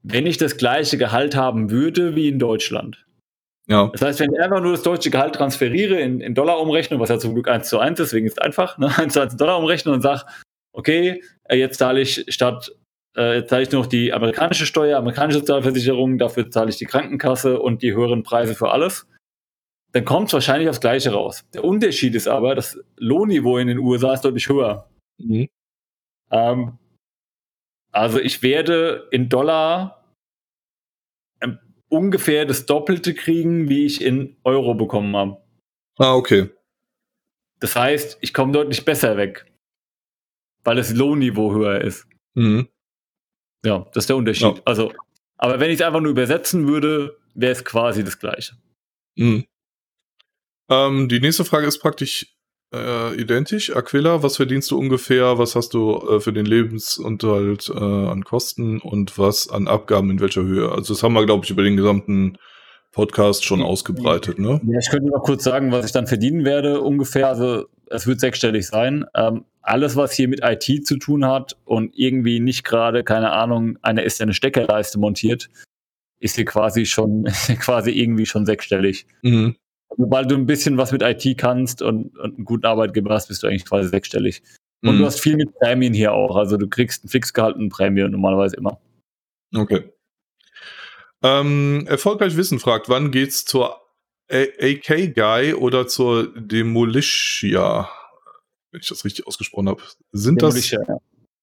Speaker 2: Wenn ich das gleiche Gehalt haben würde wie in Deutschland. Ja. Das heißt, wenn ich einfach nur das deutsche Gehalt transferiere in, in Dollar umrechne, was ja zum Glück 1 zu 1 ist, deswegen ist es einfach, ne, 1 zu 1 Dollar umrechne und sage, okay, äh, jetzt zahle ich statt, äh, jetzt zahle ich nur noch die amerikanische Steuer, amerikanische Sozialversicherung, dafür zahle ich die Krankenkasse und die höheren Preise für alles dann kommt es wahrscheinlich aufs Gleiche raus. Der Unterschied ist aber, das Lohnniveau in den USA ist deutlich höher. Mhm. Ähm, also ich werde in Dollar ähm, ungefähr das Doppelte kriegen, wie ich in Euro bekommen habe.
Speaker 1: Ah, okay.
Speaker 2: Das heißt, ich komme deutlich besser weg, weil das Lohnniveau höher ist. Mhm. Ja, das ist der Unterschied. Ja. Also, aber wenn ich es einfach nur übersetzen würde, wäre es quasi das Gleiche. Mhm.
Speaker 1: Ähm, die nächste Frage ist praktisch äh, identisch. Aquila, was verdienst du ungefähr? Was hast du äh, für den Lebensunterhalt äh, an Kosten und was an Abgaben in welcher Höhe? Also das haben wir, glaube ich, über den gesamten Podcast schon ausgebreitet, ne?
Speaker 2: Ja, ich könnte noch kurz sagen, was ich dann verdienen werde ungefähr. Also es wird sechsstellig sein. Ähm, alles, was hier mit IT zu tun hat und irgendwie nicht gerade, keine Ahnung, eine ist eine Steckerleiste montiert, ist hier quasi schon, quasi irgendwie schon sechsstellig. Mhm. Sobald du ein bisschen was mit IT kannst und, und einen guten Arbeitgeber hast, bist du eigentlich quasi sechsstellig. Und mhm. du hast viel mit Prämien hier auch. Also du kriegst ein Fixgehalt und Prämie normalerweise immer.
Speaker 1: Okay. Ähm, erfolgreich Wissen fragt, wann geht's zur AK Guy oder zur Demolitia? Wenn ich das richtig ausgesprochen habe. Sind Demolitia, das, ja.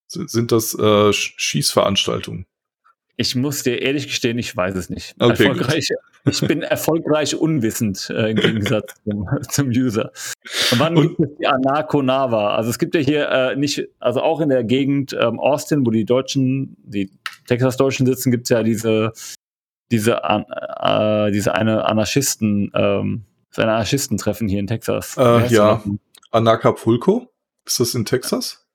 Speaker 1: sind, sind das äh, Schießveranstaltungen?
Speaker 2: Ich muss dir ehrlich gestehen, ich weiß es nicht. Okay, erfolgreich, ich bin erfolgreich unwissend äh, im Gegensatz zum, zum, User. Und wann und, gibt es die Anaconava? Also es gibt ja hier äh, nicht, also auch in der Gegend ähm, Austin, wo die Deutschen, die Texas-Deutschen sitzen, gibt es ja diese, diese, äh, diese eine Anarchisten, ähm, das eine Anarchistentreffen hier in Texas.
Speaker 1: Äh, ja, Anacapulco? Ist das in Texas?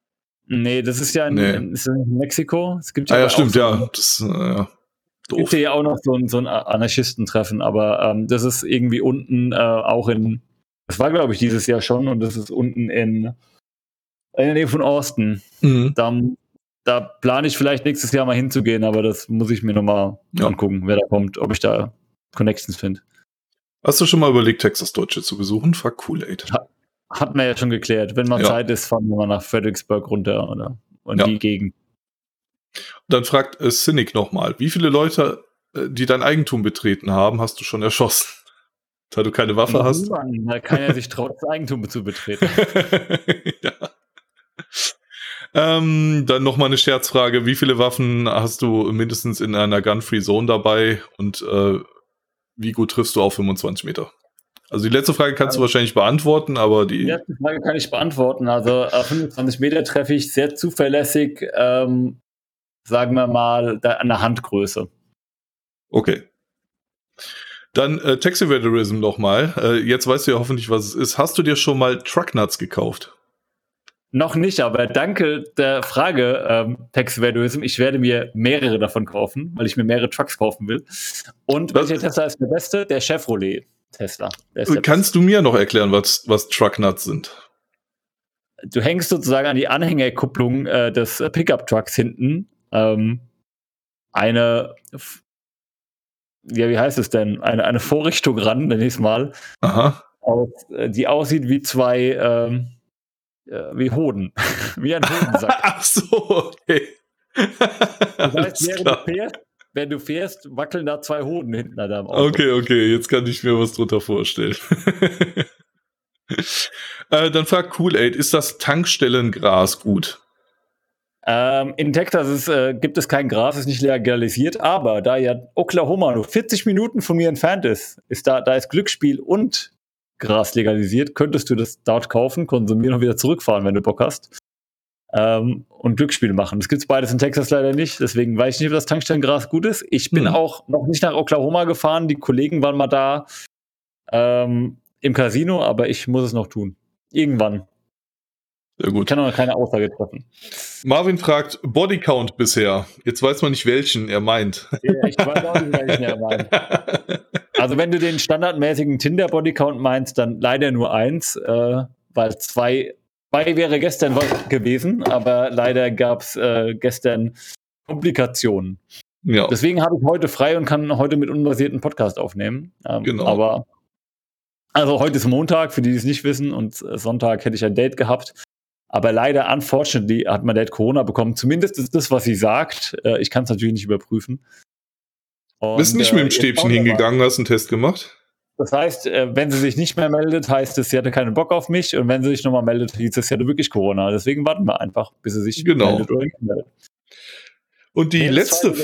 Speaker 2: Nee, das ist ja in, nee. in, ist in Mexiko.
Speaker 1: Es gibt ja, ah, ja stimmt, so ja. Das, äh, ja.
Speaker 2: Doof. gibt ja auch noch so ein, so ein Anarchistentreffen, aber ähm, das ist irgendwie unten äh, auch in, das war glaube ich dieses Jahr schon und das ist unten in, in der Nähe von Austin. Mhm. Da, da plane ich vielleicht nächstes Jahr mal hinzugehen, aber das muss ich mir nochmal ja. angucken, wer da kommt, ob ich da Connections finde.
Speaker 1: Hast du schon mal überlegt, Texas Deutsche zu besuchen? Frag Kool-Aid.
Speaker 2: Ha hat man ja schon geklärt. Wenn man ja. Zeit ist, fahren wir mal nach Fredericksburg runter oder in ja. die Gegend.
Speaker 1: Dann fragt äh, Cynic nochmal, wie viele Leute, äh, die dein Eigentum betreten haben, hast du schon erschossen? Da du keine Waffe Mann, hast.
Speaker 2: Da kann er sich traut, das Eigentum zu betreten. ja.
Speaker 1: Ähm, dann nochmal eine Scherzfrage. Wie viele Waffen hast du mindestens in einer Gun-Free Zone dabei und äh, wie gut triffst du auf 25 Meter? Also die letzte Frage kannst du wahrscheinlich beantworten, aber die. Die
Speaker 2: letzte Frage kann ich beantworten. Also äh, 25 Meter treffe ich sehr zuverlässig, ähm, sagen wir mal, da, an der Handgröße.
Speaker 1: Okay. Dann äh, Taxi-Veterism nochmal. Äh, jetzt weißt du ja hoffentlich, was es ist. Hast du dir schon mal Trucknuts gekauft?
Speaker 2: Noch nicht, aber danke der Frage, ähm, Taxi-Veterism. Ich werde mir mehrere davon kaufen, weil ich mir mehrere Trucks kaufen will. Und welcher Tesla ist der beste? Der Chevrolet. Tesla.
Speaker 1: Kannst du mir noch erklären, was, was Trucknuts sind?
Speaker 2: Du hängst sozusagen an die Anhängerkupplung äh, des Pickup-Trucks hinten ähm, eine, ja, wie heißt es denn? Eine, eine Vorrichtung ran, nenne ich es mal.
Speaker 1: Aha.
Speaker 2: Aus, äh, die aussieht wie zwei, ähm, äh, wie Hoden. wie ein Hodensack.
Speaker 1: Ach so, okay.
Speaker 2: Das heißt, während du fährst, wenn du fährst, wackeln da zwei Hoden hinten an deinem
Speaker 1: Auto. Okay, okay, jetzt kann ich mir was drunter vorstellen. äh, dann fragt Kool-Aid, ist das Tankstellengras gut?
Speaker 2: Ähm, in Texas ist, äh, gibt es kein Gras, ist nicht legalisiert, aber da ja Oklahoma nur 40 Minuten von mir entfernt ist, ist da, da ist Glücksspiel und Gras legalisiert, könntest du das dort kaufen, konsumieren und wieder zurückfahren, wenn du Bock hast ähm, und Glücksspiele machen. Das gibt es beides in Texas leider nicht, deswegen weiß ich nicht, ob das Tankstellengras gut ist. Ich bin mhm. auch noch nicht nach Oklahoma gefahren, die Kollegen waren mal da ähm, im Casino, aber ich muss es noch tun. Irgendwann.
Speaker 1: Sehr gut.
Speaker 2: Ich kann noch keine Aussage treffen.
Speaker 1: Marvin fragt Bodycount bisher. Jetzt weiß man nicht, welchen er meint.
Speaker 2: Ja, ich weiß auch nicht, welchen er meint. Also wenn du den standardmäßigen Tinder-Bodycount meinst, dann leider nur eins, äh, weil zwei Zwei wäre gestern gewesen, aber leider gab es äh, gestern Komplikationen. Ja. Deswegen habe ich heute frei und kann heute mit unbasierten Podcast aufnehmen. Ähm, genau. Aber also heute ist Montag, für die, die es nicht wissen, und äh, Sonntag hätte ich ein Date gehabt. Aber leider, unfortunately, hat mein Date Corona bekommen. Zumindest ist das, was sie sagt. Äh, ich kann es natürlich nicht überprüfen.
Speaker 1: Und, Bist nicht mit dem äh, Stäbchen hingegangen, hast einen Test gemacht?
Speaker 2: Das heißt, äh, wenn sie sich nicht mehr meldet, heißt es, sie hatte keinen Bock auf mich. Und wenn sie sich nochmal meldet, hieß es, sie hatte wirklich Corona. Deswegen warten wir einfach, bis sie sich
Speaker 1: genau. meldet oder meldet. Und die letzte,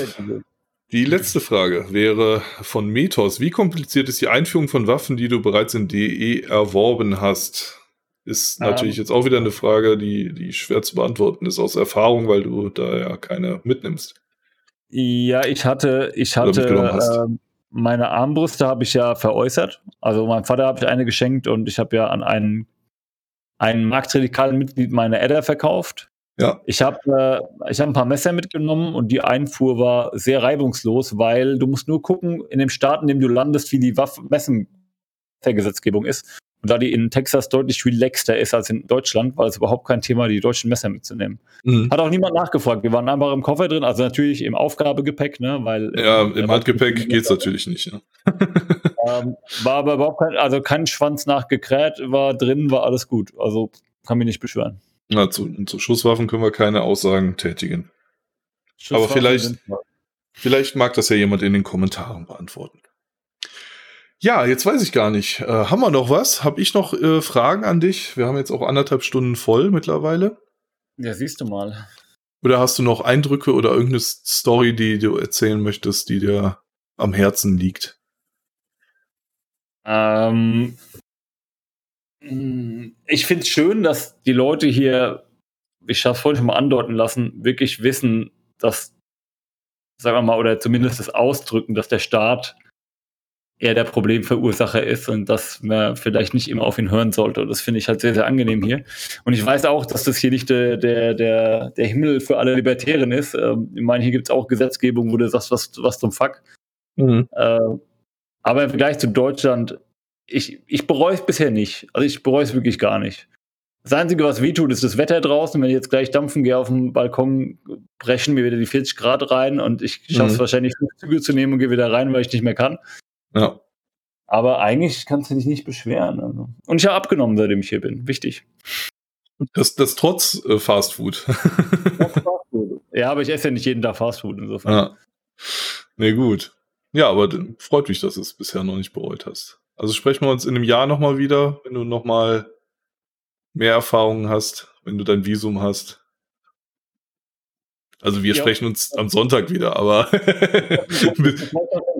Speaker 1: die letzte Frage wäre von Methos. Wie kompliziert ist die Einführung von Waffen, die du bereits in DE erworben hast? Ist natürlich um, jetzt auch wieder eine Frage, die, die schwer zu beantworten ist aus Erfahrung, weil du da ja keine mitnimmst.
Speaker 2: Ja, ich hatte, ich hatte, ähm, meine Armbrüste habe ich ja veräußert. Also meinem Vater habe ich eine geschenkt und ich habe ja an einen, einen marktradikalen Mitglied meine Adder verkauft.
Speaker 1: Ja.
Speaker 2: Ich habe äh, hab ein paar Messer mitgenommen und die Einfuhr war sehr reibungslos, weil du musst nur gucken, in dem Staat, in dem du landest, wie die Waffenmessengesetzgebung ist. Und da die in Texas deutlich relaxter ist als in Deutschland, war es überhaupt kein Thema, die deutschen Messer mitzunehmen. Mhm. Hat auch niemand nachgefragt. Wir waren einfach im Koffer drin, also natürlich im Aufgabegepäck, ne, weil.
Speaker 1: Ja, im Handgepäck geht's natürlich nicht,
Speaker 2: ne? ähm, war aber überhaupt kein, also kein Schwanz nachgekräht, war drin, war alles gut. Also kann mich nicht beschweren.
Speaker 1: Na, zu, zu Schusswaffen können wir keine Aussagen tätigen. Aber vielleicht, Vielleicht mag das ja jemand in den Kommentaren beantworten. Ja, jetzt weiß ich gar nicht. Äh, haben wir noch was? Habe ich noch äh, Fragen an dich? Wir haben jetzt auch anderthalb Stunden voll mittlerweile.
Speaker 2: Ja, siehst du mal.
Speaker 1: Oder hast du noch Eindrücke oder irgendeine Story, die du erzählen möchtest, die dir am Herzen liegt?
Speaker 2: Ähm, ich finde es schön, dass die Leute hier, ich habe es vorhin schon mal andeuten lassen, wirklich wissen, dass, sagen wir mal, oder zumindest das Ausdrücken, dass der Staat er der Problemverursacher ist und dass man vielleicht nicht immer auf ihn hören sollte. Und das finde ich halt sehr, sehr angenehm hier. Und ich weiß auch, dass das hier nicht der, der, der, der Himmel für alle Libertären ist. Ähm, ich meine, hier gibt es auch Gesetzgebung, wo du sagst, was, was zum Fuck. Mhm. Äh, aber im Vergleich zu Deutschland, ich, ich bereue es bisher nicht. Also ich bereue es wirklich gar nicht. Das Einzige, was wehtut, ist das Wetter draußen. Wenn ich jetzt gleich dampfen gehe auf dem Balkon, brechen mir wieder die 40 Grad rein und ich schaffe es mhm. wahrscheinlich, fünf Züge zu nehmen und gehe wieder rein, weil ich nicht mehr kann. Ja. Aber eigentlich kannst du dich nicht beschweren. Also. Und ich habe abgenommen, seitdem ich hier bin. Wichtig.
Speaker 1: Das, das trotz äh, Fast Food.
Speaker 2: ja, aber ich esse ja nicht jeden Tag Fast Food insofern.
Speaker 1: Ja. Nee, gut. Ja, aber freut mich, dass du es bisher noch nicht bereut hast. Also sprechen wir uns in einem Jahr nochmal wieder, wenn du nochmal mehr Erfahrungen hast, wenn du dein Visum hast. Also wir ja. sprechen uns am Sonntag wieder, aber.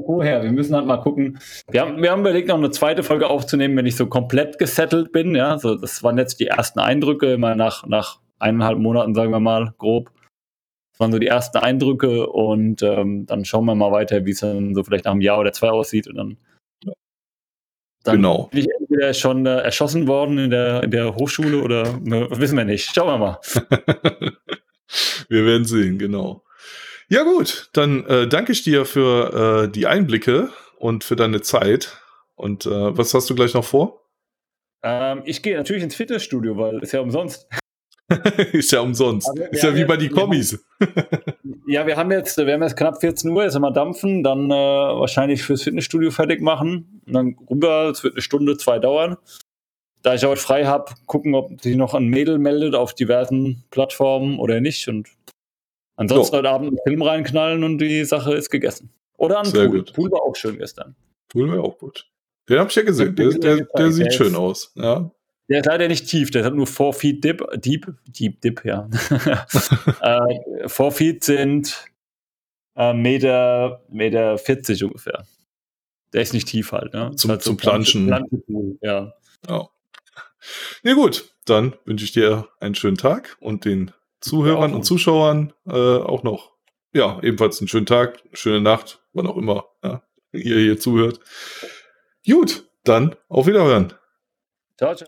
Speaker 2: Vorher, wir müssen halt mal gucken. Wir haben, wir haben überlegt, noch eine zweite Folge aufzunehmen, wenn ich so komplett gesettelt bin. Ja, so das waren jetzt die ersten Eindrücke, immer nach, nach eineinhalb Monaten, sagen wir mal, grob. Das waren so die ersten Eindrücke und ähm, dann schauen wir mal weiter, wie es dann so vielleicht nach einem Jahr oder zwei aussieht und dann. Dann genau. bin ich entweder schon äh, erschossen worden in der, in der Hochschule oder ne, wissen wir nicht. Schauen wir mal.
Speaker 1: Wir werden sehen, genau. Ja gut, dann äh, danke ich dir für äh, die Einblicke und für deine Zeit. Und äh, was hast du gleich noch vor?
Speaker 2: Ähm, ich gehe natürlich ins Fitnessstudio, weil ist ja umsonst.
Speaker 1: ist ja umsonst. Wir, ist ja wie bei die Kommis.
Speaker 2: ja, wir haben jetzt, wir haben jetzt knapp 14 Uhr, jetzt mal dampfen, dann äh, wahrscheinlich fürs Fitnessstudio fertig machen und dann rüber, es wird eine Stunde, zwei dauern da ich heute frei habe, gucken, ob sich noch ein Mädel meldet auf diversen Plattformen oder nicht. Und ansonsten so. heute Abend einen Film reinknallen und die Sache ist gegessen. Oder ein Sehr Pool. Gut. Pool war auch schön gestern.
Speaker 1: Pool war auch gut. Den habe ich ja gesehen. Der, der, der, sieht der schön aus. Ja.
Speaker 2: Der ist leider nicht tief, der hat nur 4 Feet Dip, Deep, Deep Dip, ja. 4 äh, Feet sind äh, Meter, Meter 40 ungefähr. Der ist nicht tief halt, ne?
Speaker 1: Zum, halt zum Planschen.
Speaker 2: Planschen ja.
Speaker 1: Oh. Ja gut, dann wünsche ich dir einen schönen Tag und den Zuhörern und Zuschauern äh, auch noch, ja, ebenfalls einen schönen Tag, schöne Nacht, wann auch immer ja, ihr hier zuhört. Gut, dann auf Wiederhören. Ciao, ciao.